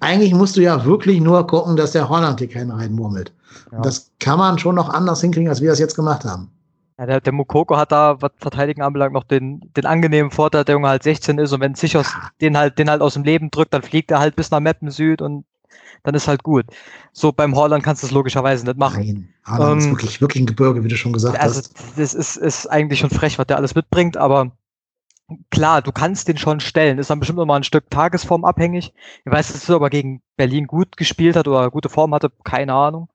Eigentlich musst du ja wirklich nur gucken, dass der Holland dir keinen reinmurmelt. Ja. Und Das kann man schon noch anders hinkriegen, als wir das jetzt gemacht haben. Ja, der, der Mukoko hat da, was Verteidigen anbelangt, noch den, den angenehmen Vorteil, der Junge halt 16 ist und wenn Sichers den halt, den halt aus dem Leben drückt, dann fliegt er halt bis nach Meppen Süd und dann ist halt gut. So beim Holland kannst du es logischerweise nicht machen. Nein, Haaland ist Ähm, wirklich, wirklich ein Gebirge, wie du schon gesagt Also hast. das ist, ist eigentlich schon frech, was der alles mitbringt, aber klar, du kannst den schon stellen. Ist dann bestimmt noch mal ein Stück Tagesform abhängig. Ich weiß, dass er aber gegen Berlin gut gespielt hat oder gute Form hatte, keine Ahnung.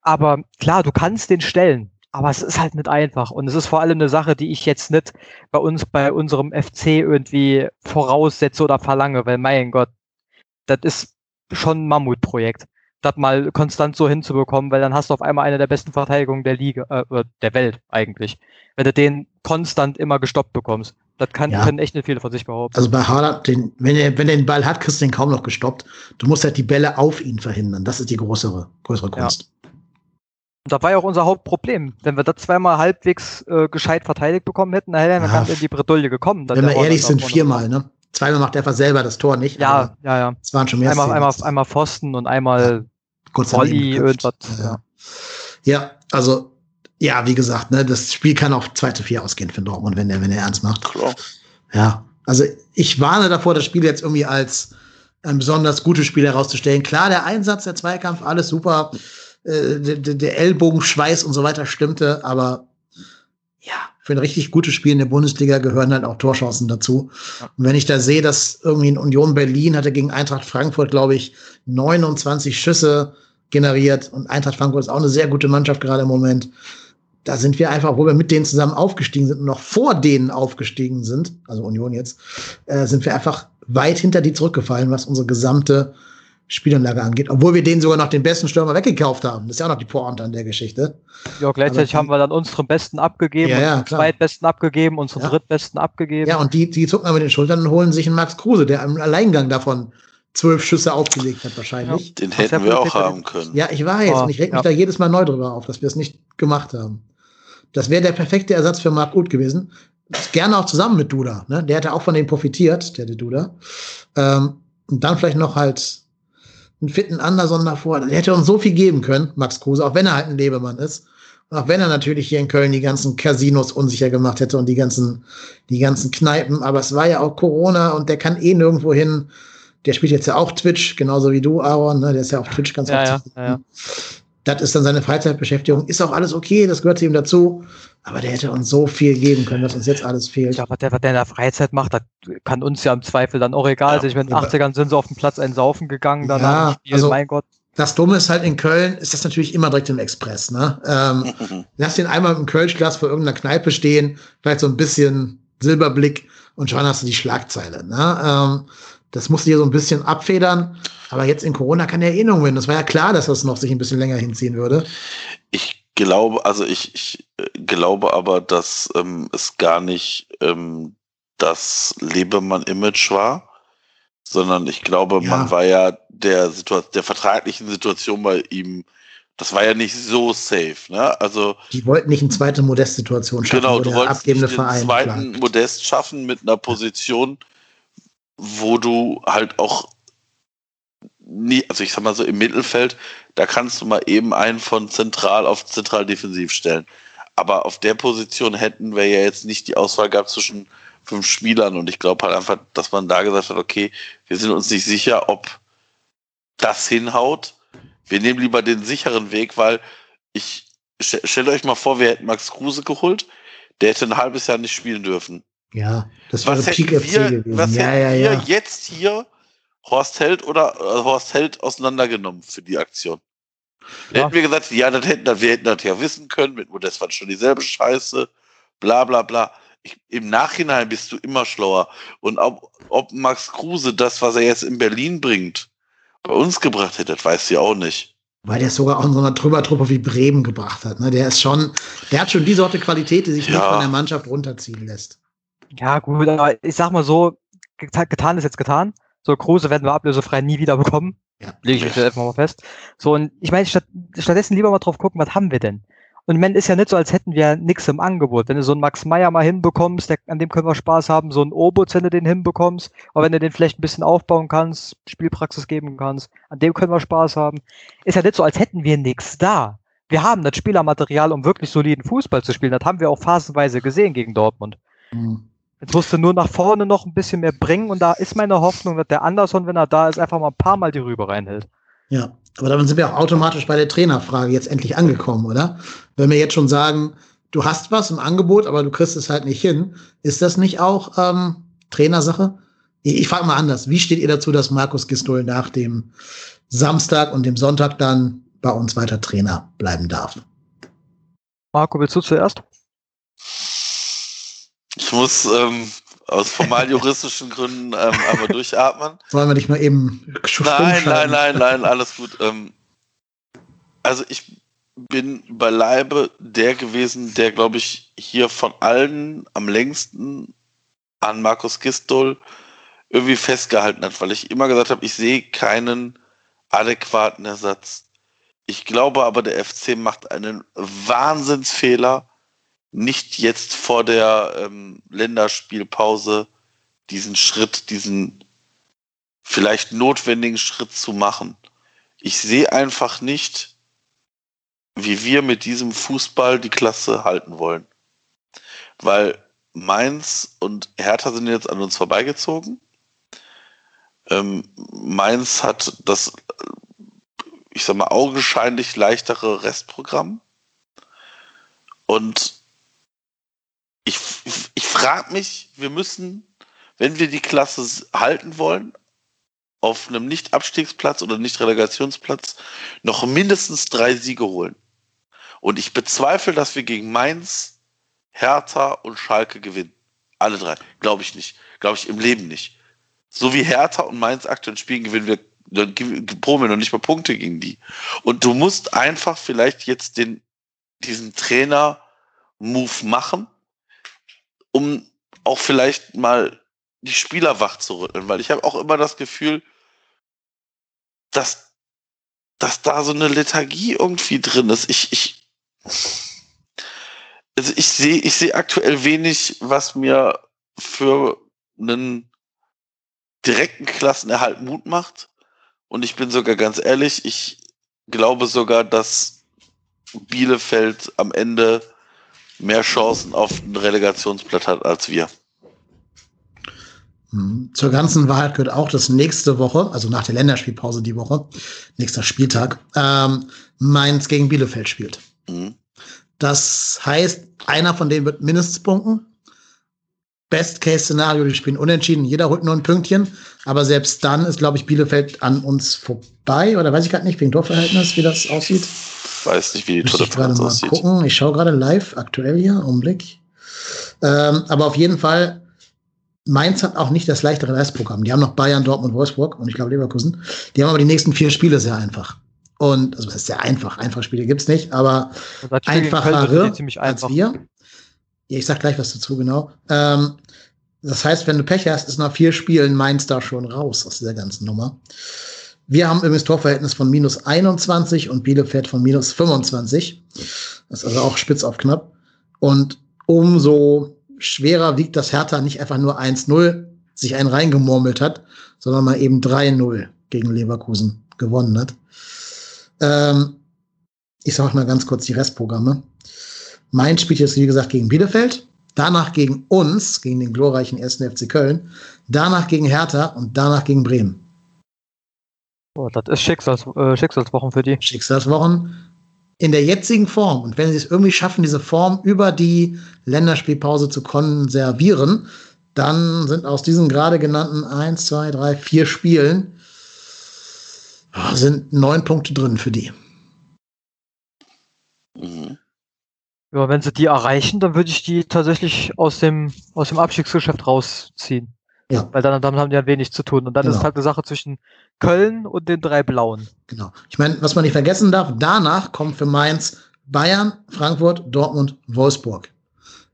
Aber klar, du kannst den stellen. Aber es ist halt nicht einfach. Und es ist vor allem eine Sache, die ich jetzt nicht bei uns, bei unserem FC irgendwie voraussetze oder verlange, weil mein Gott, das ist schon ein Mammutprojekt, das mal konstant so hinzubekommen, weil dann hast du auf einmal eine der besten Verteidigungen der Liga, äh, der Welt eigentlich. Wenn du den konstant immer gestoppt bekommst. Das kann, Ja. können echt nicht viele von sich behaupten. Also bei Haaland, den, wenn, er, wenn er den Ball hat, kriegst du den kaum noch gestoppt. Du musst halt die Bälle auf ihn verhindern. Das ist die größere, größere Ja. Kunst. Und da war ja auch unser Hauptproblem. Wenn wir das zweimal halbwegs äh, gescheit verteidigt bekommen hätten, dann wären wir Ja. in die Bredouille gekommen. Wenn wir ehrlich sind, viermal, ne? Zweimal macht er einfach selber das Tor nicht. Ja, aber ja, ja. Es waren schon mehr Einmal, Szenen. einmal, einmal Pfosten und einmal Kurz Volley, irgendwas. Ja. Ja. ja, also, ja, wie gesagt, ne, das Spiel kann auch 2 zu 4 ausgehen für Dortmund, wenn er, wenn er ernst macht. Klar. Ja, also ich warne davor, das Spiel jetzt irgendwie als ein besonders gutes Spiel herauszustellen. Klar, der Einsatz, der Zweikampf, alles super. Äh, der, der- der Ellbogenschweiß und so weiter stimmte, aber ja, für ein richtig gutes Spiel in der Bundesliga gehören halt auch Torchancen dazu. Und wenn ich da sehe, dass irgendwie in Union Berlin hatte gegen Eintracht Frankfurt, glaube ich, 29 Schüsse generiert und Eintracht Frankfurt ist auch eine sehr gute Mannschaft gerade im Moment. Da sind wir einfach, wo wir mit denen zusammen aufgestiegen sind und noch vor denen aufgestiegen sind, also Union jetzt, äh, sind wir einfach weit hinter die zurückgefallen, was unsere gesamte Spielanlage angeht. Obwohl wir denen sogar noch den besten Stürmer weggekauft haben. Das ist ja auch noch die Pointe an der Geschichte. Ja, gleichzeitig Aber- haben wir dann unseren Besten abgegeben, Ja, ja, unseren klar. Zweitbesten abgegeben, unseren Ja. Drittbesten abgegeben. Ja, und die, die zucken aber mit den Schultern und holen sich einen Max Kruse, der im Alleingang davon zwölf Schüsse aufgelegt hat, wahrscheinlich. Den Hat sehr hätten wir auch haben können. Ja, ich weiß. Oh, und ich reg mich ja. da jedes Mal neu drüber auf, dass wir es nicht gemacht haben. Das wäre der perfekte Ersatz für Marc Uth gewesen. Gerne auch zusammen mit Duda. Ne? Der hätte auch von dem profitiert, der, der Duda. Ähm, und dann vielleicht noch halt einen fitten Anderson davor. Der hätte uns so viel geben können, Max Kruse, auch wenn er halt ein Lebemann ist. Und auch wenn er natürlich hier in Köln die ganzen Casinos unsicher gemacht hätte und die ganzen, die ganzen Kneipen. Aber es war ja auch Corona und der kann eh nirgendwo hin. Der spielt jetzt ja auch Twitch, genauso wie du, Aaron. Ne? Der ist ja auf Twitch ganz Ja, finden. ja, ja. Das ist dann seine Freizeitbeschäftigung. Ist auch alles okay, das gehört zu ihm dazu. Aber der hätte uns so viel geben können, was uns jetzt alles fehlt. Ja, was der, was der in der Freizeit macht, das kann uns ja im Zweifel dann auch egal Ja. sein. Ich meine, in den Aber- 80ern sind sie auf dem Platz ein Saufen gegangen, danach Ja, Spiel, also- mein Gott. Das Dumme ist halt in Köln, ist das natürlich immer direkt im Express. Ne? Ähm, lass den einmal im Kölschglas vor irgendeiner Kneipe stehen, vielleicht so ein bisschen Silberblick und schon hast du die Schlagzeile. Ne? Ähm, das musst du hier so ein bisschen abfedern. Aber jetzt in Corona kann er eh noch gewinnen. Das war ja klar, dass das noch sich ein bisschen länger hinziehen würde. Ich glaube, also ich, ich äh, glaube aber, dass ähm, es gar nicht ähm, das Lebemann-Image war, sondern ich glaube, ja. man war ja der, der vertraglichen Situation bei ihm, das war ja nicht so safe, ne? Also die wollten nicht eine zweite Modest-Situation schaffen, genau, du wolltest abgebende nicht einen zweiten klagt. Modest schaffen mit einer Position, wo du halt auch nie, also ich sag mal so im Mittelfeld, da kannst du mal eben einen von zentral auf zentral defensiv stellen. Aber auf der Position hätten wir ja jetzt nicht die Auswahl gehabt zwischen fünf Spielern und ich glaube halt einfach, dass man da gesagt hat, okay, wir sind uns nicht sicher, ob das hinhaut. Wir nehmen lieber den sicheren Weg, weil ich stellt euch mal vor, wir hätten Max Kruse geholt, der hätte ein halbes Jahr nicht spielen dürfen. Ja, das war was hätten wir, gewesen. Was ja, hätten ja, wir jetzt hier Horst Held oder äh, Horst Held auseinandergenommen für die Aktion? Ja. Hätten wir gesagt, ja, das hätten, wir hätten das ja wissen können, mit Modest war schon dieselbe Scheiße, bla bla bla. Ich, Im Nachhinein bist du immer schlauer. Und ob, ob Max Kruse das, was er jetzt in Berlin bringt, bei uns gebracht hätte, das weißt du ja auch nicht. Weil der es sogar auch in so einer Trümmertruppe wie Bremen gebracht hat. Ne? Der ist schon, der hat schon die Sorte Qualität, die sich ja. nicht von der Mannschaft runterziehen lässt. Ja, gut, aber ich sag mal so, getan ist jetzt getan. So, Kruse werden wir ablösefrei nie wieder bekommen. Ja. Lege ich jetzt einfach mal fest. So, und ich meine, statt, stattdessen lieber mal drauf gucken, was haben wir denn? Und meine, ist ja nicht so, als hätten wir nichts im Angebot. Wenn du so einen Max Meyer mal hinbekommst, der, an dem können wir Spaß haben, so einen Oboz, wenn du den hinbekommst, aber wenn du den vielleicht ein bisschen aufbauen kannst, Spielpraxis geben kannst, an dem können wir Spaß haben. Ist ja nicht so, als hätten wir nichts da. Wir haben das Spielermaterial, um wirklich soliden Fußball zu spielen. Das haben wir auch phasenweise gesehen gegen Dortmund. Mhm. Jetzt musst du nur nach vorne noch ein bisschen mehr bringen und da ist meine Hoffnung, dass der Anderson, wenn er da ist, einfach mal ein paar Mal die Rübe reinhält. Ja, aber dann sind wir auch automatisch bei der Trainerfrage jetzt endlich angekommen, oder? Wenn wir jetzt schon sagen, du hast was im Angebot, aber du kriegst es halt nicht hin, ist das nicht auch ähm, Trainersache? Ich, ich frage mal anders. Wie steht ihr dazu, dass Markus Gistol nach dem Samstag und dem Sonntag dann bei uns weiter Trainer bleiben darf? Marco, willst du zuerst? Ich muss ähm, aus formal juristischen Gründen ähm, einmal durchatmen. Wollen wir nicht mal eben Nein, nein, nein, nein, alles gut. Ähm, also ich bin beileibe der gewesen, der, glaube ich, hier von allen am längsten an Markus Gistol irgendwie festgehalten hat, weil ich immer gesagt habe, ich sehe keinen adäquaten Ersatz. Ich glaube aber, der FC macht einen Wahnsinnsfehler, nicht jetzt vor der ähm, Länderspielpause diesen Schritt, diesen vielleicht notwendigen Schritt zu machen. Ich sehe einfach nicht, wie wir mit diesem Fußball die Klasse halten wollen. Weil Mainz und Hertha sind jetzt an uns vorbeigezogen. Ähm, Mainz hat das, ich sag mal, augenscheinlich leichtere Restprogramm. Und ich, ich frage mich, wir müssen, wenn wir die Klasse halten wollen, auf einem Nicht-Abstiegsplatz oder Nicht-Relegationsplatz noch mindestens drei Siege holen. Und ich bezweifle, dass wir gegen Mainz, Hertha und Schalke gewinnen. Alle drei. Glaube ich nicht. Glaube ich im Leben nicht. So wie Hertha und Mainz aktuell spielen, gewinnen wir, dann proben wir noch nicht mal Punkte gegen die. Und du musst einfach vielleicht jetzt den, diesen Trainer-Move machen um auch vielleicht mal die Spieler wach zu rütteln, weil ich habe auch immer das Gefühl, dass, dass da so eine Lethargie irgendwie drin ist. Ich, ich, also ich sehe, ich sehe aktuell wenig, was mir für einen direkten Klassenerhalt Mut macht. Und ich bin sogar ganz ehrlich, ich glaube sogar, dass Bielefeld am Ende mehr Chancen auf ein Relegationsplatz hat als wir. Hm. Zur ganzen Wahrheit gehört auch, dass nächste Woche, also nach der Länderspielpause die Woche, nächster Spieltag, ähm, Mainz gegen Bielefeld spielt. Mhm. Das heißt, einer von denen wird mindestens punkten. Best-Case-Szenario, die spielen unentschieden, jeder holt nur ein Pünktchen. Aber selbst dann ist, glaube ich, Bielefeld an uns vorbei. Oder weiß ich gerade nicht, wegen Torverhältnis, wie das aussieht weiß nicht, wie die Tour de France aussieht. Gucken. Ich schaue gerade live, aktuell hier, Augenblick. Ähm, aber auf jeden Fall, Mainz hat auch nicht das leichtere Restprogramm. Die haben noch Bayern, Dortmund, Wolfsburg und ich glaube Leverkusen. Die haben aber die nächsten vier Spiele sehr einfach. Und also das ist sehr einfach. Einfache Spiele gibt es nicht, aber einfachere einfach. als wir. Ja, ich sag gleich was dazu, genau. Ähm, das heißt, wenn du Pech hast, ist nach vier Spielen Mainz da schon raus aus dieser ganzen Nummer. Wir haben übrigens Torverhältnis von minus 21 und Bielefeld von minus 25. Das ist also auch spitz auf knapp. Und umso schwerer wiegt das Hertha nicht einfach nur 1-0 sich einen reingemurmelt hat, sondern mal eben 3-0 gegen Leverkusen gewonnen hat. Ähm, ich sage mal ganz kurz die Restprogramme. Mainz spielt jetzt, wie gesagt, gegen Bielefeld, danach gegen uns, gegen den glorreichen 1. FC Köln, danach gegen Hertha und danach gegen Bremen. Oh, das ist Schicksals, äh, Schicksalswochen für die. Schicksalswochen in der jetzigen Form. Und wenn sie es irgendwie schaffen, diese Form über die Länderspielpause zu konservieren, dann sind aus diesen gerade genannten 1, 2, 3, 4 Spielen sind neun Punkte drin für die. Mhm. Ja, wenn sie die erreichen, dann würde ich die tatsächlich aus dem, aus dem Abstiegsgeschäft rausziehen. Ja. Weil dann, dann haben die ja wenig zu tun. Und dann genau. ist halt eine Sache zwischen Köln und den drei Blauen. Genau. Ich meine, was man nicht vergessen darf, danach kommt für Mainz Bayern, Frankfurt, Dortmund, Wolfsburg.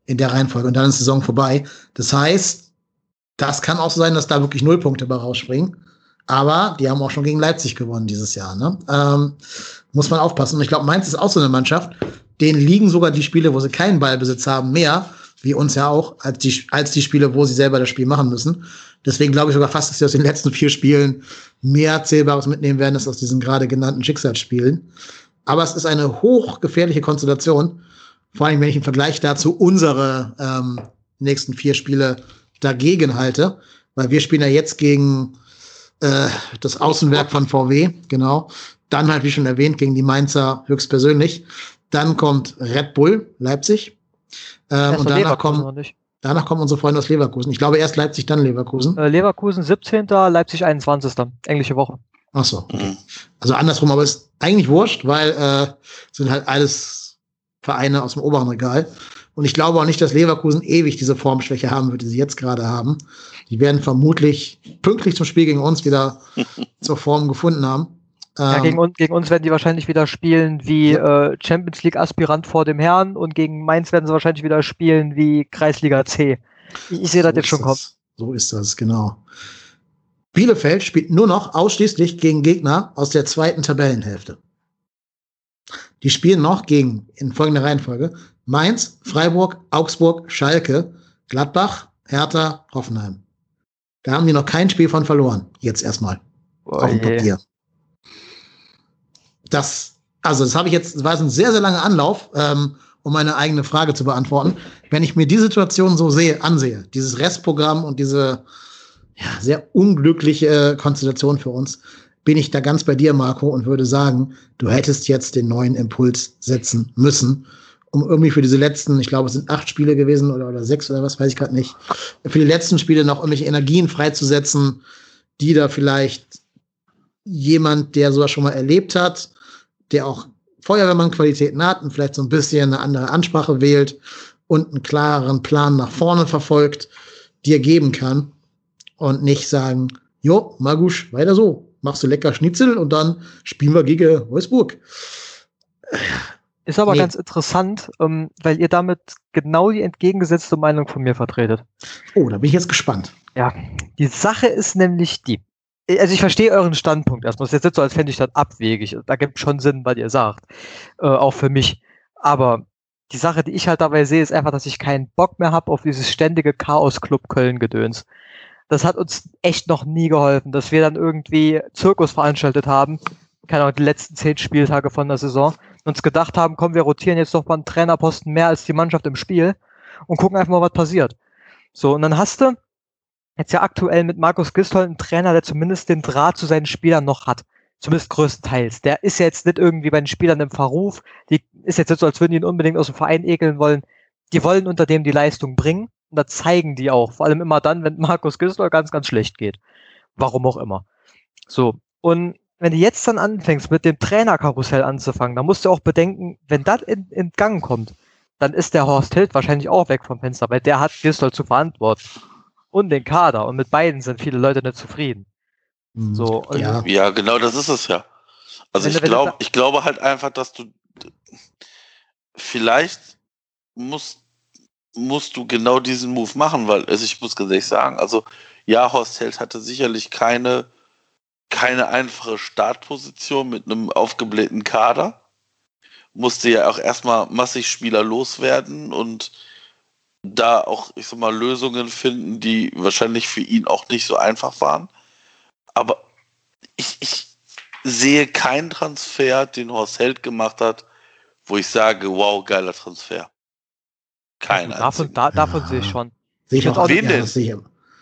In der Reihenfolge. Und dann ist die Saison vorbei. Das heißt, das kann auch so sein, dass da wirklich null Punkte bei rausspringen. Aber die haben auch schon gegen Leipzig gewonnen dieses Jahr. Ne? Ähm, muss man aufpassen. Und ich glaube, Mainz ist auch so eine Mannschaft, denen liegen sogar die Spiele, wo sie keinen Ballbesitz haben, mehr, wie uns ja auch, als die, als die Spiele, wo sie selber das Spiel machen müssen. Deswegen glaube ich sogar fast, dass sie aus den letzten vier Spielen mehr Zählbares mitnehmen werden, als aus diesen gerade genannten Schicksalsspielen. Aber es ist eine hochgefährliche Konstellation. Vor allem, wenn ich im Vergleich dazu unsere ähm, nächsten vier Spiele dagegen halte. Weil wir spielen ja jetzt gegen äh, das Außenwerk von VW, genau. Dann halt, wie schon erwähnt, gegen die Mainzer höchstpersönlich. Dann kommt Red Bull Leipzig. Ähm, und danach kommen, danach kommen unsere Freunde aus Leverkusen. Ich glaube erst Leipzig, dann Leverkusen. Äh, Leverkusen 17., Leipzig 21. Englische Woche. Ach so. Okay. Also andersrum, aber ist eigentlich wurscht, weil äh, sind halt alles Vereine aus dem oberen Regal. Und ich glaube auch nicht, dass Leverkusen ewig diese Formschwäche haben wird, die sie jetzt gerade haben. Die werden vermutlich pünktlich zum Spiel gegen uns wieder zur Form gefunden haben. Ja, ähm, gegen, uns, gegen uns werden die wahrscheinlich wieder spielen wie äh, Champions League Aspirant vor dem Herrn und gegen Mainz werden sie wahrscheinlich wieder spielen wie Kreisliga C. Ich, ich sehe so das jetzt schon kommen. So ist das, genau. Bielefeld spielt nur noch ausschließlich gegen Gegner aus der zweiten Tabellenhälfte. Die spielen noch gegen, in folgender Reihenfolge, Mainz, Freiburg, Augsburg, Schalke, Gladbach, Hertha, Hoffenheim. Da haben die noch kein Spiel von verloren. Jetzt erstmal. Oh, auf dem Papier. Das, also das habe ich jetzt, das war ein sehr, sehr langer Anlauf, ähm, um meine eigene Frage zu beantworten. Wenn ich mir die Situation so sehe, ansehe, dieses Restprogramm und diese ja, sehr unglückliche Konstellation für uns, bin ich da ganz bei dir, Marco, und würde sagen, du hättest jetzt den neuen Impuls setzen müssen um irgendwie für diese letzten, ich glaube, es sind acht Spiele gewesen oder, oder sechs oder was, weiß ich gerade nicht, für die letzten Spiele noch irgendwelche Energien freizusetzen, die da vielleicht jemand, der sowas schon mal erlebt hat, der auch Feuerwehrmann-Qualitäten hat und vielleicht so ein bisschen eine andere Ansprache wählt und einen klareren Plan nach vorne verfolgt, dir geben kann und nicht sagen, jo, Magusch, weiter so, machst du lecker Schnitzel und dann spielen wir gegen Wolfsburg. Ist aber nee. ganz interessant, ähm, weil ihr damit genau die entgegengesetzte Meinung von mir vertretet. Oh, da bin ich jetzt gespannt. Ja, die Sache ist nämlich die. Also ich verstehe euren Standpunkt erstmal. Es ist jetzt nicht so, als fände ich das abwegig. Da gibt schon Sinn, was ihr sagt. Äh, auch für mich. Aber die Sache, die ich halt dabei sehe, ist einfach, dass ich keinen Bock mehr habe auf dieses ständige Chaos-Club Köln-Gedöns. Das hat uns echt noch nie geholfen, dass wir dann irgendwie Zirkus veranstaltet haben. Keine Ahnung, die letzten zehn Spieltage von der Saison uns gedacht haben, komm, wir rotieren jetzt noch mal einen Trainerposten mehr als die Mannschaft im Spiel und gucken einfach mal, was passiert. So, und dann hast du jetzt ja aktuell mit Markus Gistol einen Trainer, der zumindest den Draht zu seinen Spielern noch hat. Zumindest größtenteils. Der ist jetzt nicht irgendwie bei den Spielern im Verruf. Die ist jetzt nicht so, als würden die ihn unbedingt aus dem Verein ekeln wollen. Die wollen unter dem die Leistung bringen. Und da zeigen die auch. Vor allem immer dann, wenn Markus Gistol ganz, ganz schlecht geht. Warum auch immer. So. Und wenn du jetzt dann anfängst, mit dem Trainerkarussell anzufangen, dann musst du auch bedenken, wenn das in, in Gang kommt, dann ist der Horst Hild wahrscheinlich auch weg vom Fenster, weil der hat Gistol zu verantworten. Und den Kader. Und mit beiden sind viele Leute nicht zufrieden. Mhm. So, ja. ja, genau das ist es ja. Also ich glaube, ich glaube halt einfach, dass du vielleicht musst, musst du genau diesen Move machen, weil also ich muss ganz ehrlich sagen, also ja, Horst Held hatte sicherlich keine, keine einfache Startposition mit einem aufgeblähten Kader. Musste ja auch erstmal massig Spieler loswerden und da auch, ich sag mal, Lösungen finden, die wahrscheinlich für ihn auch nicht so einfach waren. Aber ich, ich sehe keinen Transfer, den Horst Held gemacht hat, wo ich sage, wow, geiler Transfer. Keiner. Davon, da, davon ja. sehe ich schon. Sehe ich auch Wen denn?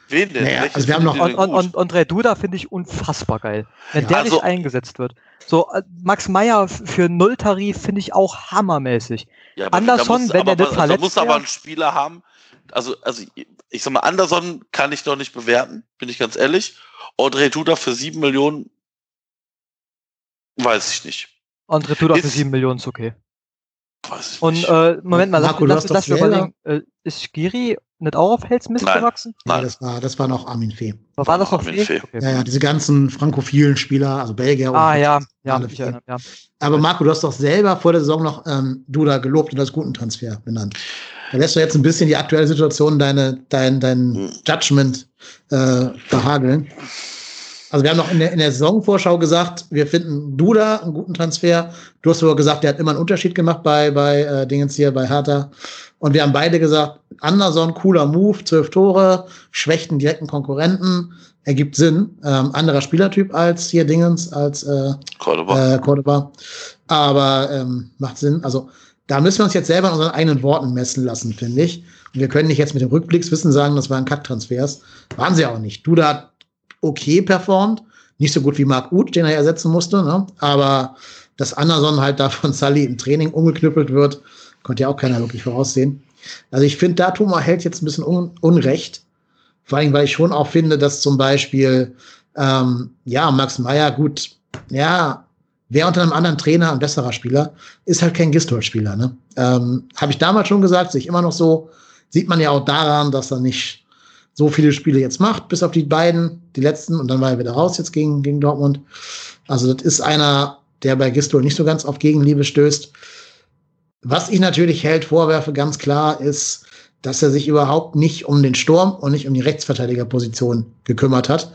Wen denn? Naja, also wir haben noch und, und, und André Duda finde ich unfassbar geil, wenn ja, der also, nicht eingesetzt wird. So äh, Max Meyer für Nulltarif finde ich auch hammermäßig. Ja, Anderson, wenn der nicht verletzt muss aber einen Spieler haben. Also also ich sag mal Anderson kann ich doch nicht bewerten, bin ich ganz ehrlich. André Duda für sieben Millionen weiß ich nicht. André Duda für sieben Millionen ist okay. Und äh, Moment mal, Marco, lass, lass, lass mir überlegen, äh, ist Giri nicht auch auf Hells Mist Nein. gewachsen? Nein, das war, das war noch Armin Fee. War, war das noch Armin Fee? Okay. Ja, ja, diese ganzen frankophilen Spieler, also Belgier. Ah, ja, ja, ich erinnere, ja. Aber Marco, du hast doch selber vor der Saison noch ähm, Duda gelobt und als guten Transfer benannt. Da lässt du jetzt ein bisschen die aktuelle Situation, deine, dein, dein hm. Judgment äh, verhageln. Also wir haben noch in der, in der Saisonvorschau gesagt, wir finden Duda einen guten Transfer. Du hast sogar gesagt, der hat immer einen Unterschied gemacht bei, bei äh, Dingens hier, bei Hertha. Und wir haben beide gesagt, Anderson, cooler Move, zwölf Tore, schwächt einen direkten Konkurrenten, ergibt Sinn. Ähm, anderer Spielertyp als hier Dingens, als äh, Cordoba. Äh, Cordoba. Aber ähm, macht Sinn. Also da müssen wir uns jetzt selber in unseren eigenen Worten messen lassen, finde ich. Und wir können nicht jetzt mit dem Rückblickswissen sagen, das waren Kacktransfers. Waren sie auch nicht. Duda hat okay performt. Nicht so gut wie Marc Uth, den er ersetzen musste, ne? aber dass Anderson halt da von Sully im Training umgeknüppelt wird, konnte ja auch keiner wirklich voraussehen. Also ich finde, da Thomas hält jetzt ein bisschen un Unrecht. Vor allem, weil ich schon auch finde, dass zum Beispiel, ähm, ja, Max Meyer, gut, ja, wer unter einem anderen Trainer ein besserer Spieler, ist halt kein Gistol-Spieler. Ne? Ähm, Habe ich damals schon gesagt, sehe ich immer noch so. Sieht man ja auch daran, dass er nicht so viele Spiele jetzt macht, bis auf die beiden, die letzten, und dann war er wieder raus jetzt gegen, gegen Dortmund. Also das ist einer, der bei Gistol nicht so ganz auf Gegenliebe stößt. Was ich natürlich Held vorwerfe, ganz klar, ist, dass er sich überhaupt nicht um den Sturm und nicht um die Rechtsverteidigerposition gekümmert hat.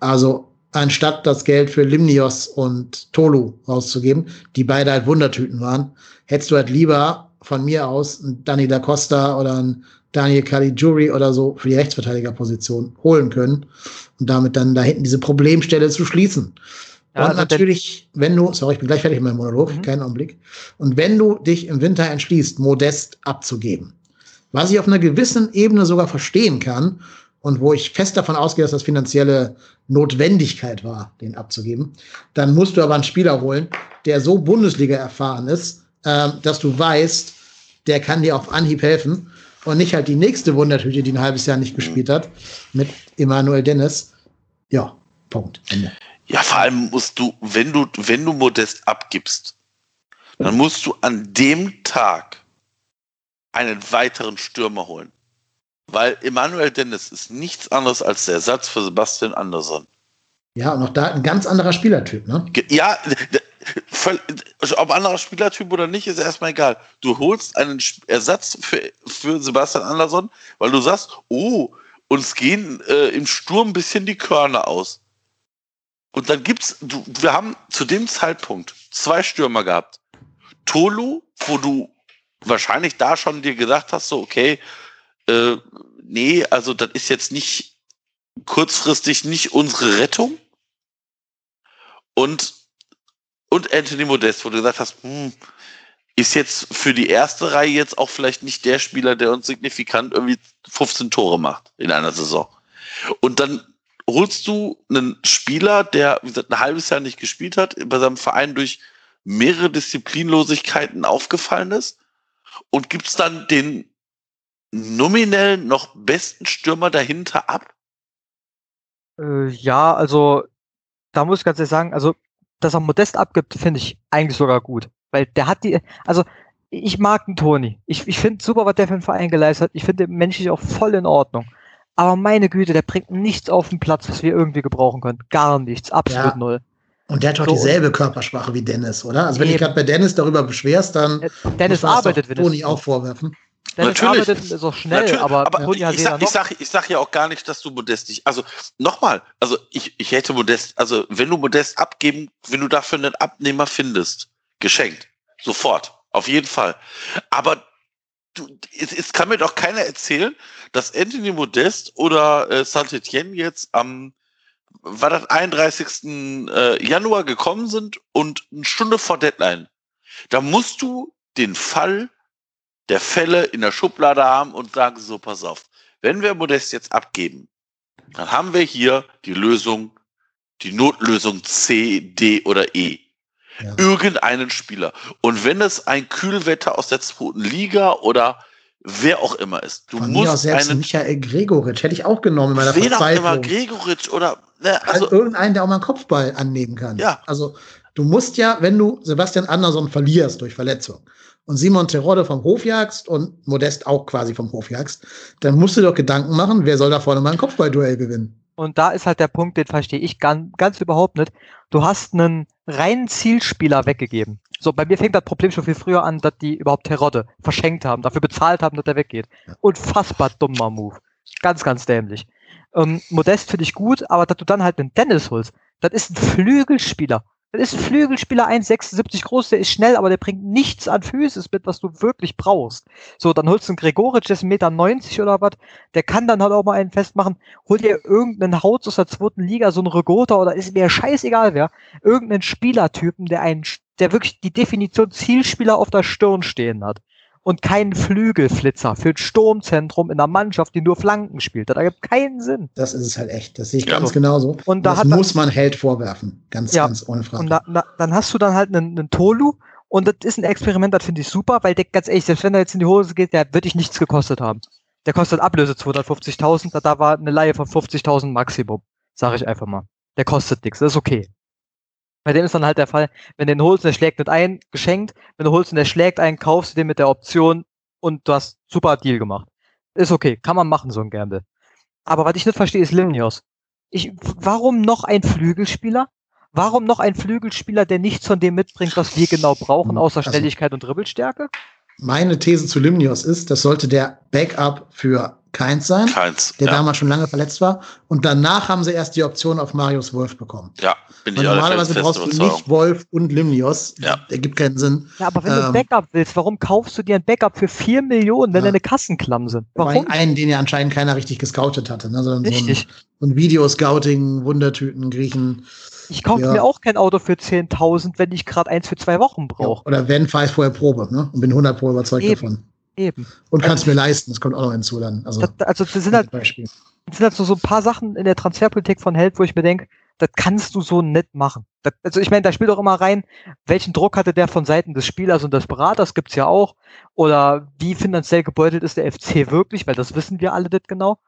Also anstatt das Geld für Limnios und Tolu rauszugeben, die beide halt Wundertüten waren, hättest du halt lieber von mir aus einen Danny da Costa oder einen Daniel Caligiuri oder so für die Rechtsverteidigerposition holen können und damit dann da hinten diese Problemstelle zu schließen. Ja, und also natürlich, wenn du, sorry, ich bin gleich fertig mit meinem Monolog, mhm. keinen Augenblick. Und wenn du dich im Winter entschließt, Modest abzugeben, was ich auf einer gewissen Ebene sogar verstehen kann und wo ich fest davon ausgehe, dass das finanzielle Notwendigkeit war, den abzugeben, dann musst du aber einen Spieler holen, der so Bundesliga erfahren ist, äh, dass du weißt, der kann dir auf Anhieb helfen und nicht halt die nächste Wundertüte, die ein halbes Jahr nicht gespielt hat, mit Emanuel Dennis. Ja, Punkt. Ende. Ja, vor allem musst du, wenn du, wenn du Modest abgibst, dann musst du an dem Tag einen weiteren Stürmer holen. Weil Emanuel Dennis ist nichts anderes als der Ersatz für Sebastian Andersson. Ja, und auch da ein ganz anderer Spielertyp, ne? Ja, also ob anderer Spielertyp oder nicht, ist erstmal egal. Du holst einen Ersatz für, für Sebastian Andersson, weil du sagst, oh, uns gehen äh, im Sturm ein bisschen die Körner aus. Und dann gibt's, du, wir haben zu dem Zeitpunkt zwei Stürmer gehabt. Tolu, wo du wahrscheinlich da schon dir gedacht hast, so, okay, äh, nee, also das ist jetzt nicht kurzfristig nicht unsere Rettung. Und und Anthony Modest, wo du gesagt hast, hm, ist jetzt für die erste Reihe jetzt auch vielleicht nicht der Spieler, der uns signifikant irgendwie 15 Tore macht in einer Saison. Und dann holst du einen Spieler, der, wie gesagt, ein halbes Jahr nicht gespielt hat, bei seinem Verein durch mehrere Disziplinlosigkeiten aufgefallen ist und gibst dann den nominell noch besten Stürmer dahinter ab? Äh, ja, also da muss ich ganz ehrlich sagen, also dass er Modest abgibt, finde ich eigentlich sogar gut. Weil der hat die, also ich mag den Toni. Ich, ich finde super, was der für einen Verein geleistet hat. Ich finde den menschlich auch voll in Ordnung. Aber meine Güte, der bringt nichts auf den Platz, was wir irgendwie gebrauchen können. Gar nichts. Absolut ja. null. Und der hat doch so, dieselbe Körpersprache wie Dennis, oder? Also wenn du gerade bei Dennis darüber beschwerst, dann Dennis arbeitet, Toni auch vorwerfen. Dennis Natürlich. arbeitet ist auch schnell, Natürlich, aber, aber ich, ich, sag, ich, sag, ich sag ja auch gar nicht, dass du Modest nicht. Also nochmal, also ich, ich hätte Modest, also wenn du Modest abgeben, wenn du dafür einen Abnehmer findest, geschenkt. Sofort. Auf jeden Fall. Aber du, es, es kann mir doch keiner erzählen, dass Anthony Modest oder äh, Saint-Etienne jetzt am war das 31. Äh, Januar gekommen sind und eine Stunde vor Deadline. Da musst du den Fall der Fälle in der Schublade haben und sagen so, pass auf, wenn wir Modest jetzt abgeben, dann haben wir hier die Lösung, die Notlösung C, D oder E. Ja. Irgendeinen Spieler. Und wenn es ein Kühlwetter aus der zweiten Liga oder wer auch immer ist. Du Von musst mir aus selbst einen, Michael Gregoritsch hätte ich auch genommen in meiner wen. Auch immer, Gregoritsch oder ne, also, also irgendeinen, der auch mal einen Kopfball annehmen kann. Ja. Also du musst ja, wenn du Sebastian Andersson verlierst durch Verletzung und Simon Terodde vom Hof jagst und Modest auch quasi vom Hof jagst, dann musst du doch Gedanken machen, wer soll da vorne mal ein Kopfballduell gewinnen. Und da ist halt der Punkt, den verstehe ich ganz, ganz überhaupt nicht. Du hast einen reinen Zielspieler weggegeben. So, bei mir fängt das Problem schon viel früher an, dass die überhaupt Terodde verschenkt haben, dafür bezahlt haben, dass er weggeht. Unfassbar dummer Move. Ganz, ganz dämlich. Ähm, Modest finde ich gut, aber dass du dann halt einen Dennis holst, das ist ein Flügelspieler. Das ist ein Flügelspieler 1,76 groß, der ist schnell, aber der bringt nichts an Physis mit, was du wirklich brauchst. So, dann holst du einen Gregoritsch, der ist 1,90 Meter oder was, der kann dann halt auch mal einen festmachen. Hol dir irgendeinen Haut aus der zweiten Liga, so ein Regota oder ist mir scheißegal wer, irgendeinen Spielertypen, der einen, der wirklich die Definition Zielspieler auf der Stirn stehen hat und keinen Flügelflitzer für ein Sturmzentrum in einer Mannschaft, die nur Flanken spielt. Das ergibt keinen Sinn. Das ist es halt echt. Das sehe ich ja. ganz genauso. Und da das muss man Held vorwerfen. Ganz, ja. ganz ohne Frage. Und da, da, dann hast du dann halt einen, einen Tolu und das ist ein Experiment, das finde ich super, weil der ganz ehrlich, selbst wenn er jetzt in die Hose geht, der wird dich nichts gekostet haben. Der kostet Ablöse 250.000, da war eine Leihe von 50.000 Maximum. Sage ich einfach mal. Der kostet nichts, das ist okay. Bei dem ist dann halt der Fall, wenn du den holst und der schlägt nicht ein, geschenkt. Wenn du holst und der schlägt ein, kaufst du den mit der Option und du hast super Deal gemacht. Ist okay, kann man machen, so ein Gamble. Aber was ich nicht verstehe, ist Limnios. Ich, warum noch ein Flügelspieler? Warum noch ein Flügelspieler, der nichts von dem mitbringt, was wir genau brauchen, außer also, Schnelligkeit und Dribbelstärke? Meine These zu Limnios ist, das sollte der Backup für Keins sein, Keins, der ja. damals schon lange verletzt war. Und danach haben sie erst die Option auf Marius Wolf bekommen. Ja, bin ich Normalerweise brauchst du nicht Wolf und Limnios. Ja. Der gibt keinen Sinn. Ja, aber wenn ähm, du ein ähm, Backup willst, warum kaufst du dir ein Backup für 4 Millionen, wenn ja. deine Kassen klamm sind? Warum? Einen, den ja anscheinend keiner richtig gescoutet hatte, ne? sondern richtig. so ein, so ein Videoscouting, Wundertüten, Griechen. Ich kaufe ja. mir auch kein Auto für 10.000, wenn ich gerade eins für zwei Wochen brauche. Ja, oder wenn, fahre ich vorher Probe ne? und bin 100 Pro überzeugt Eben. davon. Eben. Und kannst also, mir leisten, das kommt auch noch hinzu dann. Also, das, also das sind halt, das sind halt so, so ein paar Sachen in der Transferpolitik von Held, wo ich mir denke, das kannst du so nett machen. Das, also ich meine, da spielt auch immer rein, welchen Druck hatte der von Seiten des Spielers und des Beraters, gibt's ja auch. Oder wie finanziell gebeutelt ist der FC wirklich, weil das wissen wir alle nicht genau.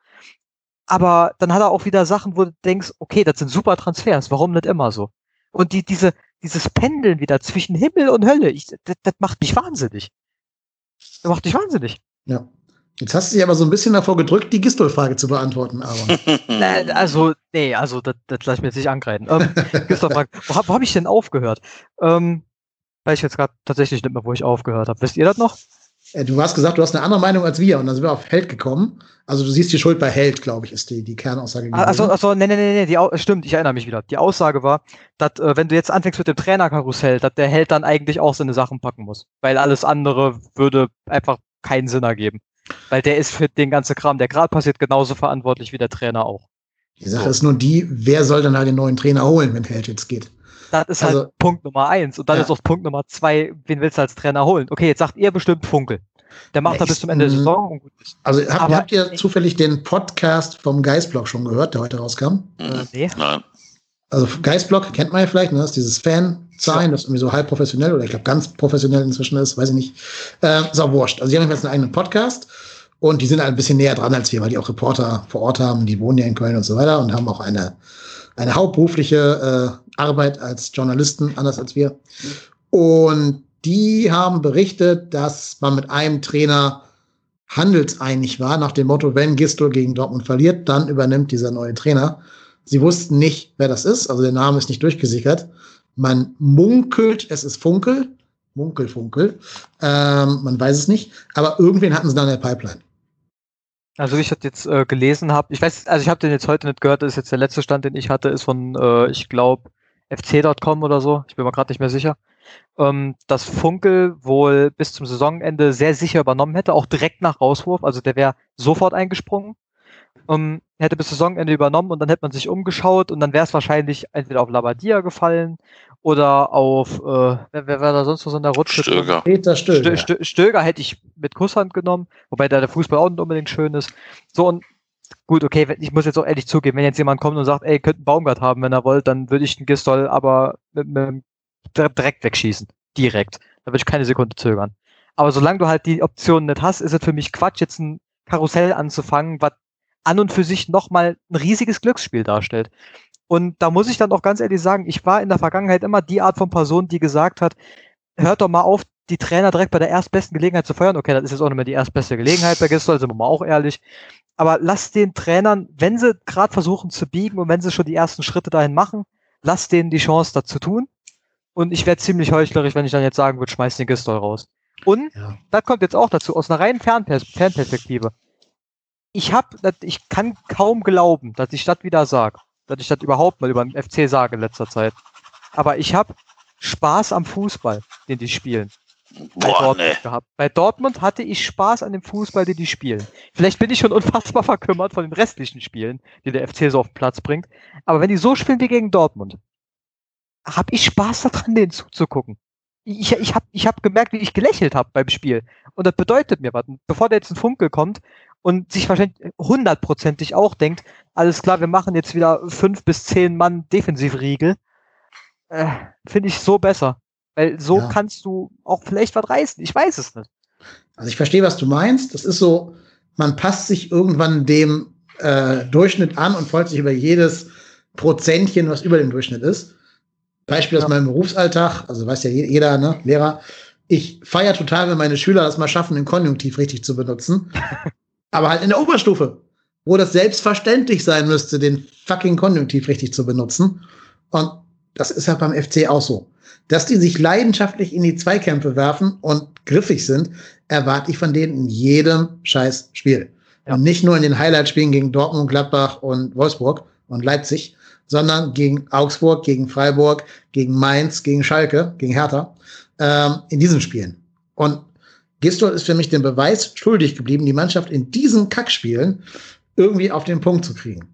Aber dann hat er auch wieder Sachen, wo du denkst, okay, das sind super Transfers, warum nicht immer so? Und die, diese, dieses Pendeln wieder zwischen Himmel und Hölle, ich, das, das macht mich wahnsinnig. Das macht dich wahnsinnig. Ja. Jetzt hast du dich aber so ein bisschen davor gedrückt, die Gistol-Frage zu beantworten, aber. also, nee, also, das, das lasse ich mir jetzt nicht angreifen. Ähm, Gistol-Frage, wo, wo habe ich denn aufgehört? Ähm, weiß ich jetzt gerade tatsächlich nicht mehr, wo ich aufgehört habe. Wisst ihr das noch? Äh, du hast gesagt, du hast eine andere Meinung als wir und dann sind wir auf Held gekommen. Also du siehst die Schuld bei Held, glaube ich, ist die, die Kernaussage. Also, also, nee, nee, nee, nee, die, stimmt, ich erinnere mich wieder. Die Aussage war, dass äh, wenn du jetzt anfängst mit dem Trainerkarussell, dass der Held dann eigentlich auch seine Sachen packen muss. Weil alles andere würde einfach keinen Sinn ergeben. Weil der ist für den ganzen Kram, der gerade passiert, genauso verantwortlich wie der Trainer auch. Die Sache so. ist nur die, wer soll dann halt den neuen Trainer holen, wenn Held jetzt geht? Das ist halt also, halt Punkt Nummer eins. Und dann ja. ist auch Punkt Nummer zwei, wen willst du als Trainer holen? Okay, jetzt sagt ihr bestimmt Funkel. Der macht ja, bis zum Ende der Saison. Und gut ist. Also habt, Aber, habt ihr zufällig den Podcast vom Geistblog schon gehört, der heute rauskam? Äh, nee. Nein. Also Geistblog kennt man ja vielleicht, ne? das ist dieses Fan-Sein, ja. das irgendwie so halb professionell oder ich glaube ganz professionell inzwischen ist, weiß ich nicht. Äh, ist auch wurscht. Also die haben jetzt einen eigenen Podcast und die sind halt ein bisschen näher dran als wir, weil die auch Reporter vor Ort haben, die wohnen ja in Köln und so weiter und haben auch eine, eine hauptberufliche äh, Arbeit als Journalisten, anders als wir. Und die haben berichtet, dass man mit einem Trainer handelseinig war, nach dem Motto, wenn Gistol gegen Dortmund verliert, dann übernimmt dieser neue Trainer. Sie wussten nicht, wer das ist, also der Name ist nicht durchgesickert. Man munkelt, es ist Funkel, Munkel, Funkel. Ähm, man weiß es nicht, aber irgendwen hatten sie da in der Pipeline. Also wie ich das jetzt äh, gelesen habe, ich weiß, also ich habe den jetzt heute nicht gehört, das ist jetzt der letzte Stand, den ich hatte, ist von, äh, ich glaube, fc.com oder so, ich bin mir gerade nicht mehr sicher, ähm, dass Funkel wohl bis zum Saisonende sehr sicher übernommen hätte, auch direkt nach Rauswurf, also der wäre sofort eingesprungen ähm, hätte bis Saisonende übernommen und dann hätte man sich umgeschaut und dann wäre es wahrscheinlich entweder auf Labadia gefallen oder auf, äh, wer, wer war da sonst noch so in der Rutsche? Stöger. Peter Stöger. Stö, Stö, Stöger hätte ich mit Kusshand genommen, wobei da der Fußball auch nicht unbedingt schön ist. So und gut, okay, ich muss jetzt auch ehrlich zugeben, wenn jetzt jemand kommt und sagt, ey, könnt einen Baumgart haben, wenn er wollt, dann würde ich den Gistol aber mit, mit, direkt wegschießen. Direkt. Da würde ich keine Sekunde zögern. Aber solange du halt die Option nicht hast, ist es für mich Quatsch, jetzt ein Karussell anzufangen, was an und für sich nochmal ein riesiges Glücksspiel darstellt. Und da muss ich dann auch ganz ehrlich sagen, ich war in der Vergangenheit immer die Art von Person, die gesagt hat, hört doch mal auf, die Trainer direkt bei der erstbesten Gelegenheit zu feuern. Okay, das ist jetzt auch nicht mehr die erstbeste Gelegenheit bei Gistol, sind wir mal auch ehrlich. Aber lasst den Trainern, wenn sie gerade versuchen zu biegen und wenn sie schon die ersten Schritte dahin machen, lasst denen die Chance, das zu tun. Und ich werde ziemlich heuchlerisch, wenn ich dann jetzt sagen würde, schmeiß den Gistol raus. Und ja. das kommt jetzt auch dazu, aus einer reinen Fernpers Fernperspektive ich hab, ich kann kaum glauben, dass ich das wieder sage, dass ich das überhaupt mal über den FC sage in letzter Zeit. Aber ich habe Spaß am Fußball, den die spielen. Bei Boah, Dortmund nee. gehabt. Bei Dortmund hatte ich Spaß an dem Fußball, den die spielen. Vielleicht bin ich schon unfassbar verkümmert von den restlichen Spielen, die der FC so auf den Platz bringt. Aber wenn die so spielen wie gegen Dortmund, habe ich Spaß daran, denen zuzugucken. Ich, ich habe ich hab gemerkt, wie ich gelächelt habe beim Spiel. Und das bedeutet mir was. Bevor der jetzt ein Funkel kommt, und sich wahrscheinlich hundertprozentig auch denkt, alles klar, wir machen jetzt wieder fünf bis zehn Mann Defensivriegel, äh, finde ich so besser. Weil so ja. kannst du auch vielleicht was reißen. Ich weiß es nicht. Also ich verstehe, was du meinst. Das ist so, man passt sich irgendwann dem äh, Durchschnitt an und freut sich über jedes Prozentchen, was über dem Durchschnitt ist. Beispiel ja. aus meinem Berufsalltag, also weiß ja jeder, ne, Lehrer. Ich feiere total, wenn meine Schüler das mal schaffen, den Konjunktiv richtig zu benutzen. Aber halt in der Oberstufe, wo das selbstverständlich sein müsste, den fucking Konjunktiv richtig zu benutzen. Und das ist ja beim FC auch so. Dass die sich leidenschaftlich in die Zweikämpfe werfen und griffig sind, erwarte ich von denen in jedem scheiß Spiel. Ja. Und nicht nur in den Highlight-Spielen gegen Dortmund, Gladbach und Wolfsburg und Leipzig, sondern gegen Augsburg, gegen Freiburg, gegen Mainz, gegen Schalke, gegen Hertha, ähm, in diesen Spielen. Und Gistol ist für mich den Beweis schuldig geblieben, die Mannschaft in diesen Kackspielen irgendwie auf den Punkt zu kriegen.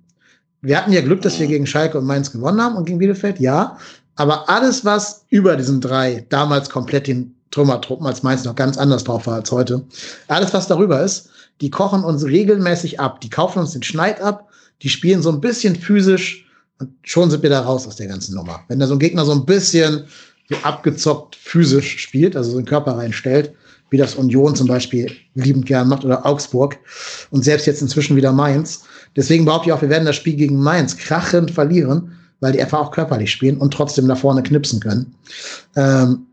Wir hatten ja Glück, dass wir gegen Schalke und Mainz gewonnen haben und gegen Bielefeld, ja. Aber alles, was über diesen drei, damals komplett den Trümmertruppen, als Mainz noch ganz anders drauf war als heute, alles, was darüber ist, die kochen uns regelmäßig ab. Die kaufen uns den Schneid ab, die spielen so ein bisschen physisch und schon sind wir da raus aus der ganzen Nummer. Wenn da so ein Gegner so ein bisschen so abgezockt physisch spielt, also so den Körper reinstellt, wie das Union zum Beispiel liebend gern macht oder Augsburg und selbst jetzt inzwischen wieder Mainz. Deswegen behaupte ich auch, wir werden das Spiel gegen Mainz krachend verlieren, weil die einfach auch körperlich spielen und trotzdem nach vorne knipsen können. Ähm,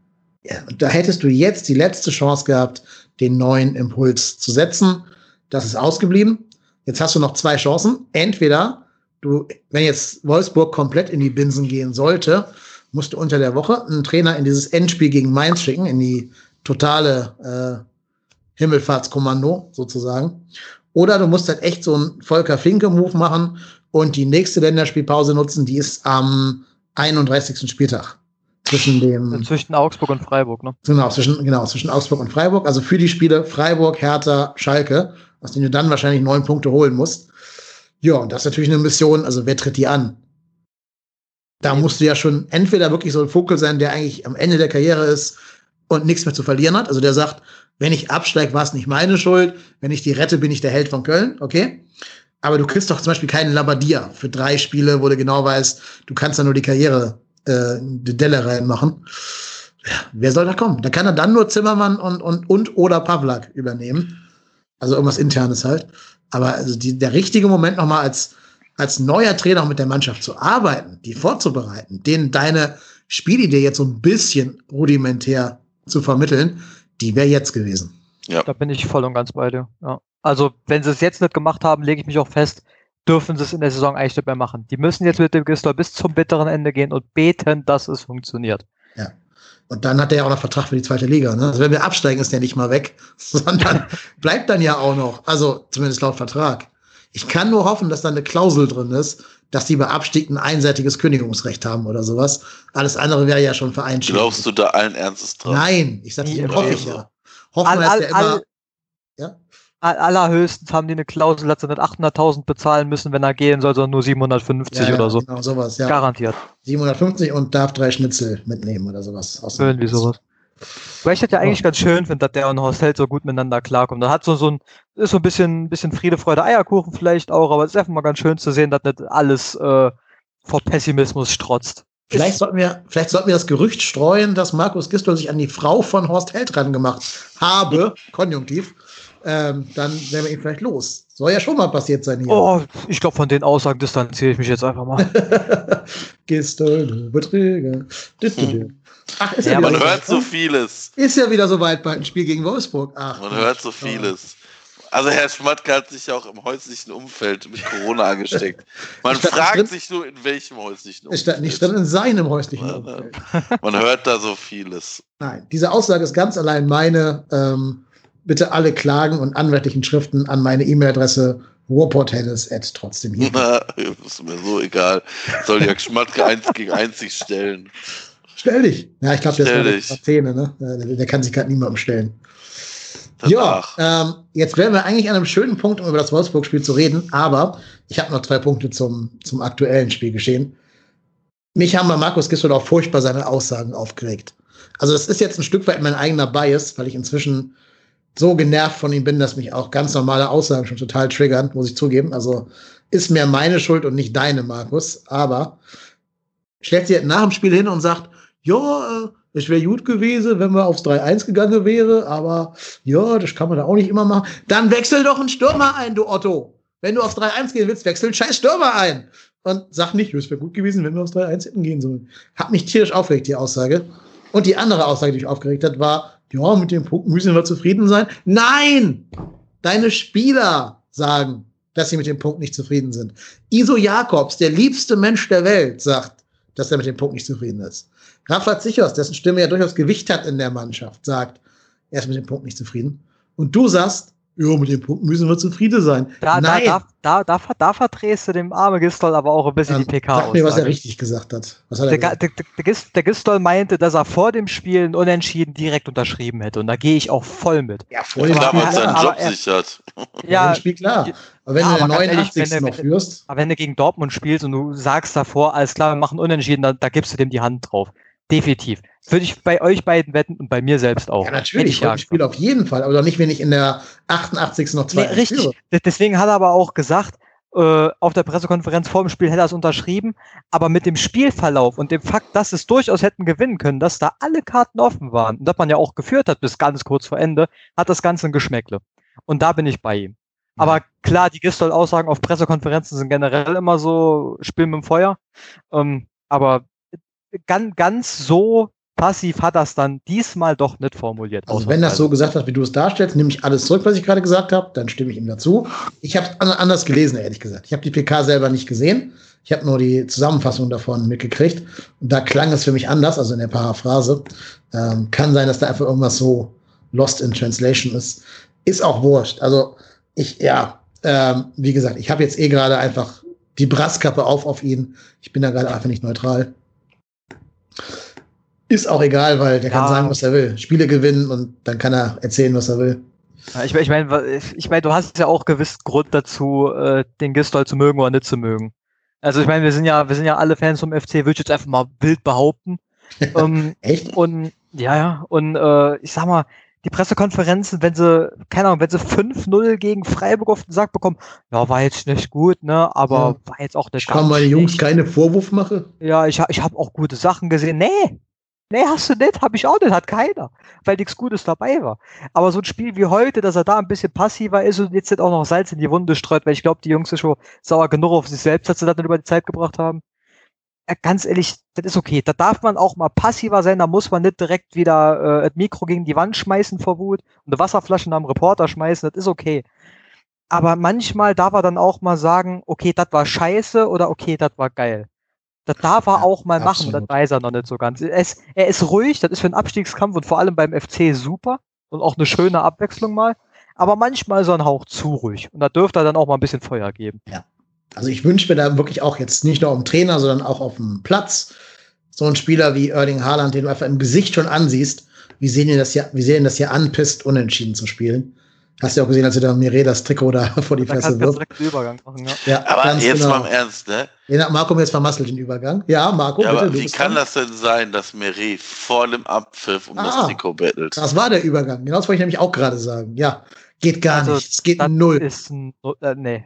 ja, da hättest du jetzt die letzte Chance gehabt, den neuen Impuls zu setzen. Das ist ausgeblieben. Jetzt hast du noch zwei Chancen. Entweder du, wenn jetzt Wolfsburg komplett in die Binsen gehen sollte, musst du unter der Woche einen Trainer in dieses Endspiel gegen Mainz schicken, in die totale äh, Himmelfahrtskommando sozusagen. Oder du musst halt echt so einen Volker Finke-Move machen und die nächste Länderspielpause nutzen, die ist am 31. Spieltag. Zwischen dem. Zwischen Augsburg und Freiburg, ne? Genau, zwischen, genau, zwischen Augsburg und Freiburg. Also für die Spiele Freiburg, Hertha, Schalke, aus denen du dann wahrscheinlich neun Punkte holen musst. Ja, und das ist natürlich eine Mission, also wer tritt die an? Da musst du ja schon entweder wirklich so ein Vogel sein, der eigentlich am Ende der Karriere ist, und nichts mehr zu verlieren hat. Also der sagt, wenn ich absteige, war es nicht meine Schuld. Wenn ich die rette, bin ich der Held von Köln. Okay. Aber du kriegst doch zum Beispiel keinen Labadia für drei Spiele, wo du genau weißt, du kannst da nur die Karriere, äh, die Delle reinmachen. Ja, wer soll da kommen? Da kann er dann nur Zimmermann und, und, und oder Pavlak übernehmen. Also irgendwas internes halt. Aber also die, der richtige Moment nochmal als, als neuer Trainer mit der Mannschaft zu arbeiten, die vorzubereiten, denen deine Spielidee jetzt so ein bisschen rudimentär zu vermitteln, die wäre jetzt gewesen. Ja. Da bin ich voll und ganz bei dir. Ja. Also, wenn sie es jetzt nicht gemacht haben, lege ich mich auch fest, dürfen sie es in der Saison eigentlich nicht mehr machen. Die müssen jetzt mit dem Gistol bis zum bitteren Ende gehen und beten, dass es funktioniert. Ja. Und dann hat er ja auch noch Vertrag für die zweite Liga. Ne? Also wenn wir absteigen, ist der nicht mal weg, sondern bleibt dann ja auch noch. Also zumindest laut Vertrag. Ich kann nur hoffen, dass da eine Klausel drin ist, dass die bei Abstieg ein einseitiges Kündigungsrecht haben oder sowas. Alles andere wäre ja schon vereinschädigt. Glaubst du da allen Ernstes dran? Nein, ich sag nicht, hoffe ich ja. Hoffen wir, dass der immer, ja? allerhöchstens haben die eine Klausel, dass sie nicht 800.000 bezahlen müssen, wenn er gehen soll, sondern nur 750 ja, ja, oder so. Genau, sowas, ja. Garantiert. 750 und darf drei Schnitzel mitnehmen oder sowas. Irgendwie sowas. Weil ich das ja eigentlich oh. ganz schön finde, dass der und Horst Held so gut miteinander klarkommen. Da hat so, so ein, ist so ein bisschen, bisschen Friede, Freude, Eierkuchen vielleicht auch, aber es ist einfach mal ganz schön zu sehen, dass nicht alles äh, vor Pessimismus strotzt. Vielleicht sollten, wir, vielleicht sollten wir das Gerücht streuen, dass Markus Gistol sich an die Frau von Horst Held ran gemacht habe, konjunktiv ähm, dann wären wir ihn vielleicht los. Soll ja schon mal passiert sein hier. Oh, ich glaube, von den Aussagen distanziere ich mich jetzt einfach mal. Gestolde Beträge. Hm. Ach, ist ja, ja man hört so vieles. Ist ja wieder soweit bei einem Spiel gegen Wolfsburg. Ach, man hört so vieles. Also Herr Schmatke hat sich ja auch im häuslichen Umfeld mit Corona angesteckt. Man fragt drin, sich nur, in welchem häuslichen Umfeld. Stand nicht drin in seinem häuslichen Umfeld. Man hört da so vieles. Nein, diese Aussage ist ganz allein meine. Ähm, bitte alle Klagen und anwaltlichen Schriften an meine E-Mail-Adresse warporttennis trotzdem hier. Na, ist mir so egal. Soll Jörg Schmatke eins gegen eins sich stellen. Stell dich. Ja, ich glaube, der ist Zähne, ne? Der, der, kann sich gerade niemandem stellen. Ja, ähm, jetzt wären wir eigentlich an einem schönen Punkt, um über das Wolfsburg-Spiel zu reden, aber ich habe noch zwei Punkte zum, zum aktuellen Spielgeschehen. Mich haben bei Markus Gisdol auch furchtbar seine Aussagen aufgeregt. Also das ist jetzt ein Stück weit mein eigener Bias, weil ich inzwischen so genervt von ihm bin, dass mich auch ganz normale Aussagen schon total triggern, muss ich zugeben. Also ist mehr meine Schuld und nicht deine, Markus. Aber stellt sich nach dem Spiel hin und sagt, ja, äh, es wäre gut gewesen, wenn wir aufs 3-1 gegangen wäre, aber ja, das kann man da auch nicht immer machen. Dann wechsel doch einen Stürmer ein, du Otto. Wenn du aufs 3-1 gehen willst, wechsel einen scheiß Stürmer ein. Und sag nicht, es wäre gut gewesen, wenn wir aufs 3-1 hätten gehen sollen. Hat mich tierisch aufgeregt, die Aussage. Und die andere Aussage, die mich aufgeregt hat, war, ja, mit den Punkten müssen wir zufrieden sein. Nein! Deine Spieler sagen, dass sie mit dem Punkt nicht zufrieden sind. Iso Jakobs, der liebste Mensch der Welt, sagt, dass er mit dem Punkt nicht zufrieden ist. Rafa Zichos, dessen Stimme ja durchaus Gewicht hat in der Mannschaft, sagt, er ist mit dem Punkt nicht zufrieden. Und du sagst, ja, mit dem Punkt müssen wir zufrieden sein. Da, Nein. Da, da, da, da, verdrehst du dem arme Gistol aber auch ein bisschen ja, die PK Sag mir, was er richtig gesagt hat. hat der, der, der, der, Gistol meinte, dass er vor dem Spiel ein Unentschieden direkt unterschrieben hätte. Und da gehe ich auch voll mit. Ja, dem Spiel hat seinen Job er, sichert. Ja, Spiel klar. Aber wenn ja, du den 89. Ehrlich, wenn, noch führst. Aber wenn du gegen Dortmund spielst und du sagst davor, alles klar, wir machen Unentschieden, da, da gibst du dem die Hand drauf. Definitiv. Würde ich bei euch beiden wetten und bei mir selbst auch. Ja, natürlich. Ich Spiel auf jeden Fall, aber doch nicht, wenn ich in der 88. noch zwei nee, Richtig. Führe. Deswegen hat er aber auch gesagt, äh, auf der Pressekonferenz vor dem Spiel hätte er es unterschrieben, aber mit dem Spielverlauf und dem Fakt, dass es durchaus hätten gewinnen können, dass da alle Karten offen waren und dass man ja auch geführt hat bis ganz kurz vor Ende, hat das Ganze ein Geschmäckle. Und da bin ich bei ihm. Aber klar, die Gistol-Aussagen auf Pressekonferenzen sind generell immer so Spiel mit dem Feuer. Ähm, aber ganz, ganz so passiv hat das dann diesmal doch nicht formuliert. Also wenn das so gesagt hat, wie du es darstellst, nehme ich alles zurück, was ich gerade gesagt habe, dann stimme ich ihm dazu. Ich habe es anders gelesen, ehrlich gesagt. Ich habe die PK selber nicht gesehen. Ich habe nur die Zusammenfassung davon mitgekriegt. Und da klang es für mich anders, also in der Paraphrase. Ähm, kann sein, dass da einfach irgendwas so lost in translation ist. Ist auch wurscht. Also ich, ja, ähm, wie gesagt, ich habe jetzt eh gerade einfach die Brasskappe auf auf ihn. Ich bin da gerade einfach nicht neutral. Ist auch egal, weil der ja. kann sagen, was er will. Spiele gewinnen und dann kann er erzählen, was er will. Ja, ich, ich meine, ich mein, du hast ja auch gewiss Grund dazu, äh, den Gistol zu mögen oder nicht zu mögen. Also ich meine, wir sind ja, wir sind ja alle Fans vom FC, würde ich jetzt einfach mal wild behaupten. ähm, Echt? Und ja, ja. Und äh, ich sag mal, die Pressekonferenzen, wenn sie, keine Ahnung, wenn sie 5-0 gegen Freiburg auf den Sack bekommen, ja, war jetzt nicht gut, ne, aber ja. war jetzt auch nicht Ich kann meine Jungs keine Vorwurf machen. Ja, ich, ich habe auch gute Sachen gesehen. Nee, nee, hast du nicht, habe ich auch nicht, hat keiner, weil nichts Gutes dabei war. Aber so ein Spiel wie heute, dass er da ein bisschen passiver ist und jetzt nicht auch noch Salz in die Wunde streut, weil ich glaube, die Jungs sind schon sauer genug auf sich selbst, dass sie das nicht über die Zeit gebracht haben ganz ehrlich, das ist okay. Da darf man auch mal passiver sein, da muss man nicht direkt wieder äh, das Mikro gegen die Wand schmeißen vor Wut und eine Wasserflasche am Reporter schmeißen, das ist okay. aber manchmal darf er dann auch mal sagen, okay, das war scheiße oder okay, das war geil. Das darf er Ja, auch mal machen, absolut. das weiß er noch nicht so ganz. Er ist, er ist ruhig, das ist für einen Abstiegskampf und vor allem beim FC super und auch eine schöne Abwechslung mal. Aber manchmal so ein Hauch zu ruhig. Und da dürfte er dann auch mal ein bisschen Feuer geben. Also ich wünsche mir da wirklich auch jetzt nicht nur auf dem Trainer, sondern auch auf dem Platz so ein Spieler wie Erling Haaland, den du einfach im Gesicht schon ansiehst, wie sehen ihn das hier, wie sehen das hier anpisst, unentschieden zu spielen. Hast du ja auch gesehen, als er da Mire das Trikot da vor die Da Fresse wirft. machen, ja. Ja, Aber ganz jetzt genau. mal im Ernst, ne? Hat Marco mir jetzt vermasselt, den Übergang. Ja, Marco, Ja, bitte, aber du wie bist kann dran. das denn sein, dass Meret vor dem Abpfiff um Ah. das Trikot bettelt? Das war der Übergang. Genau das wollte ich nämlich auch gerade sagen. Ja, geht gar Also, nicht. Es geht Das null. ist ein, äh, nee.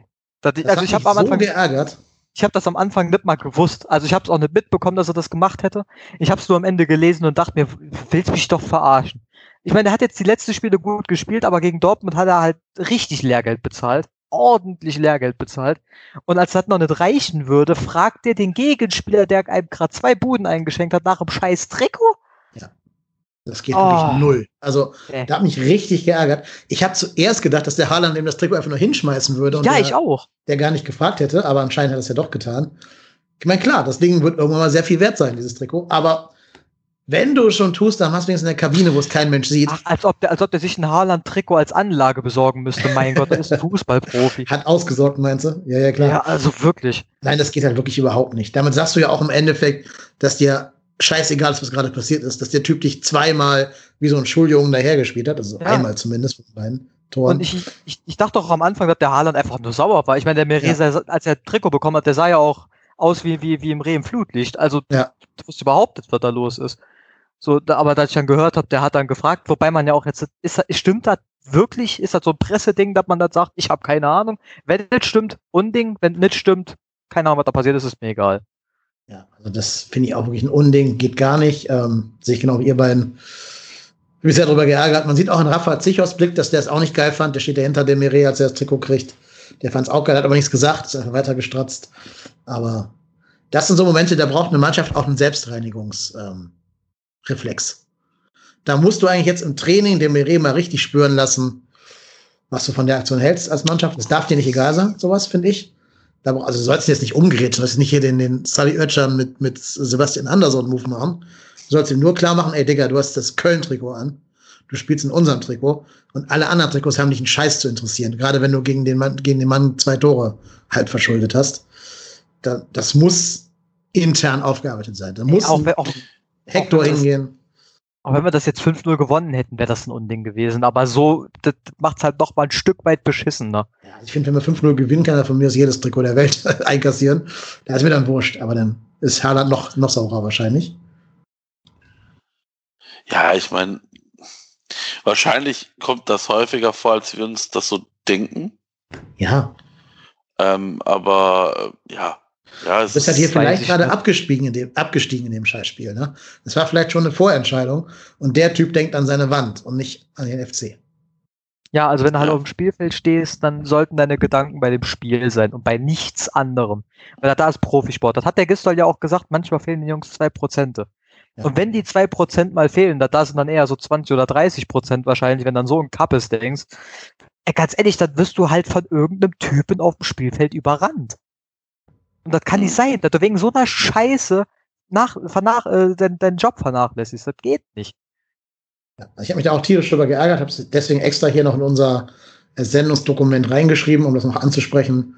Das, Das also ich habe am Anfang so geärgert. ich habe das am Anfang nicht mal gewusst. Also ich habe es auch nicht mitbekommen, dass er das gemacht hätte. Ich habe es nur am Ende gelesen und dachte mir, willst mich doch verarschen. Ich meine, er hat jetzt die letzten Spiele gut gespielt, aber gegen Dortmund hat er halt richtig Lehrgeld bezahlt. Ordentlich Lehrgeld bezahlt. Und als das noch nicht reichen würde, fragt er den Gegenspieler, der einem gerade zwei Buden eingeschenkt hat, nach dem scheiß Trikot? Das geht Oh. wirklich null. Also, Nee. da hat mich richtig geärgert. Ich habe zuerst gedacht, dass der Haaland ihm das Trikot einfach nur hinschmeißen würde und Ja, der, ich auch. der gar nicht gefragt hätte, aber anscheinend hat er es ja doch getan. Ich meine, klar, das Ding wird irgendwann mal sehr viel wert sein, dieses Trikot, aber wenn du schon tust, dann machst du wenigstens in der Kabine, wo es kein Mensch sieht. Ach, als ob der, als ob der sich ein Haaland-Trikot als Anlage besorgen müsste. Mein Gott, der ist ein Fußballprofi. Hat ausgesorgt, meinst du? Ja, ja, klar. Ja, also wirklich. Nein, das geht halt wirklich überhaupt nicht. Damit sagst du ja auch im Endeffekt, dass dir scheißegal ist, was gerade passiert ist, dass der Typ dich zweimal wie so ein Schuljungen dahergespielt hat, also Ja. einmal zumindest von beiden Toren. Und ich, ich, ich dachte doch am Anfang, dass der Haaland einfach nur sauer war. Ich meine, der Meresa, als er Trikot bekommen hat, der sah ja auch aus wie, wie, wie im Reh im Flutlicht. Also, Ja. du wusstest überhaupt nicht, was da los ist. So, da, aber als ich dann gehört habe, der hat dann gefragt, wobei man ja auch jetzt, ist, stimmt das wirklich? Ist das so ein Presseding, dass man das sagt? Ich habe keine Ahnung. Wenn das stimmt, Unding. Wenn nicht stimmt, keine Ahnung, was da passiert ist, ist mir egal. Ja, also das finde ich auch wirklich ein Unding, geht gar nicht. Ähm, sehe ich genau wie ihr beiden. Ich bin sehr darüber geärgert. Man sieht auch in Rafa Zichos Blick, dass der es auch nicht geil fand. Der steht ja hinter dem Mire, als er das Trikot kriegt. Der fand es auch geil, hat aber nichts gesagt, ist einfach weiter gestratzt. Aber das sind so Momente, da braucht eine Mannschaft auch einen Selbstreinigungsreflex. Ähm, da musst du eigentlich jetzt im Training dem Mire mal richtig spüren lassen, was du von der Aktion hältst als Mannschaft. Das darf dir nicht egal sein, sowas, finde ich. Also du sollst jetzt nicht umgerät, du sollst nicht hier den, den Sully Oetschan mit, mit Sebastian Anderson Move machen. Du sollst ihm nur klar machen, ey Digga, du hast das Köln-Trikot an. Du spielst in unserem Trikot und alle anderen Trikots haben dich einen Scheiß zu interessieren. Gerade wenn du gegen den Mann, gegen den Mann zwei Tore halb verschuldet hast. Da, das muss intern aufgearbeitet sein. Da muss auch, ein wenn- auch, Hector auch hingehen. Auch wenn wir das jetzt 5-0 gewonnen hätten, wäre das ein Unding gewesen. Aber so, das macht es halt noch mal ein Stück weit beschissener. Ja, ich finde, wenn wir 5-0 gewinnen, kann er von mir aus jedes Trikot der Welt einkassieren. Da ist mir dann wurscht, aber dann ist Haaland noch, noch saurer wahrscheinlich. Ja, ich meine, wahrscheinlich kommt das häufiger vor, als wir uns das so denken. Ja, Ähm, aber äh, ja, ja, es du bist halt hier vielleicht ich gerade abgestiegen in, dem, abgestiegen in dem Scheißspiel. Ne? Das war vielleicht schon eine Vorentscheidung und der Typ denkt an seine Wand und nicht an den FC. Ja, also wenn du halt auf dem Spielfeld stehst, dann sollten deine Gedanken bei dem Spiel sein und bei nichts anderem. Weil da ist Profisport. Das hat der Gistol ja auch gesagt, manchmal fehlen den Jungs zwei Prozente. Ja. Und wenn die zwei Prozent mal fehlen, da, da sind dann eher so 20 oder 30 Prozent wahrscheinlich, wenn dann so ein Kappes denkst. Ganz ehrlich, dann wirst du halt von irgendeinem Typen auf dem Spielfeld überrannt. Und das kann nicht sein, dass du wegen so einer Scheiße nach, vernach, äh, deinen deinen Job vernachlässigst. Das geht nicht. Ja, ich habe mich da auch tierisch drüber geärgert, habe es deswegen extra hier noch in unser äh, Sendungsdokument reingeschrieben, um das noch anzusprechen.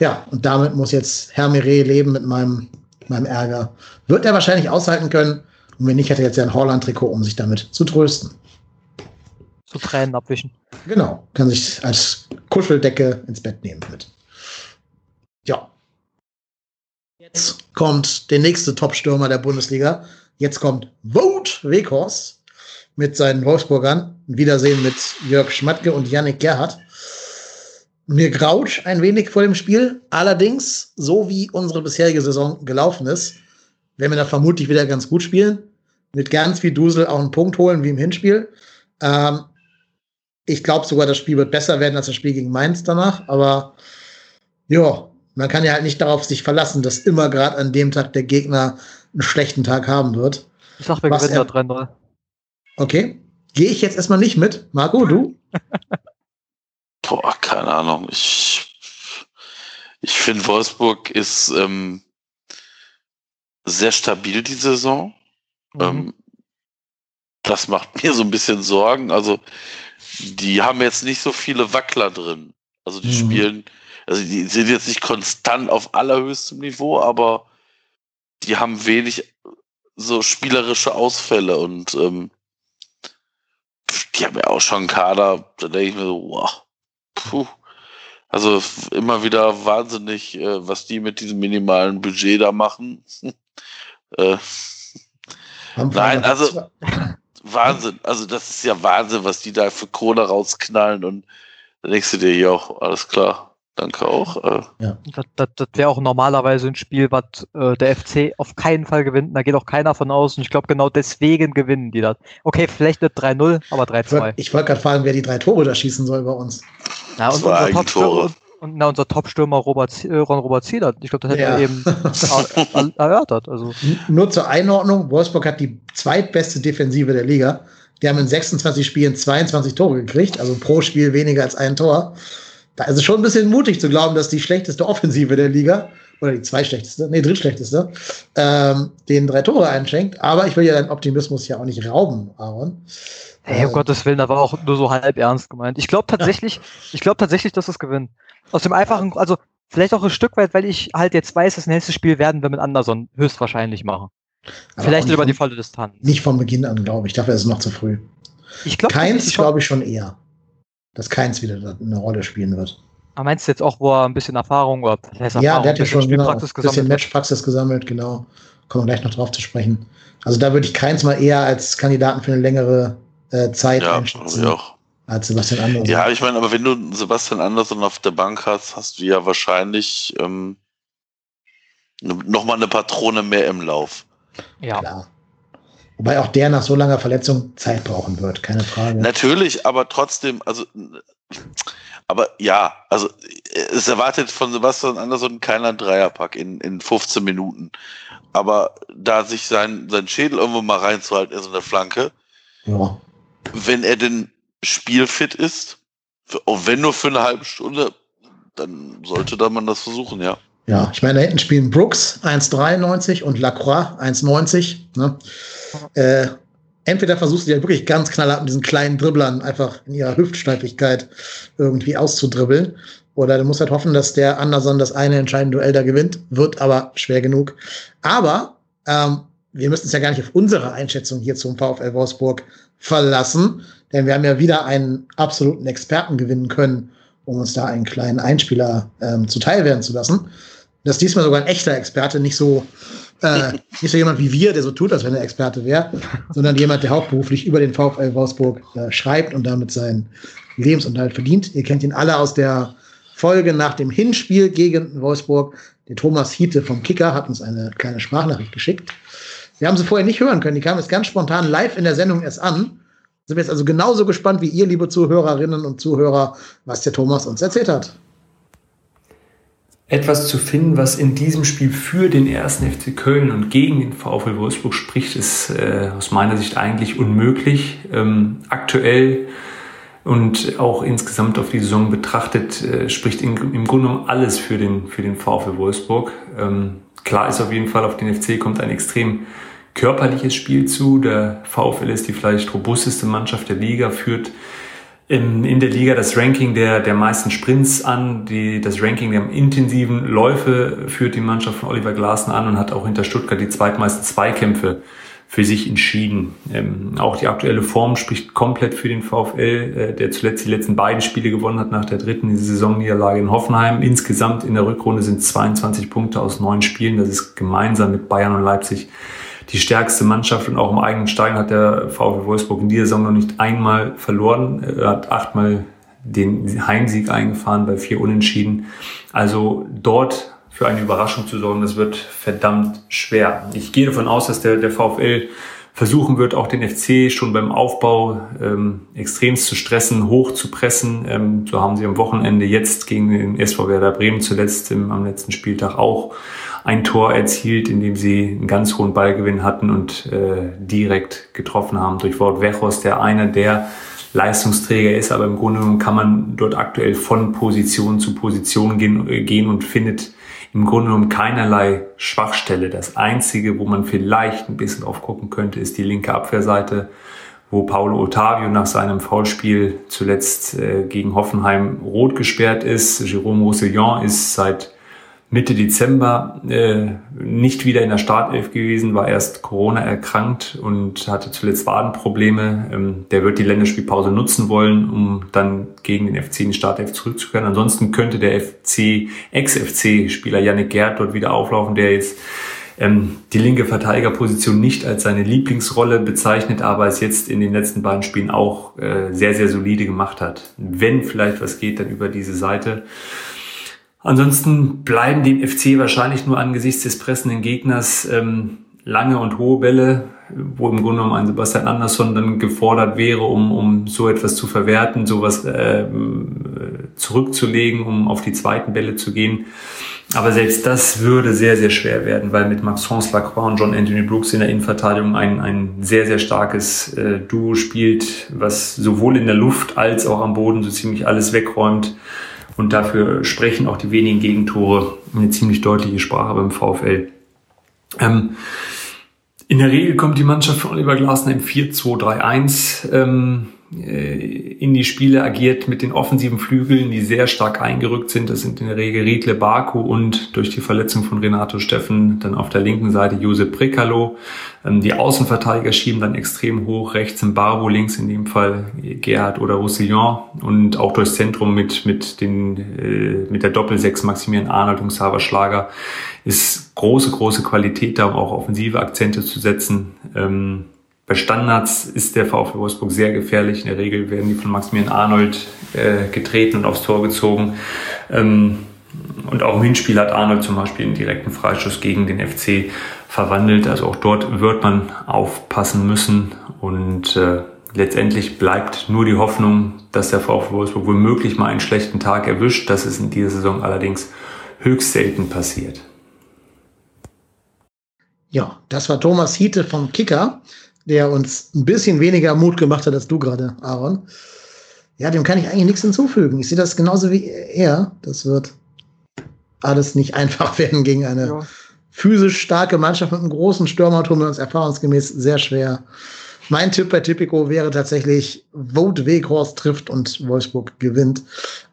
Ja, und damit muss jetzt Herr Mire leben mit meinem, meinem Ärger. Wird er wahrscheinlich aushalten können. Und wenn nicht, hätte er jetzt ja ein Holland-Trikot, um sich damit zu trösten. Zu Tränen abwischen. Genau, kann sich als Kuscheldecke ins Bett nehmen mit. Ja. Jetzt kommt der nächste Top-Stürmer der Bundesliga. Jetzt kommt Wout Weghorst mit seinen Wolfsburgern. Ein Wiedersehen mit Jörg Schmatke und Yannick Gerhardt. Mir graut ein wenig vor dem Spiel. Allerdings, so wie unsere bisherige Saison gelaufen ist, werden wir da vermutlich wieder ganz gut spielen. Mit ganz viel Dusel auch einen Punkt holen, wie im Hinspiel. Ähm, ich glaube sogar, das Spiel wird besser werden als das Spiel gegen Mainz danach. Aber ja, man kann ja halt nicht darauf sich verlassen, dass immer gerade an dem Tag der Gegner einen schlechten Tag haben wird. Ich sag, wir Was gewinnen da 3-0. Okay, gehe ich jetzt erstmal nicht mit. Marco, du? Boah, keine Ahnung. Ich, ich finde, Wolfsburg ist ähm, sehr stabil die Saison. Mhm. Ähm, das macht mir so ein bisschen Sorgen. Also, die haben jetzt nicht so viele Wackler drin. Also, die mhm. spielen, also, die sind jetzt nicht konstant auf allerhöchstem Niveau, aber die haben wenig so spielerische Ausfälle und ähm, die haben ja auch schon einen Kader, da denke ich mir so, wow, puh. Also immer wieder wahnsinnig, äh, was die mit diesem minimalen Budget da machen. äh, nein, also Wahnsinn. Also das ist ja Wahnsinn, was die da für Kohle rausknallen und da denkst du dir ja auch, alles klar. Danke auch. Äh. Ja. Das, das, das wäre auch normalerweise ein Spiel, was äh, der FC auf keinen Fall gewinnt. Da geht auch keiner von aus. Und ich glaube, genau deswegen gewinnen die das. Okay, vielleicht nicht 3-0, aber 3-2. Ich wollte gerade fragen, wer die drei Tore da schießen soll bei uns. Ja, und unser Top-Stürmer, und, und, na, unser Top-Stürmer Robert, äh, Ron Robert Zielert. Ich glaube, das hätte ja. er eben erörtert. Also. Nur zur Einordnung, Wolfsburg hat die zweitbeste Defensive der Liga. Die haben in 26 Spielen 22 Tore gekriegt, also pro Spiel weniger als ein Tor. Da ist es schon ein bisschen mutig zu glauben, dass die schlechteste Offensive der Liga, oder die zweitschlechteste, nee, drittschlechteste, ähm, den drei Tore einschenkt. Aber ich will ja deinen Optimismus ja auch nicht rauben, Aaron. Hey, um ähm, Gottes Willen, da war auch nur so halb ernst gemeint. Ich glaube tatsächlich, ja. ich glaube tatsächlich, dass es gewinnen. Aus dem einfachen, also vielleicht auch ein Stück weit, weil ich halt jetzt weiß, das nächste Spiel werden wir mit Anderson höchstwahrscheinlich machen. Aber vielleicht über die volle Distanz. Nicht von Beginn an, glaube ich. Dafür ist es noch zu früh. Ich glaube, Keins glaube ich schon eher dass keins wieder eine Rolle spielen wird. Aber meinst du jetzt auch, wo er ein bisschen Erfahrung hat? Erfahrung, ja, der hat ja schon genau, ein bisschen Matchpraxis gesammelt, genau. Kommen wir gleich noch drauf zu sprechen. Also da würde ich keins mal eher als Kandidaten für eine längere äh, Zeit ja, einschätzen. Auch. Als Sebastian Andersson. Ja, ich meine, aber wenn du Sebastian Andersson auf der Bank hast, hast du ja wahrscheinlich ähm, nochmal eine Patrone mehr im Lauf. Ja. Klar. Wobei auch der nach so langer Verletzung Zeit brauchen wird, keine Frage. Natürlich, aber trotzdem, also, aber ja, also es erwartet von Sebastian Andersson keiner Dreierpack in, in 15 Minuten. Aber da sich sein, sein Schädel irgendwo mal reinzuhalten ist in der Flanke, ja. wenn er denn spielfit ist, auch wenn nur für eine halbe Stunde, dann sollte da man das versuchen, ja. Ja, ich meine, da hinten spielen Brooks 1,93 und Lacroix 1,90. Ne? Äh, entweder versuchst du dir wirklich ganz knallhart mit diesen kleinen Dribblern einfach in ihrer Hüftsteifigkeit irgendwie auszudribbeln. Oder du musst halt hoffen, dass der Anderson das eine entscheidende Duell da gewinnt. Wird aber schwer genug. Aber ähm, wir müssen es ja gar nicht auf unsere Einschätzung hier zum VfL Wolfsburg verlassen. Denn wir haben ja wieder einen absoluten Experten gewinnen können, um uns da einen kleinen Einspieler ähm, zuteil werden zu lassen. Das ist diesmal sogar ein echter Experte, nicht so, äh, nicht so jemand wie wir, der so tut, als wenn er Experte wäre, sondern jemand, der hauptberuflich über den VfL Wolfsburg äh, schreibt und damit seinen Lebensunterhalt verdient. Ihr kennt ihn alle aus der Folge nach dem Hinspiel gegen Wolfsburg. Der Thomas Hiete vom Kicker hat uns eine kleine Sprachnachricht geschickt. Wir haben sie vorher nicht hören können. Die kam jetzt ganz spontan live in der Sendung erst an. Sind wir jetzt also genauso gespannt wie ihr, liebe Zuhörerinnen und Zuhörer, was der Thomas uns erzählt hat etwas zu finden, was in diesem Spiel für den ersten FC Köln und gegen den VfL Wolfsburg spricht, ist äh, aus meiner Sicht eigentlich unmöglich. Ähm, aktuell und auch insgesamt auf die Saison betrachtet, äh, spricht in, im Grunde genommen alles für den, für den VfL Wolfsburg. Ähm, klar ist auf jeden Fall, auf den FC kommt ein extrem körperliches Spiel zu. Der VfL ist die vielleicht robusteste Mannschaft der Liga, führt in, in der Liga das Ranking der, der meisten Sprints an, die, das Ranking der intensiven Läufe führt die Mannschaft von Oliver Glasner an und hat auch hinter Stuttgart die zweitmeisten Zweikämpfe für sich entschieden. Ähm, auch die aktuelle Form spricht komplett für den VfL, äh, der zuletzt die letzten beiden Spiele gewonnen hat nach der dritten Saisonniederlage in Hoffenheim. Insgesamt in der Rückrunde sind 22 Punkte aus neun Spielen. Das ist gemeinsam mit Bayern und Leipzig die stärkste Mannschaft und auch im eigenen Stein hat der VfL Wolfsburg in dieser Saison noch nicht einmal verloren. Er hat achtmal den Heimsieg eingefahren bei vier Unentschieden. Also dort für eine Überraschung zu sorgen, das wird verdammt schwer. Ich gehe davon aus, dass der, der VfL versuchen wird, auch den FC schon beim Aufbau ähm, extremst zu stressen, hoch zu pressen. Ähm, so haben sie am Wochenende jetzt gegen den SV Werder Bremen zuletzt im, am letzten Spieltag auch ein Tor erzielt, indem sie einen ganz hohen Ballgewinn hatten und äh, direkt getroffen haben durch Wort Wechos, der einer der Leistungsträger ist, aber im Grunde genommen kann man dort aktuell von Position zu Position gehen, äh, gehen und findet im Grunde genommen keinerlei Schwachstelle. Das Einzige, wo man vielleicht ein bisschen drauf gucken könnte, ist die linke Abwehrseite, wo Paulo Ottavio nach seinem Foulspiel zuletzt äh, gegen Hoffenheim rot gesperrt ist. Jérôme Roussillon ist seit Mitte Dezember äh, nicht wieder in der Startelf gewesen, war erst Corona erkrankt und hatte zuletzt Wadenprobleme. Ähm, der wird die Länderspielpause nutzen wollen, um dann gegen den FC in die Startelf zurückzukehren. Ansonsten könnte der FC, Ex-FC-Spieler Yannick Gerd dort wieder auflaufen, der jetzt ähm, die linke Verteidigerposition nicht als seine Lieblingsrolle bezeichnet, aber es jetzt in den letzten beiden Spielen auch äh, sehr, sehr solide gemacht hat. Wenn vielleicht was geht, dann über diese Seite. Ansonsten bleiben dem FC wahrscheinlich nur angesichts des pressenden Gegners ähm, lange und hohe Bälle, wo im Grunde genommen ein Sebastian Andersson dann gefordert wäre, um, um so etwas zu verwerten, sowas äh, zurückzulegen, um auf die zweiten Bälle zu gehen. Aber selbst das würde sehr, sehr schwer werden, weil mit Maxence Lacroix und John Anthony Brooks in der Innenverteidigung ein, ein sehr, sehr starkes äh, Duo spielt, was sowohl in der Luft als auch am Boden so ziemlich alles wegräumt. Und dafür sprechen auch die wenigen Gegentore eine ziemlich deutliche Sprache beim VfL. Ähm, in der Regel kommt die Mannschaft von Oliver Glasner im 4-2-3-1 ähm, äh, in die Spiele agiert mit den offensiven Flügeln, die sehr stark eingerückt sind. Das sind in der Regel Riedle Baku und durch die Verletzung von Renato Steffen dann auf der linken Seite Josep Prekalo. Ähm, die Außenverteidiger schieben dann extrem hoch, rechts im Barbo, links in dem Fall Gerhard oder Roussillon und auch durchs Zentrum mit, mit, den, äh, mit der Doppelsechs Maximilian Arnold und Xaver Schlager ist große, große Qualität da, um auch offensive Akzente zu setzen. Bei Standards ist der VfL Wolfsburg sehr gefährlich. In der Regel werden die von Maximilian Arnold äh, getreten und aufs Tor gezogen. Ähm, und auch im Hinspiel hat Arnold zum Beispiel einen direkten Freischuss gegen den FC verwandelt. Also auch dort wird man aufpassen müssen. Und äh, letztendlich bleibt nur die Hoffnung, dass der VfL Wolfsburg womöglich mal einen schlechten Tag erwischt. Das ist in dieser Saison allerdings höchst selten passiert. Ja, das war Thomas Hiete vom Kicker der uns ein bisschen weniger Mut gemacht hat als du gerade, Aaron. Ja, dem kann ich eigentlich nichts hinzufügen. Ich sehe das genauso wie er. Das wird alles nicht einfach werden gegen eine ja. physisch starke Mannschaft mit einem großen Stürmer. Tun wir uns erfahrungsgemäß sehr schwer. Mein Tipp bei Tipico wäre tatsächlich, Vote Weghorst trifft und Wolfsburg gewinnt.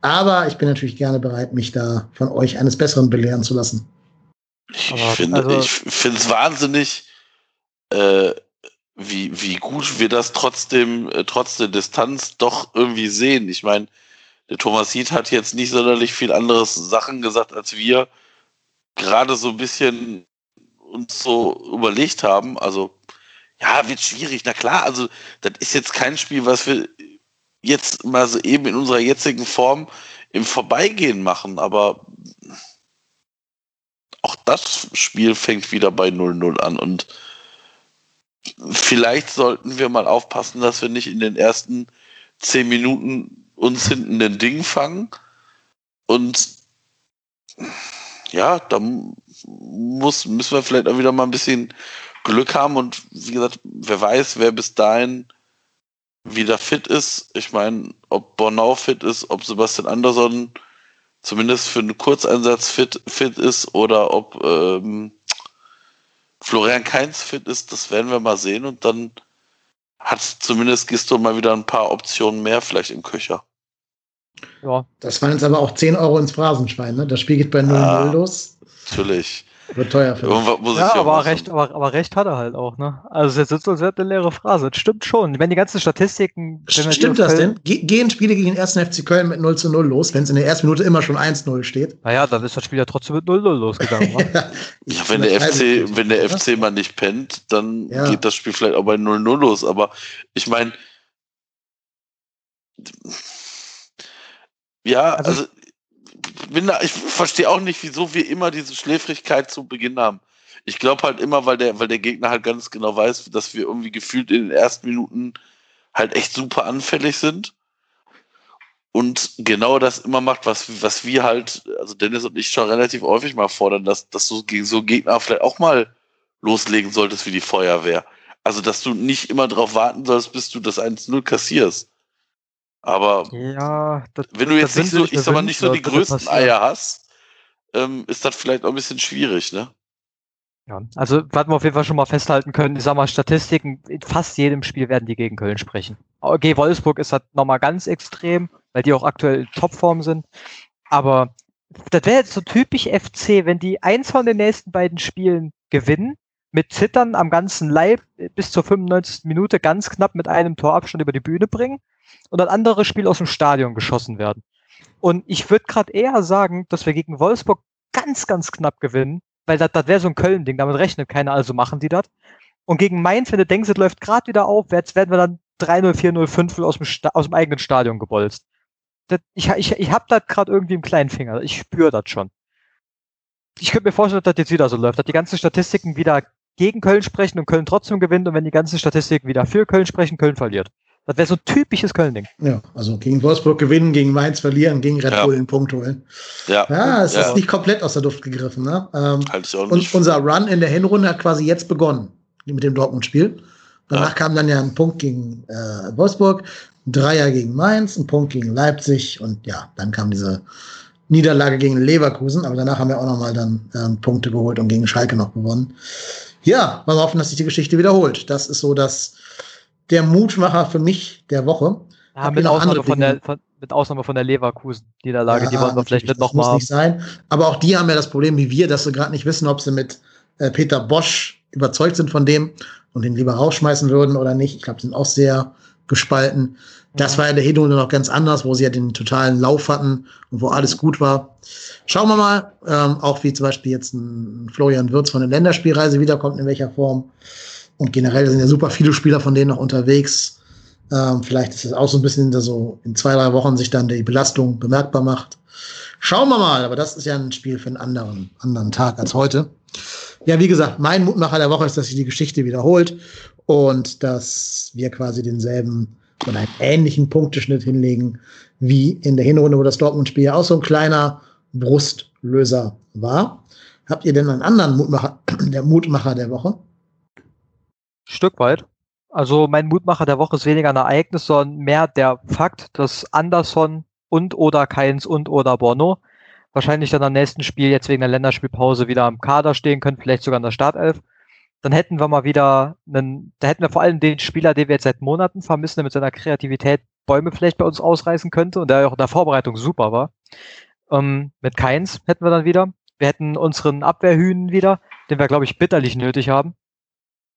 Aber ich bin natürlich gerne bereit, mich da von euch eines Besseren belehren zu lassen. Ich finde also, es wahnsinnig, äh, wie, wie gut wir das trotzdem, äh, trotz der Distanz doch irgendwie sehen. Ich meine, der Thomas Hiet hat jetzt nicht sonderlich viel anderes Sachen gesagt, als wir gerade so ein bisschen uns so überlegt haben. Also, ja, wird schwierig. Na klar, also, das ist jetzt kein Spiel, was wir jetzt mal so eben in unserer jetzigen Form im Vorbeigehen machen, aber auch das Spiel fängt wieder bei 0-0 an und vielleicht sollten wir mal aufpassen, dass wir nicht in den ersten zehn Minuten uns hinten den Ding fangen. Und ja, da muss, müssen wir vielleicht auch wieder mal ein bisschen Glück haben. Und wie gesagt, wer weiß, wer bis dahin wieder fit ist. Ich meine, ob Bornau fit ist, ob Sebastian Andersson zumindest für einen Kurzeinsatz fit, fit ist oder ob ähm, Florian Keins fit ist, das werden wir mal sehen und dann hat zumindest Gisto mal wieder ein paar Optionen mehr vielleicht im Köcher. Ja. Das waren jetzt aber auch 10 Euro ins Phrasenschwein, ne? Das Spiel geht bei 0-0 ah, los. Natürlich. Wird teuer für mich. Ja, aber recht, aber, aber recht hat er halt auch, ne? Also jetzt sitzt uns eine leere Phrase. Das stimmt schon. Wenn die ganzen Statistiken. Stimmt das denn? Gehen Spiele gegen den 1. FC Köln mit 0 zu 0 los, wenn es in der ersten Minute immer schon 1-0 steht? Naja, dann ist das Spiel ja trotzdem mit 0-0 losgegangen. ja, ja, wenn der FC, wenn der FC mal nicht pennt, dann ja. geht das Spiel vielleicht auch bei 0-0 los. Aber ich meine, ja, also, also bin da, ich verstehe auch nicht, wieso wir immer diese Schläfrigkeit zu Beginn haben. Ich glaube halt immer, weil der, weil der Gegner halt ganz genau weiß, dass wir irgendwie gefühlt in den ersten Minuten halt echt super anfällig sind. Und genau das immer macht, was, was wir halt, also Dennis und ich schon relativ häufig mal fordern, dass, dass du gegen so Gegner vielleicht auch mal loslegen solltest wie die Feuerwehr. Also, dass du nicht immer darauf warten sollst, bis du das 1-0 kassierst. Aber Ja, das, wenn du jetzt nicht so, ich sag mal, nicht so die größten. Eier hast, ähm, ist das vielleicht auch ein bisschen schwierig, ne? Ja, also was wir auf jeden Fall schon mal festhalten können, ich sag mal, Statistiken, in fast jedem Spiel werden die gegen Köln sprechen. Okay, Wolfsburg ist halt nochmal ganz extrem, weil die auch aktuell in Topform sind. Aber das wäre jetzt so typisch FC, wenn die eins von den nächsten beiden Spielen gewinnen, mit Zittern am ganzen Leib bis zur 95. Minute ganz knapp mit einem Torabstand über die Bühne bringen und das andere Spiel aus dem Stadion geschossen werden. Und ich würde gerade eher sagen, dass wir gegen Wolfsburg ganz, ganz knapp gewinnen, weil das, wäre so ein Köln-Ding, damit rechnet keiner, also machen die das. Und gegen Mainz, wenn du denkst, es läuft gerade wieder aufwärts, werden wir dann 3-0, 4-0, 5-0 aus dem, aus dem eigenen Stadion gebolzt. Das, ich ich, ich habe das gerade irgendwie im kleinen Finger. Ich spüre das schon. Ich könnte mir vorstellen, dass das jetzt wieder so läuft, dass die ganzen Statistiken wieder gegen Köln sprechen und Köln trotzdem gewinnt und wenn die ganzen Statistiken wieder für Köln sprechen, Köln verliert. Das wäre so ein typisches Köln-Ding. Ja, also gegen Wolfsburg gewinnen, gegen Mainz verlieren, gegen Red Ja. Bull den Punkt holen. Ja, Ja, es Ja. ist nicht komplett aus der Luft gegriffen. Ne? Ähm, halte ich auch und unser Run in der Hinrunde hat quasi jetzt begonnen mit dem Dortmund-Spiel. Danach Ja. kam dann ja ein Punkt gegen äh, Wolfsburg, ein Dreier gegen Mainz, ein Punkt gegen Leipzig und ja, dann kam diese Niederlage gegen Leverkusen, aber danach haben wir auch nochmal dann ähm, Punkte geholt und gegen Schalke noch gewonnen. Ja, mal hoffen, dass sich die Geschichte wiederholt. Das ist so das, der Mutmacher für mich der Woche. Ja, mit, Ausnahme von der, von, mit Ausnahme von der Leverkusen-Niederlage, die Ja, wollen wir vielleicht nicht das nochmal muss haben. nicht sein. Aber auch die haben ja das Problem wie wir, dass sie gerade nicht wissen, ob sie mit äh, Peter Bosch überzeugt sind von dem und den lieber rausschmeißen würden oder nicht. Ich glaube, sind auch sehr gespalten. Das Mhm. war ja der Hinrunde noch ganz anders, wo sie ja den totalen Lauf hatten und wo alles gut war. Schauen wir mal, ähm, auch wie zum Beispiel jetzt ein Florian Wirtz von der Länderspielreise wiederkommt, in welcher Form. Und generell sind ja super viele Spieler von denen noch unterwegs. Ähm, vielleicht ist es auch so ein bisschen dass so in zwei, drei Wochen sich dann die Belastung bemerkbar macht. Schauen wir mal, aber das ist ja ein Spiel für einen anderen, anderen Tag als heute. Ja, wie gesagt, mein Mutmacher der Woche ist, dass sich die Geschichte wiederholt und dass wir quasi denselben oder einen ähnlichen Punkteschnitt hinlegen wie in der Hinrunde, wo das Dortmund-Spiel ja auch so ein kleiner Brustlöser war. Habt ihr denn einen anderen Mutmacher, der Mutmacher der Woche? Stück weit. Also mein Mutmacher der Woche ist weniger ein Ereignis, sondern mehr der Fakt, dass Anderson und oder Keins und oder Bono wahrscheinlich dann am nächsten Spiel jetzt wegen der Länderspielpause wieder am Kader stehen können, vielleicht sogar in der Startelf. Dann hätten wir mal wieder einen, da hätten wir vor allem den Spieler, den wir jetzt seit Monaten vermissen, der mit seiner Kreativität Bäume vielleicht bei uns ausreißen könnte und der auch in der Vorbereitung super war. Ähm, mit Keins hätten wir dann wieder. Wir hätten unseren Abwehrhühnen wieder, den wir, glaube ich, bitterlich nötig haben.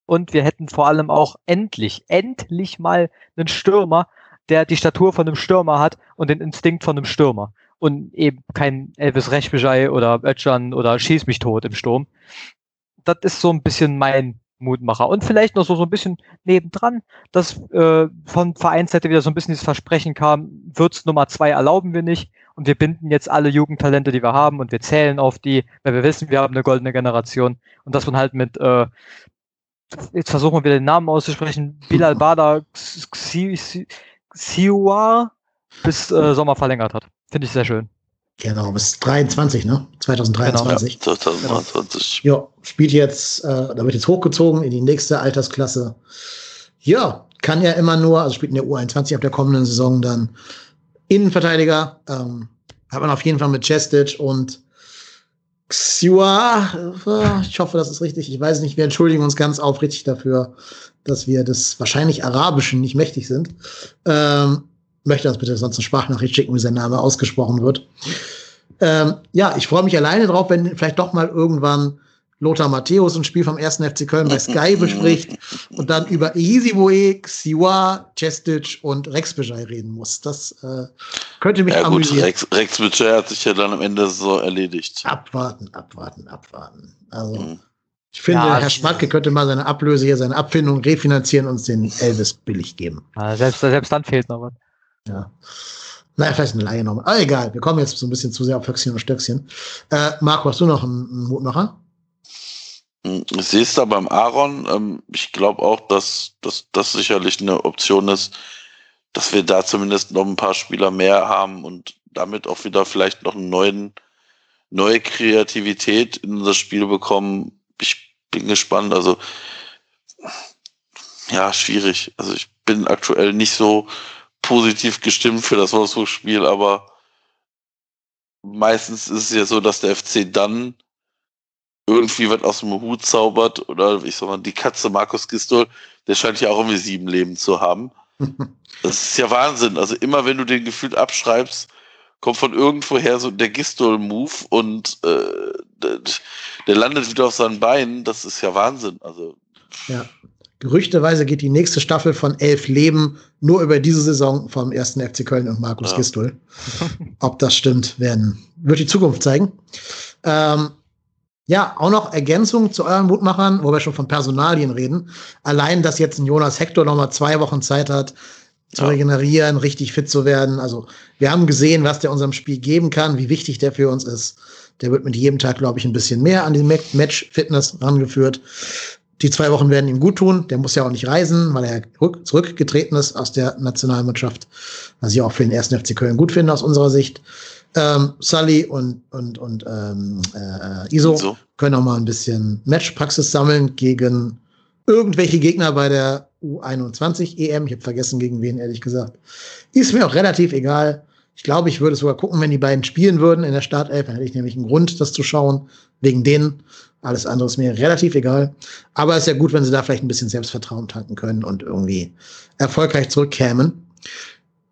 Und wir hätten vor allem auch endlich, endlich mal einen Stürmer, der die Statur von einem Stürmer hat und den Instinkt von einem Stürmer. Und eben kein Elvis Rechbejai oder Ötchan oder Schieß mich tot im Sturm. Das ist so ein bisschen mein Mutmacher. Und vielleicht noch so, so ein bisschen nebendran, dass äh, von Vereinsseite wieder so ein bisschen dieses Versprechen kam, Würz Nummer zwei erlauben wir nicht und wir binden jetzt alle Jugendtalente, die wir haben und wir zählen auf die, weil wir wissen, wir haben eine goldene Generation und dass man halt mit äh, jetzt versuchen wir wieder den Namen auszusprechen, Bilal Bader Siwa bis äh, Sommer verlängert hat. Finde ich sehr schön. Genau, bis 23, ne? 2023. Ja, 2020. Ja, spielt jetzt, äh, da wird jetzt hochgezogen in die nächste Altersklasse. Ja, kann ja immer nur, also spielt in der U21 ab der kommenden Saison dann Innenverteidiger. Ähm, hat man auf jeden Fall mit Chestic und Xua. Ich hoffe, das ist richtig. Ich weiß nicht, wir entschuldigen uns ganz aufrichtig dafür, dass wir des wahrscheinlich Arabischen nicht mächtig sind. Ähm, möchte uns bitte sonst eine Sprachnachricht schicken, wie sein Name ausgesprochen wird. Ähm, ja, ich freue mich alleine drauf, wenn vielleicht doch mal irgendwann Lothar Matthäus ein Spiel vom 1. FC Köln bei Sky bespricht und dann über Ehisiboe, Siwa, Cestic und Rex Bejai reden muss. Das äh, könnte mich Ja gut, amüsieren. Rex, Rex Budget hat sich ja dann am Ende so erledigt. Abwarten, abwarten, abwarten. Also, Mhm. ich finde, Ja, Herr Schmatke könnte mal seine Ablöse hier, seine Abfindung refinanzieren und uns den Elvis billig geben. Ja, selbst, selbst dann fehlt noch was. Ja. Naja, vielleicht eine Laie nochmal. Aber egal, wir kommen jetzt so ein bisschen zu sehr auf Höchstchen und Stöckchen. Äh, Marco, hast du noch einen, einen Mutmacher? Hm, Ich sehe es da beim Aaron. Ähm, ich glaube auch, dass dass das sicherlich eine Option ist, dass wir da zumindest noch ein paar Spieler mehr haben und damit auch wieder vielleicht noch einen neuen, neue Kreativität in das Spiel bekommen. Ich bin gespannt. Also ja, schwierig. Also ich bin aktuell nicht so positiv gestimmt für das Wolfsburg-Spiel, aber meistens ist es ja so, dass der FC dann irgendwie was aus dem Hut zaubert oder ich sag mal, die Katze Markus Gistol, der scheint ja auch irgendwie sieben Leben zu haben. Das ist ja Wahnsinn. Also immer wenn du den gefühlt abschreibst, kommt von irgendwoher so der Gistol-Move und äh, der, der, landet wieder auf seinen Beinen. Das ist ja Wahnsinn. Also ja. Gerüchteweise geht die nächste Staffel von Elf Leben nur über diese Saison vom ersten FC Köln und Markus ja. Gistol. Ob das stimmt, werden, wird die Zukunft zeigen. Ähm, ja, auch noch Ergänzung zu euren Mutmachern, wo wir schon von Personalien reden. Allein, dass jetzt ein Jonas Hector noch mal zwei Wochen Zeit hat, zu ja. regenerieren, richtig fit zu werden. Also wir haben gesehen, was der unserem Spiel geben kann, wie wichtig der für uns ist. Der wird mit jedem Tag, glaube ich, ein bisschen mehr an die Match-Fitness rangeführt. Die zwei Wochen werden ihm gut tun. Der muss ja auch nicht reisen, weil er zurückgetreten ist aus der Nationalmannschaft, was ich auch für den ersten FC Köln gut finde aus unserer Sicht. Ähm, Sully und, und, und ähm, äh, Iso so. können auch mal ein bisschen Matchpraxis sammeln gegen irgendwelche Gegner bei der U21 EM. Ich habe vergessen, gegen wen, ehrlich gesagt. Ist mir auch relativ egal. Ich glaube, ich würde sogar gucken, wenn die beiden spielen würden in der Startelf. Dann hätte ich nämlich einen Grund, das zu schauen. Wegen denen. Alles andere ist mir relativ egal. Aber es ist ja gut, wenn sie da vielleicht ein bisschen Selbstvertrauen tanken können und irgendwie erfolgreich zurückkämen.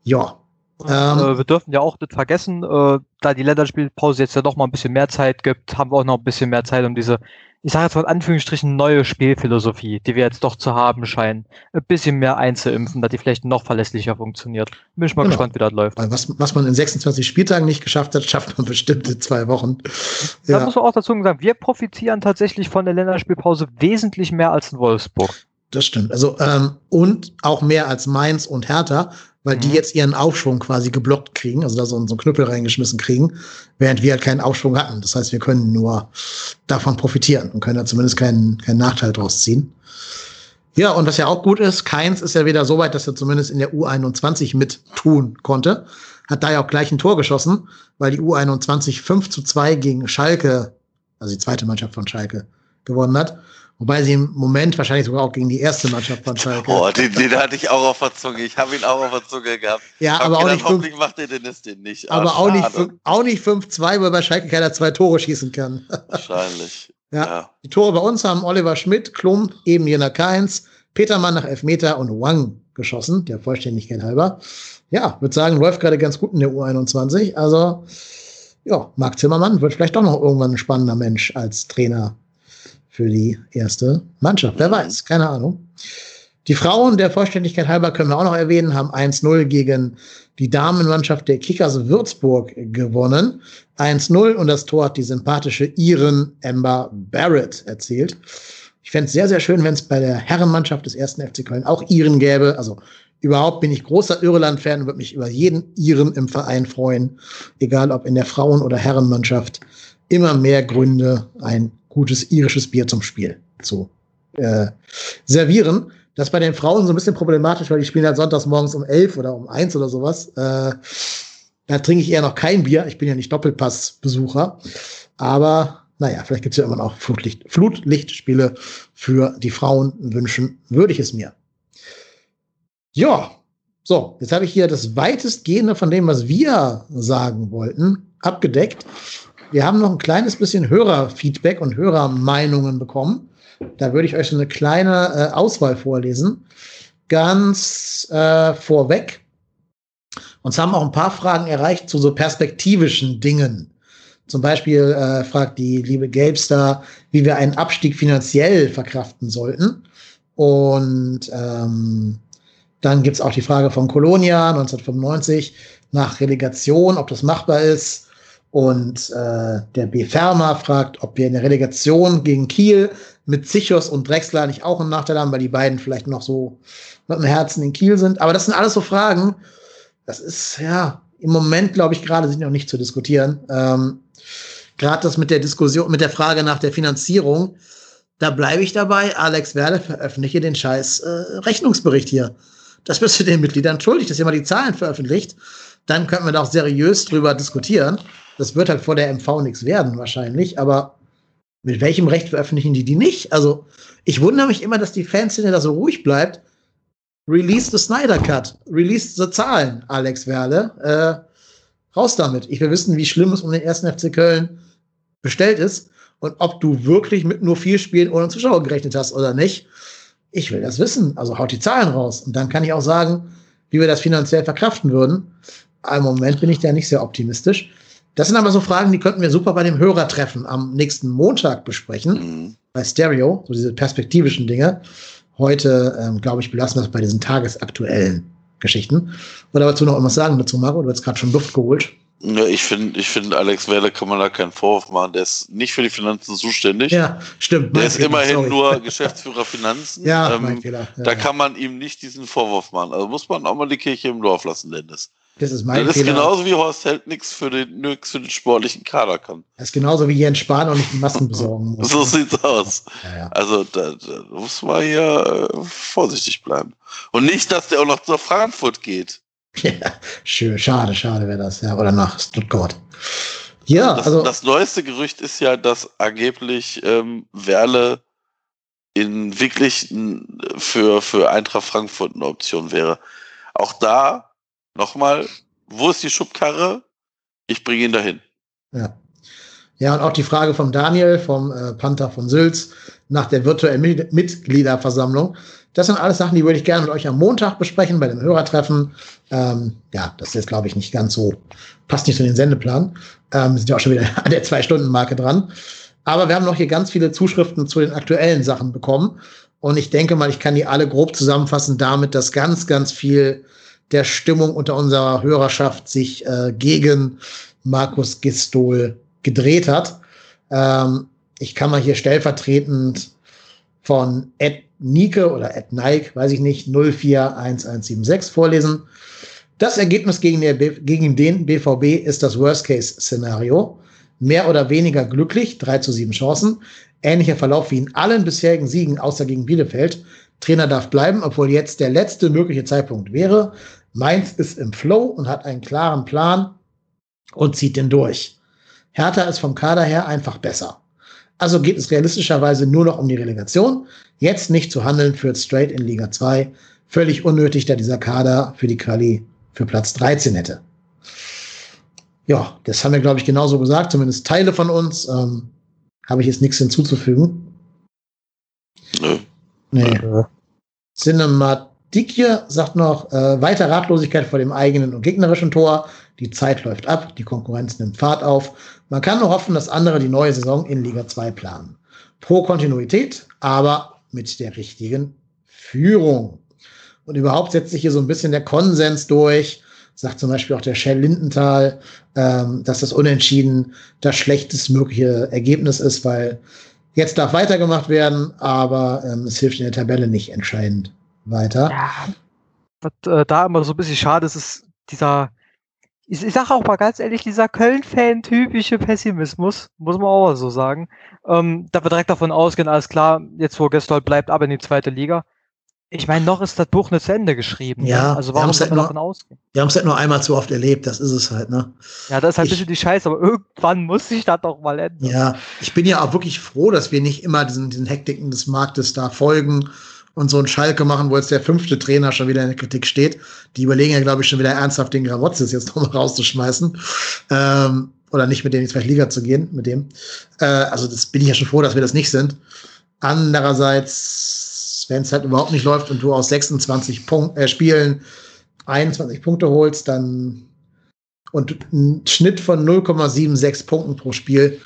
Ja. Ähm, äh, wir dürfen ja auch nicht vergessen, äh, da die Länderspielpause jetzt ja noch mal ein bisschen mehr Zeit gibt, haben wir auch noch ein bisschen mehr Zeit, um diese ich sage jetzt mal in Anführungsstrichen, neue Spielphilosophie, die wir jetzt doch zu haben scheinen, ein bisschen mehr einzuimpfen, dass die vielleicht noch verlässlicher funktioniert. Bin ich mal genau. gespannt, wie das läuft. Was, was man in 26 Spieltagen nicht geschafft hat, schafft man bestimmt in zwei Wochen. Ja. Da muss man auch dazu sagen, wir profitieren tatsächlich von der Länderspielpause wesentlich mehr als in Wolfsburg. Das stimmt. Also, ähm, und auch mehr als Mainz und Hertha, weil mhm. die jetzt ihren Aufschwung quasi geblockt kriegen, also da so, so einen Knüppel reingeschmissen kriegen, während wir halt keinen Aufschwung hatten. Das heißt, wir können nur davon profitieren und können da zumindest keinen, keinen Nachteil draus ziehen. Ja, und was ja auch gut ist, Keins ist ja wieder so weit, dass er zumindest in der U21 mit tun konnte. Hat da ja auch gleich ein Tor geschossen, weil die U21 5 zu 2 gegen Schalke, also die zweite Mannschaft von Schalke, gewonnen hat. Wobei sie im Moment wahrscheinlich sogar auch gegen die erste Mannschaft von Schalke. Boah, den, den hatte ich auch auf der Zunge. Ich habe ihn auch auf der Zunge gehabt. Ja, aber auch nicht. Hoffentlich fünf, macht der Dennis den nicht. Aber ah, auch nicht, auch nicht 5-2, weil bei Schalke keiner zwei Tore schießen kann. Wahrscheinlich. ja. ja. Die Tore bei uns haben Oliver Schmidt, Klum, eben Jena Keins, Petermann nach Elfmeter und Wang geschossen, der Vollständigkeit halber. Ja, würde sagen, läuft gerade ganz gut in der U21. Also, ja, Marc Zimmermann wird vielleicht doch noch irgendwann ein spannender Mensch als Trainer für die erste Mannschaft. Wer weiß, keine Ahnung. Die Frauen, der Vollständigkeit halber können wir auch noch erwähnen, haben 1-0 gegen die Damenmannschaft der Kickers Würzburg gewonnen. 1-0 und das Tor hat die sympathische Iren Amber Barrett erzielt. Ich fände es sehr, sehr schön, wenn es bei der Herrenmannschaft des ersten FC Köln auch Iren gäbe. Also überhaupt bin ich großer Irland-Fan und würde mich über jeden Iren im Verein freuen. Egal ob in der Frauen- oder Herrenmannschaft. Immer mehr Gründe, ein gutes irisches Bier zum Spiel zu äh, servieren. Das ist bei den Frauen so ein bisschen problematisch, weil die spielen halt sonntags morgens um elf oder um eins oder sowas. Äh, da trinke ich eher noch kein Bier. Ich bin ja nicht Doppelpass-Besucher. Aber naja, vielleicht gibt es ja immer noch Flutlicht, Flutlichtspiele für die Frauen. Wünschen würde ich es mir. Ja, so, jetzt habe ich hier das weitestgehende von dem, was wir sagen wollten, abgedeckt. Wir haben noch ein kleines bisschen Hörerfeedback und Hörermeinungen bekommen. Da würde ich euch so eine kleine äh, Auswahl vorlesen. Ganz äh, vorweg. Uns haben auch ein paar Fragen erreicht zu so perspektivischen Dingen. Zum Beispiel äh, fragt die liebe Gelbstar, wie wir einen Abstieg finanziell verkraften sollten. Und ähm, dann gibt's auch die Frage von Colonia 1995 nach Relegation, ob das machbar ist. Und äh, der B. Fermer fragt, ob wir in der Relegation gegen Kiel mit Zichos und Drexler nicht auch einen Nachteil haben, weil die beiden vielleicht noch so mit dem Herzen in Kiel sind. Aber das sind alles so Fragen. Das ist ja im Moment, glaube ich, gerade sind noch nicht zu diskutieren. Ähm, gerade das mit der Diskussion, mit der Frage nach der Finanzierung, da bleibe ich dabei. Alex Werde veröffentliche den scheiß äh, Rechnungsbericht hier. Das bist du den Mitgliedern schuldig, dass ihr mal die Zahlen veröffentlicht. Dann könnten wir da auch seriös drüber diskutieren. Das wird halt vor der MV nichts werden, wahrscheinlich. Aber mit welchem Recht veröffentlichen die die nicht? Also, ich wundere mich immer, dass die Fanszene da so ruhig bleibt. release the Snyder Cut, release the Zahlen, Alex Werle. Äh, raus damit. Ich will wissen, wie schlimm es um den ersten FC Köln bestellt ist und ob du wirklich mit nur vier Spielen ohne Zuschauer gerechnet hast oder nicht. Ich will das wissen. Also haut die Zahlen raus. Und dann kann ich auch sagen, wie wir das finanziell verkraften würden. Im Moment bin ich da nicht sehr optimistisch. Das sind aber so Fragen, die könnten wir super bei dem Hörertreffen am nächsten Montag besprechen. Mhm. Bei Stereo, so diese perspektivischen Dinge. Heute, ähm, glaube ich, belassen wir es bei diesen tagesaktuellen Geschichten. Oder dazu noch irgendwas sagen dazu, Marco? Du hast gerade schon Luft geholt. Ja, ich finde, ich finde, Alex Werle kann man da keinen Vorwurf machen. Der ist nicht für die Finanzen zuständig. Ja, stimmt. Der ist Fehler, immerhin sorry. nur Geschäftsführer Finanzen. ja, ähm, mein Fehler. Ja, da kann man ihm nicht diesen Vorwurf machen. Also muss man auch mal die Kirche im Dorf lassen, Dennis. Das ist mein das Fehler. ist genauso wie Horst Held nichts für den, nix für den sportlichen Kader kann. Das ist genauso wie Jens Spahn auch nicht die Massen besorgen muss. so sieht's aus. Ja, ja. Also da, da, muss man hier äh, vorsichtig bleiben. Und nicht, dass der auch noch zur Frankfurt geht. Ja, schön, schade, schade wäre das, ja. Oder nach Stuttgart. Ja, das, also. Das neueste Gerücht ist ja, dass angeblich ähm, Werle in wirklich für, für Eintracht Frankfurt eine Option wäre. Auch da nochmal, wo ist die Schubkarre? Ich bringe ihn dahin. Ja. Ja, und auch die Frage von Daniel, vom äh, Panther von Sülz, nach der virtuellen Mitgliederversammlung. Das sind alles Sachen, die würde ich gerne mit euch am Montag besprechen bei dem Hörertreffen. Ähm, ja, das ist glaube ich, nicht ganz so, passt nicht zu den Sendeplan. Ähm, sind ja auch schon wieder an der Zwei-Stunden-Marke dran. Aber wir haben noch hier ganz viele Zuschriften zu den aktuellen Sachen bekommen. Und ich denke mal, ich kann die alle grob zusammenfassen damit, dass ganz, ganz viel der Stimmung unter unserer Hörerschaft sich äh, gegen Markus Gistol gedreht hat. Ähm, ich kann mal hier stellvertretend von Ed Nike oder Ed Nike, weiß ich nicht, 041176 vorlesen. Das Ergebnis gegen, gegen den BVB ist das Worst-Case-Szenario. Mehr oder weniger glücklich, 3 zu 7 Chancen. Ähnlicher Verlauf wie in allen bisherigen Siegen, außer gegen Bielefeld. Trainer darf bleiben, obwohl jetzt der letzte mögliche Zeitpunkt wäre. Mainz ist im Flow und hat einen klaren Plan und zieht den durch. Hertha ist vom Kader her einfach besser. Also geht es realistischerweise nur noch um die Relegation. Jetzt nicht zu handeln führt straight in Liga 2. Völlig unnötig, da dieser Kader für die Quali für Platz 13 hätte. Ja, das haben wir, glaube ich, genauso gesagt, zumindest Teile von uns. Ähm, Habe ich jetzt nichts hinzuzufügen. Nö. Nee. Cinematikje sagt noch, äh, weiter Ratlosigkeit vor dem eigenen und gegnerischen Tor. Die Zeit läuft ab, die Konkurrenz nimmt Fahrt auf. Man kann nur hoffen, dass andere die neue Saison in Liga 2 planen. Pro Kontinuität, aber mit der richtigen Führung. Und überhaupt setzt sich hier so ein bisschen der Konsens durch, sagt zum Beispiel auch der Shell Lindenthal, ähm, dass das Unentschieden das schlechtestmögliche Ergebnis ist, weil jetzt darf weitergemacht werden, aber ähm, es hilft in der Tabelle nicht entscheidend weiter. Ja, was äh, da immer so ein bisschen schade ist, ist dieser ich, ich sage auch mal ganz ehrlich, dieser Köln-Fan-typische Pessimismus, muss man auch so sagen. Ähm, da wir direkt davon ausgehen, alles klar, jetzt wo Gestol bleibt aber in die zweite Liga. Ich meine, noch ist das Buch nicht zu Ende geschrieben. Ne? Ja, ne? also warum soll man davon ausgehen? Wir haben es halt nur einmal zu oft erlebt, das ist es halt, ne? Ja, das ist halt ich, ein bisschen die Scheiße, aber irgendwann muss sich das doch mal ändern. Ja, ich bin ja auch wirklich froh, dass wir nicht immer diesen, diesen Hektiken des Marktes da folgen und so ein Schalke machen, wo jetzt der fünfte Trainer schon wieder in der Kritik steht. Die überlegen ja, glaube ich, schon wieder ernsthaft den Gramotzes jetzt nochmal rauszuschmeißen. Ähm, oder nicht mit dem die zweite Liga zu gehen, mit dem. Äh, also das bin ich ja schon froh, dass wir das nicht sind. Andererseits, wenn es halt überhaupt nicht läuft und du aus 26 Punkt, äh, Spielen 21 Punkte holst, dann und ein Schnitt von 0,76 Punkten pro Spiel,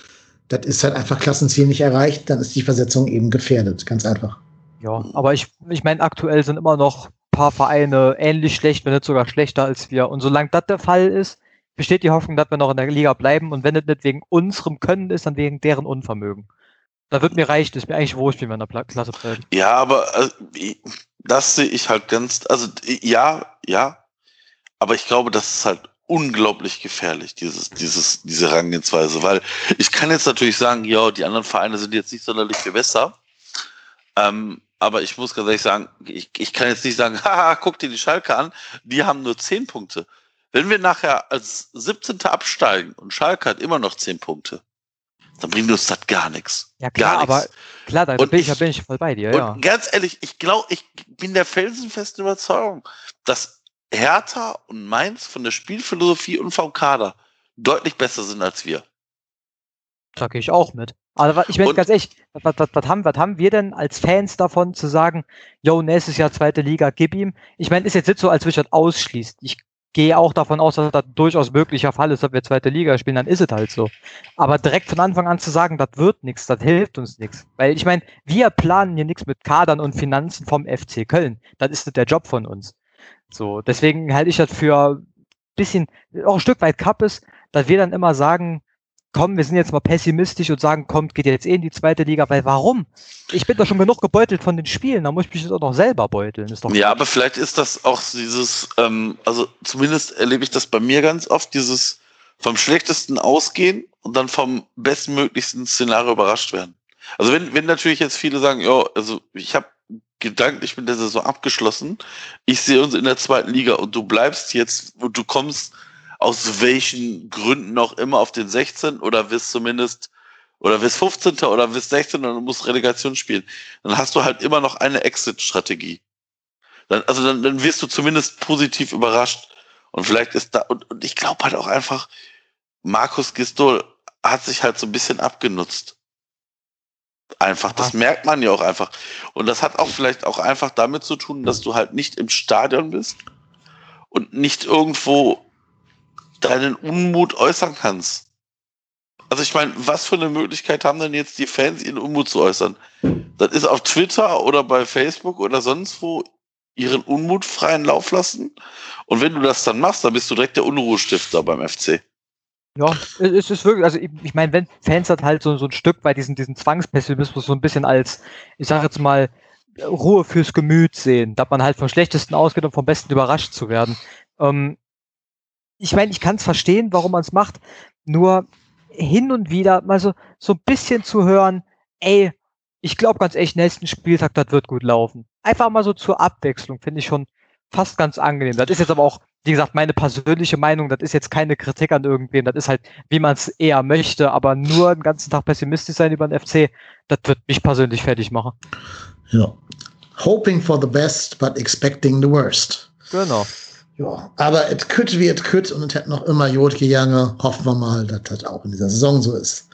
das ist halt einfach Klassenziel nicht erreicht, dann ist die Versetzung eben gefährdet, ganz einfach. Ja, aber ich, ich meine, aktuell sind immer noch ein paar Vereine ähnlich schlecht, wenn nicht sogar schlechter als wir. Und solange das der Fall ist, besteht die Hoffnung, dass wir noch in der Liga bleiben. Und wenn das nicht wegen unserem Können ist, dann wegen deren Unvermögen. Da wird mir reicht, ist mir eigentlich wurscht, wie wir in der Klasse bleiben. Ja, aber also, das sehe ich halt ganz, also ja, ja, aber ich glaube, das ist halt unglaublich gefährlich, dieses, dieses, diese Herangehensweise, weil ich kann jetzt natürlich sagen, ja, die anderen Vereine sind jetzt nicht sonderlich viel besser. Ähm, aber ich muss ganz ehrlich sagen, ich, ich kann jetzt nicht sagen, haha, guck dir die Schalke an, die haben nur 10 Punkte. Wenn wir nachher als 17. absteigen und Schalke hat immer noch 10 Punkte, dann bringt uns das gar nichts. Ja, klar, gar aber klar, da bin ich, ich- da bin ich voll bei dir, Und ja. ganz ehrlich, ich glaube, ich bin der felsenfesten Überzeugung, dass Hertha und Mainz von der Spielphilosophie und vom Kader deutlich besser sind als wir. Da gehe ich auch mit. Aber ich meine ganz ehrlich, was, was, was, haben, was haben wir denn als Fans davon zu sagen, yo, nächstes Jahr zweite Liga, gib ihm? Ich meine, ist jetzt nicht so, als würde ich das ausschließen. Ich gehe auch davon aus, dass das durchaus möglicher Fall ist, dass wir zweite Liga spielen, dann ist es halt so. Aber direkt von Anfang an zu sagen, das wird nichts, das hilft uns nichts. Weil ich meine, wir planen hier nichts mit Kadern und Finanzen vom FC Köln. Das ist nicht der Job von uns. So, deswegen halte ich das für ein bisschen, auch ein Stück weit Kappes, dass wir dann immer sagen, komm, wir sind jetzt mal pessimistisch und sagen, kommt, geht jetzt eh in die zweite Liga, weil warum? Ich bin doch schon genug gebeutelt von den Spielen, da muss ich mich jetzt auch noch selber beuteln. Ist doch Ja, aber vielleicht ist das auch dieses, ähm, also zumindest erlebe ich das bei mir ganz oft, dieses vom schlechtesten ausgehen und dann vom bestmöglichsten Szenario überrascht werden. Also wenn, wenn natürlich jetzt viele sagen, ja, also ich habe gedanklich mit der Saison abgeschlossen, ich sehe uns in der zweiten Liga und du bleibst jetzt und du kommst aus welchen Gründen auch immer auf den 16 oder wirst zumindest oder wirst 15. oder wirst 16 und du musst Relegation spielen, dann hast du halt immer noch eine Exit-Strategie. Dann, also dann, dann wirst du zumindest positiv überrascht. Und vielleicht ist da, und, und ich glaube halt auch einfach, Markus Gistol hat sich halt so ein bisschen abgenutzt. Einfach, das merkt man ja auch einfach. Und das hat auch vielleicht auch einfach damit zu tun, dass du halt nicht im Stadion bist und nicht irgendwo deinen Unmut äußern kannst. Also ich meine, was für eine Möglichkeit haben denn jetzt die Fans, ihren Unmut zu äußern? Das ist auf Twitter oder bei Facebook oder sonst wo ihren Unmut freien Lauf lassen. Und wenn du das dann machst, dann bist du direkt der Unruhestifter beim FC. Ja, es ist wirklich, also ich, ich meine, wenn Fans hat halt so, so ein Stück weit diesen, diesen Zwangspessimismus so ein bisschen als, ich sage jetzt mal, Ruhe fürs Gemüt sehen, dass man halt vom Schlechtesten ausgeht und vom Besten überrascht zu werden. Ähm, ich meine, ich kann es verstehen, warum man es macht, nur hin und wieder mal so, so ein bisschen zu hören, ey, ich glaube ganz echt, nächsten Spieltag, das wird gut laufen. Einfach mal so zur Abwechslung, finde ich schon fast ganz angenehm. Das ist jetzt aber auch, wie gesagt, meine persönliche Meinung, das ist jetzt keine Kritik an irgendwen, das ist halt, wie man es eher möchte, aber nur den ganzen Tag pessimistisch sein über den FC, das wird mich persönlich fertig machen. Ja. Hoping for the best, but expecting the worst. Genau. Ja, aber es could wie es could und es hat noch immer Jod gegangen. Hoffen wir mal, dass das auch in dieser Saison so ist.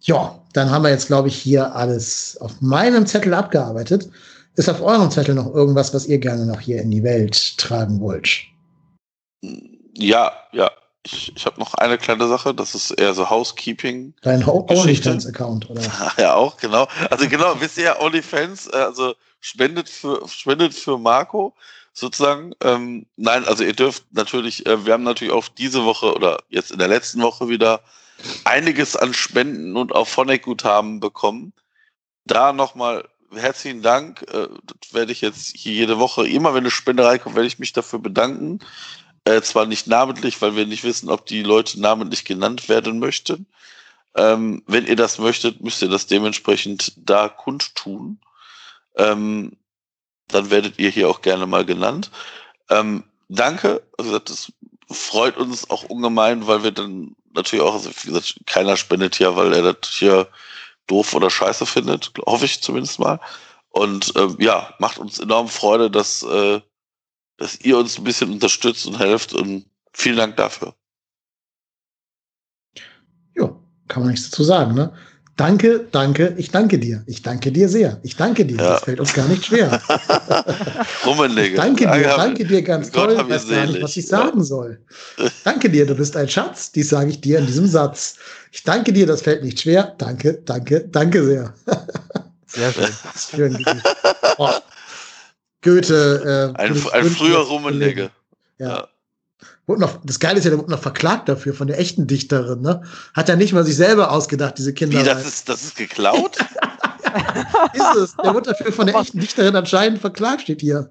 Ja, dann haben wir jetzt, glaube ich, hier alles auf meinem Zettel abgearbeitet. Ist auf eurem Zettel noch irgendwas, was ihr gerne noch hier in die Welt tragen wollt? Ja, ja. Ich, ich habe noch eine kleine Sache, das ist eher so Housekeeping. Dein. OnlyFans-Account, oder? Ja, auch, genau. Also genau, wisst ihr ja, OnlyFans, äh, also spendet für, spendet für Marco sozusagen. Ähm, nein, also ihr dürft natürlich, äh, wir haben natürlich auch diese Woche oder jetzt in der letzten Woche wieder einiges an Spenden und auch Phonic-Guthaben bekommen. Da nochmal herzlichen Dank. Äh, das werde ich jetzt hier jede Woche, immer wenn eine Spende reinkommt, werde ich mich dafür bedanken. Äh, zwar nicht namentlich, weil wir nicht wissen, ob die Leute namentlich genannt werden möchten. Ähm, wenn ihr das möchtet, müsst ihr das dementsprechend da kundtun. Ähm, dann werdet ihr hier auch gerne mal genannt. Ähm, danke. Also das freut uns auch ungemein, weil wir dann natürlich auch, also wie gesagt, keiner spendet hier, weil er das hier doof oder scheiße findet, hoffe ich zumindest mal. Und ähm, ja, macht uns enorm Freude, dass, äh, dass ihr uns ein bisschen unterstützt und helft und vielen Dank dafür. Ja, kann man nichts dazu sagen, ne? Danke, danke, ich danke dir. Ich danke dir sehr. Ich danke dir. Ja. Das fällt uns gar nicht schwer. Rummenigge. Danke dir, Ja, danke dir ganz Gott toll. Ich weiß gar nicht, was ich sagen soll. Danke dir, du bist ein Schatz. Dies sage ich dir in diesem Satz. Ich danke dir, das fällt nicht schwer. Danke, danke, danke sehr. Sehr schön. Schön, Digi. oh. Goethe. Äh, Ein, ein früher Rummenigge. Ja. Ja. Wurde noch, das Geile ist ja, der wurde noch verklagt dafür von der echten Dichterin. Ne? Hat er nicht mal sich selber ausgedacht, diese Kinder. Wie, das ist, das ist geklaut? ist es. Der wurde dafür von der echten Dichterin anscheinend verklagt, steht hier.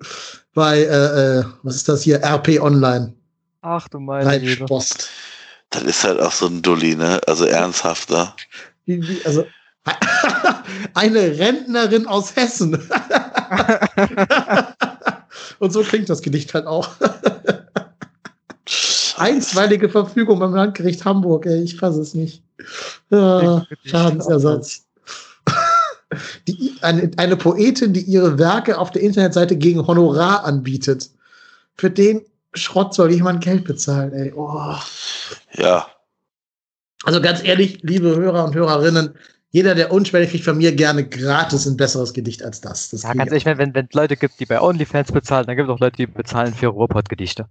Bei, äh, äh, was ist das hier? RP Online. Ach du meine. Reingespost. das ist halt auch so ein Dulli, ne? Also ernsthafter. Wie, wie, also, eine Rentnerin aus Hessen. Und so klingt das Gedicht halt auch. Einstweilige Verfügung beim Landgericht Hamburg, ey, ich fasse es nicht. Ja, Schadensersatz. Die, eine, eine Poetin, die ihre Werke auf der Internetseite gegen Honorar anbietet. Für den Schrott soll jemand Geld bezahlen, ey. Oh. Ja. Also ganz ehrlich, liebe Hörer und Hörerinnen, jeder, der unschwellig kriegt von mir gerne gratis ein besseres Gedicht als das. das ja, ganz ehrlich, wenn es Leute gibt, die bei OnlyFans bezahlen, dann gibt es auch Leute, die bezahlen für Ruhrpott-Gedichte.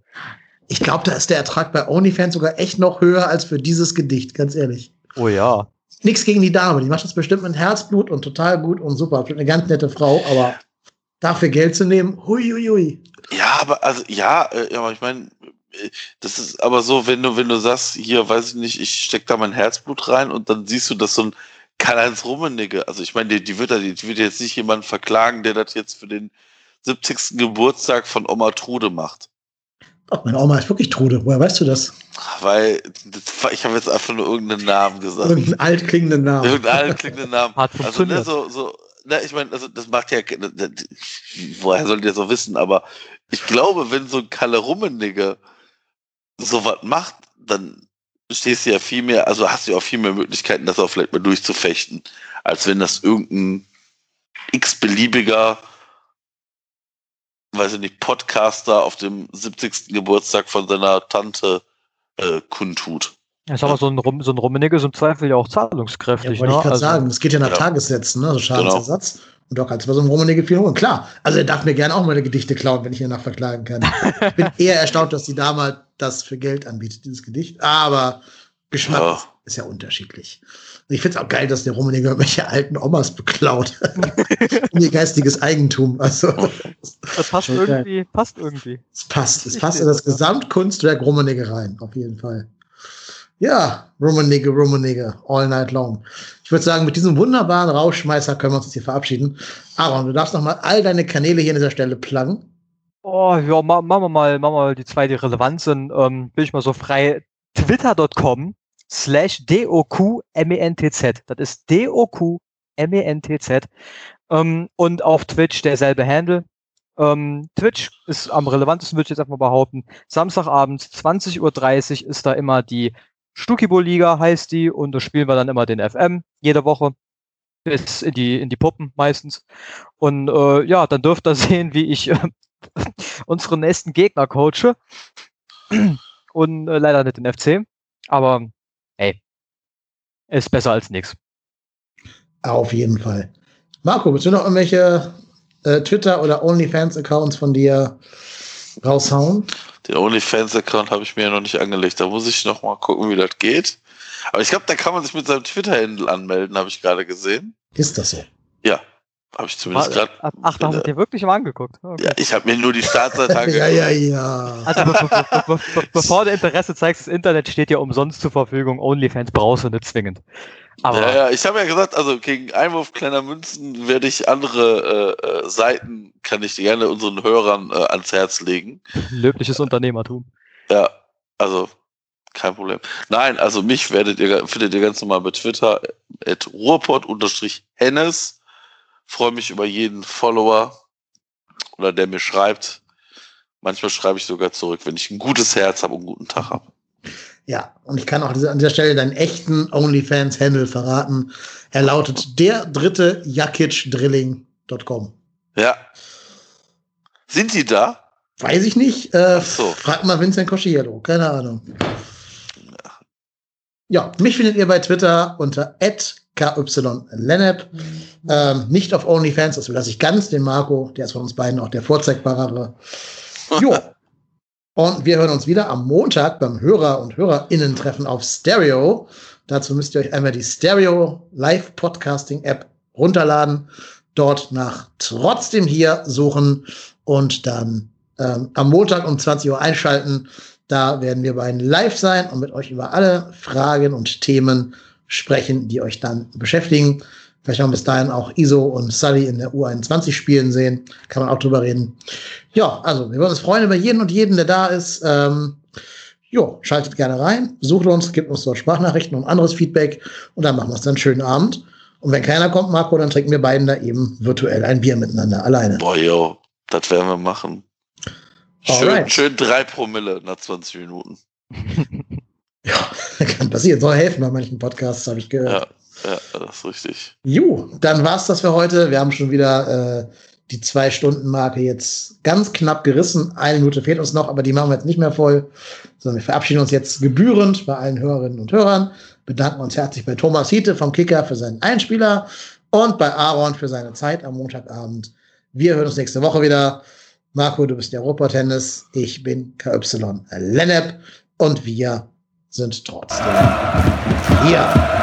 Ich glaube, da ist der Ertrag bei OnlyFans sogar echt noch höher als für dieses Gedicht, ganz ehrlich. Oh ja. Nichts gegen die Dame, die macht das bestimmt mit Herzblut und total gut und super. Eine ganz nette Frau, aber dafür Geld zu nehmen, hui, hui, hui. Ja, aber also ja, äh, aber ich meine, äh, das ist aber so, wenn du, wenn du sagst, hier, weiß ich nicht, ich steck da mein Herzblut rein und dann siehst du, dass so ein Karl-Heinz Rummenigge, also ich meine, die, die wird da, die wird jetzt nicht jemanden verklagen, der das jetzt für den 70. Geburtstag von Oma Trude macht. Ach, meine Oma ist wirklich Trude. Woher weißt du das? Weil ich habe jetzt einfach nur irgendeinen Namen gesagt. Irgendeinen altklingenden Namen. Irgendeinen altklingenden Namen. Hat also ne, so, so, na, ich meine, also das macht ja, woher soll der so wissen? Aber ich glaube, wenn so ein Kalle Rummenigge sowas macht, dann stehst du ja viel mehr, also hast du ja auch viel mehr Möglichkeiten, das auch vielleicht mal durchzufechten, als wenn das irgendein x-beliebiger, weiß ich nicht, Podcaster auf dem 70. Geburtstag von seiner Tante äh, kundtut. Ja, ist aber so ein, Rum, so ein Rummenigge ist im Zweifel ja auch Ja, zahlungskräftig. wollte ich ne? gerade Also- sagen. Das geht ja nach Ja. Tagessätzen, ne? so Schadensersatz. Und da kannst du bei so einem Rummenigge viel holen. Klar, also er darf mir gerne auch meine Gedichte klauen, wenn ich ihn danach verklagen kann. ich bin eher erstaunt, dass die Dame das für Geld anbietet, dieses Gedicht. Aber Geschmack Ja. ist ja unterschiedlich. Und ich finde es auch geil, dass der Rummenigge irgendwelche alten Omas beklaut. um ihr geistiges Eigentum. Also, Das passt irgendwie, passt irgendwie. es passt. Es passt in das Gesamtkunstwerk Rummenigge rein, auf jeden Fall. Ja, Rummenigge, Rummenigge, all night long. Ich würde sagen, mit diesem wunderbaren Rauschmeißer können wir uns jetzt hier verabschieden. Aaron, du darfst noch mal all deine Kanäle hier an dieser Stelle pluggen. Oh, ja, ma machen wir mal, machen wir mal die zwei, die relevant sind. Ähm, bin ich mal so frei. Twitter.com slash D-O-Q-M-E-N-T-Z. Das ist D-O-Q-M-E-N-T-Z. Ähm, und auf Twitch derselbe Handle. Ähm, Twitch ist am relevantesten, würde ich jetzt einfach mal behaupten. Samstagabends, 20.30 Uhr ist da immer die Stukibo-Liga, heißt die, und da spielen wir dann immer den FM jede Woche. Bis in die, in die Puppen meistens. Und äh, ja, dann dürft ihr sehen, wie ich äh, unseren nächsten Gegner coache. Und äh, leider nicht den FC. Aber ist besser als nix. Auf jeden Fall. Marco, willst du noch irgendwelche äh, Twitter- oder OnlyFans-Accounts von dir raushauen? Den OnlyFans-Account habe ich mir ja noch nicht angelegt. Da muss ich noch mal gucken, wie das geht. Aber ich glaube, da kann man sich mit seinem Twitter-Handle anmelden, habe ich gerade gesehen. Ist das so? Ja, habe ich zumindest gerade. Ach, da hast du dir wirklich mal angeguckt. Okay. Ja, ich habe mir nur die Startseite angeguckt. ja, ja, ja. Also be be be be be bevor du Interesse zeigst, das Internet steht dir umsonst zur Verfügung. OnlyFans brauchst du nicht zwingend. Aber Ja, ja, ich habe ja gesagt, also gegen Einwurf kleiner Münzen werde ich andere äh, äh, Seiten, kann ich gerne unseren Hörern äh, ans Herz legen. löbliches Unternehmertum. Ja, also kein Problem. Nein, also mich werdet ihr, findet ihr ganz normal bei Twitter at ruhrpott-hennes. Freue mich über jeden Follower oder der mir schreibt. Manchmal schreibe ich sogar zurück, wenn ich ein gutes Herz habe und einen guten Tag habe. Ja, und ich kann auch an dieser Stelle deinen echten OnlyFans-Handle verraten. Er lautet der dritte jakitschdrilling.com. Ja. Sind die da? Weiß ich nicht. Äh, so. Frag mal Vincent Cosciello. Keine Ahnung. Ja, mich findet ihr bei Twitter unter @kyLennep. Ähm, nicht auf OnlyFans, das überlasse ich ganz den Marco. Der ist von uns beiden auch der vorzeigbarere. Jo. Und wir hören uns wieder am Montag beim Hörer- und Hörerinnen-Treffen auf Stereo. Dazu müsst ihr euch einmal die Stereo Live Podcasting App runterladen, dort nach trotzdem hier suchen und dann ähm, am Montag um 20 Uhr einschalten. Da werden wir beiden live sein und mit euch über alle Fragen und Themen sprechen, die euch dann beschäftigen. Vielleicht haben wir bis dahin auch Iso und Sully in der U21 spielen sehen. Kann man auch drüber reden. Ja, also wir würden uns freuen über jeden und jeden, der da ist. Ähm, jo, schaltet gerne rein, besucht uns, gebt uns dort Sprachnachrichten und anderes Feedback und dann machen wir es dann einen schönen Abend. Und wenn keiner kommt, Marco, dann trinken wir beiden da eben virtuell ein Bier miteinander, alleine. Boah, yo, das werden wir machen. Schön, Alright. schön drei Promille nach 20 Minuten. Ja, kann passieren. Soll helfen bei manchen Podcasts, habe ich gehört. Ja, ja, das ist richtig. Jo, dann war's das für heute. Wir haben schon wieder äh, die Zwei-Stunden-Marke jetzt ganz knapp gerissen. Eine Minute fehlt uns noch, aber die machen wir jetzt nicht mehr voll, sondern wir verabschieden uns jetzt gebührend bei allen Hörerinnen und Hörern, bedanken uns herzlich bei Thomas Hiete vom Kicker für seinen Einspieler und bei Aaron für seine Zeit am Montagabend. Wir hören uns nächste Woche wieder. Marco, du bist der Europa-Tennis. Ich bin KY Lennep und wir sind trotzdem hier.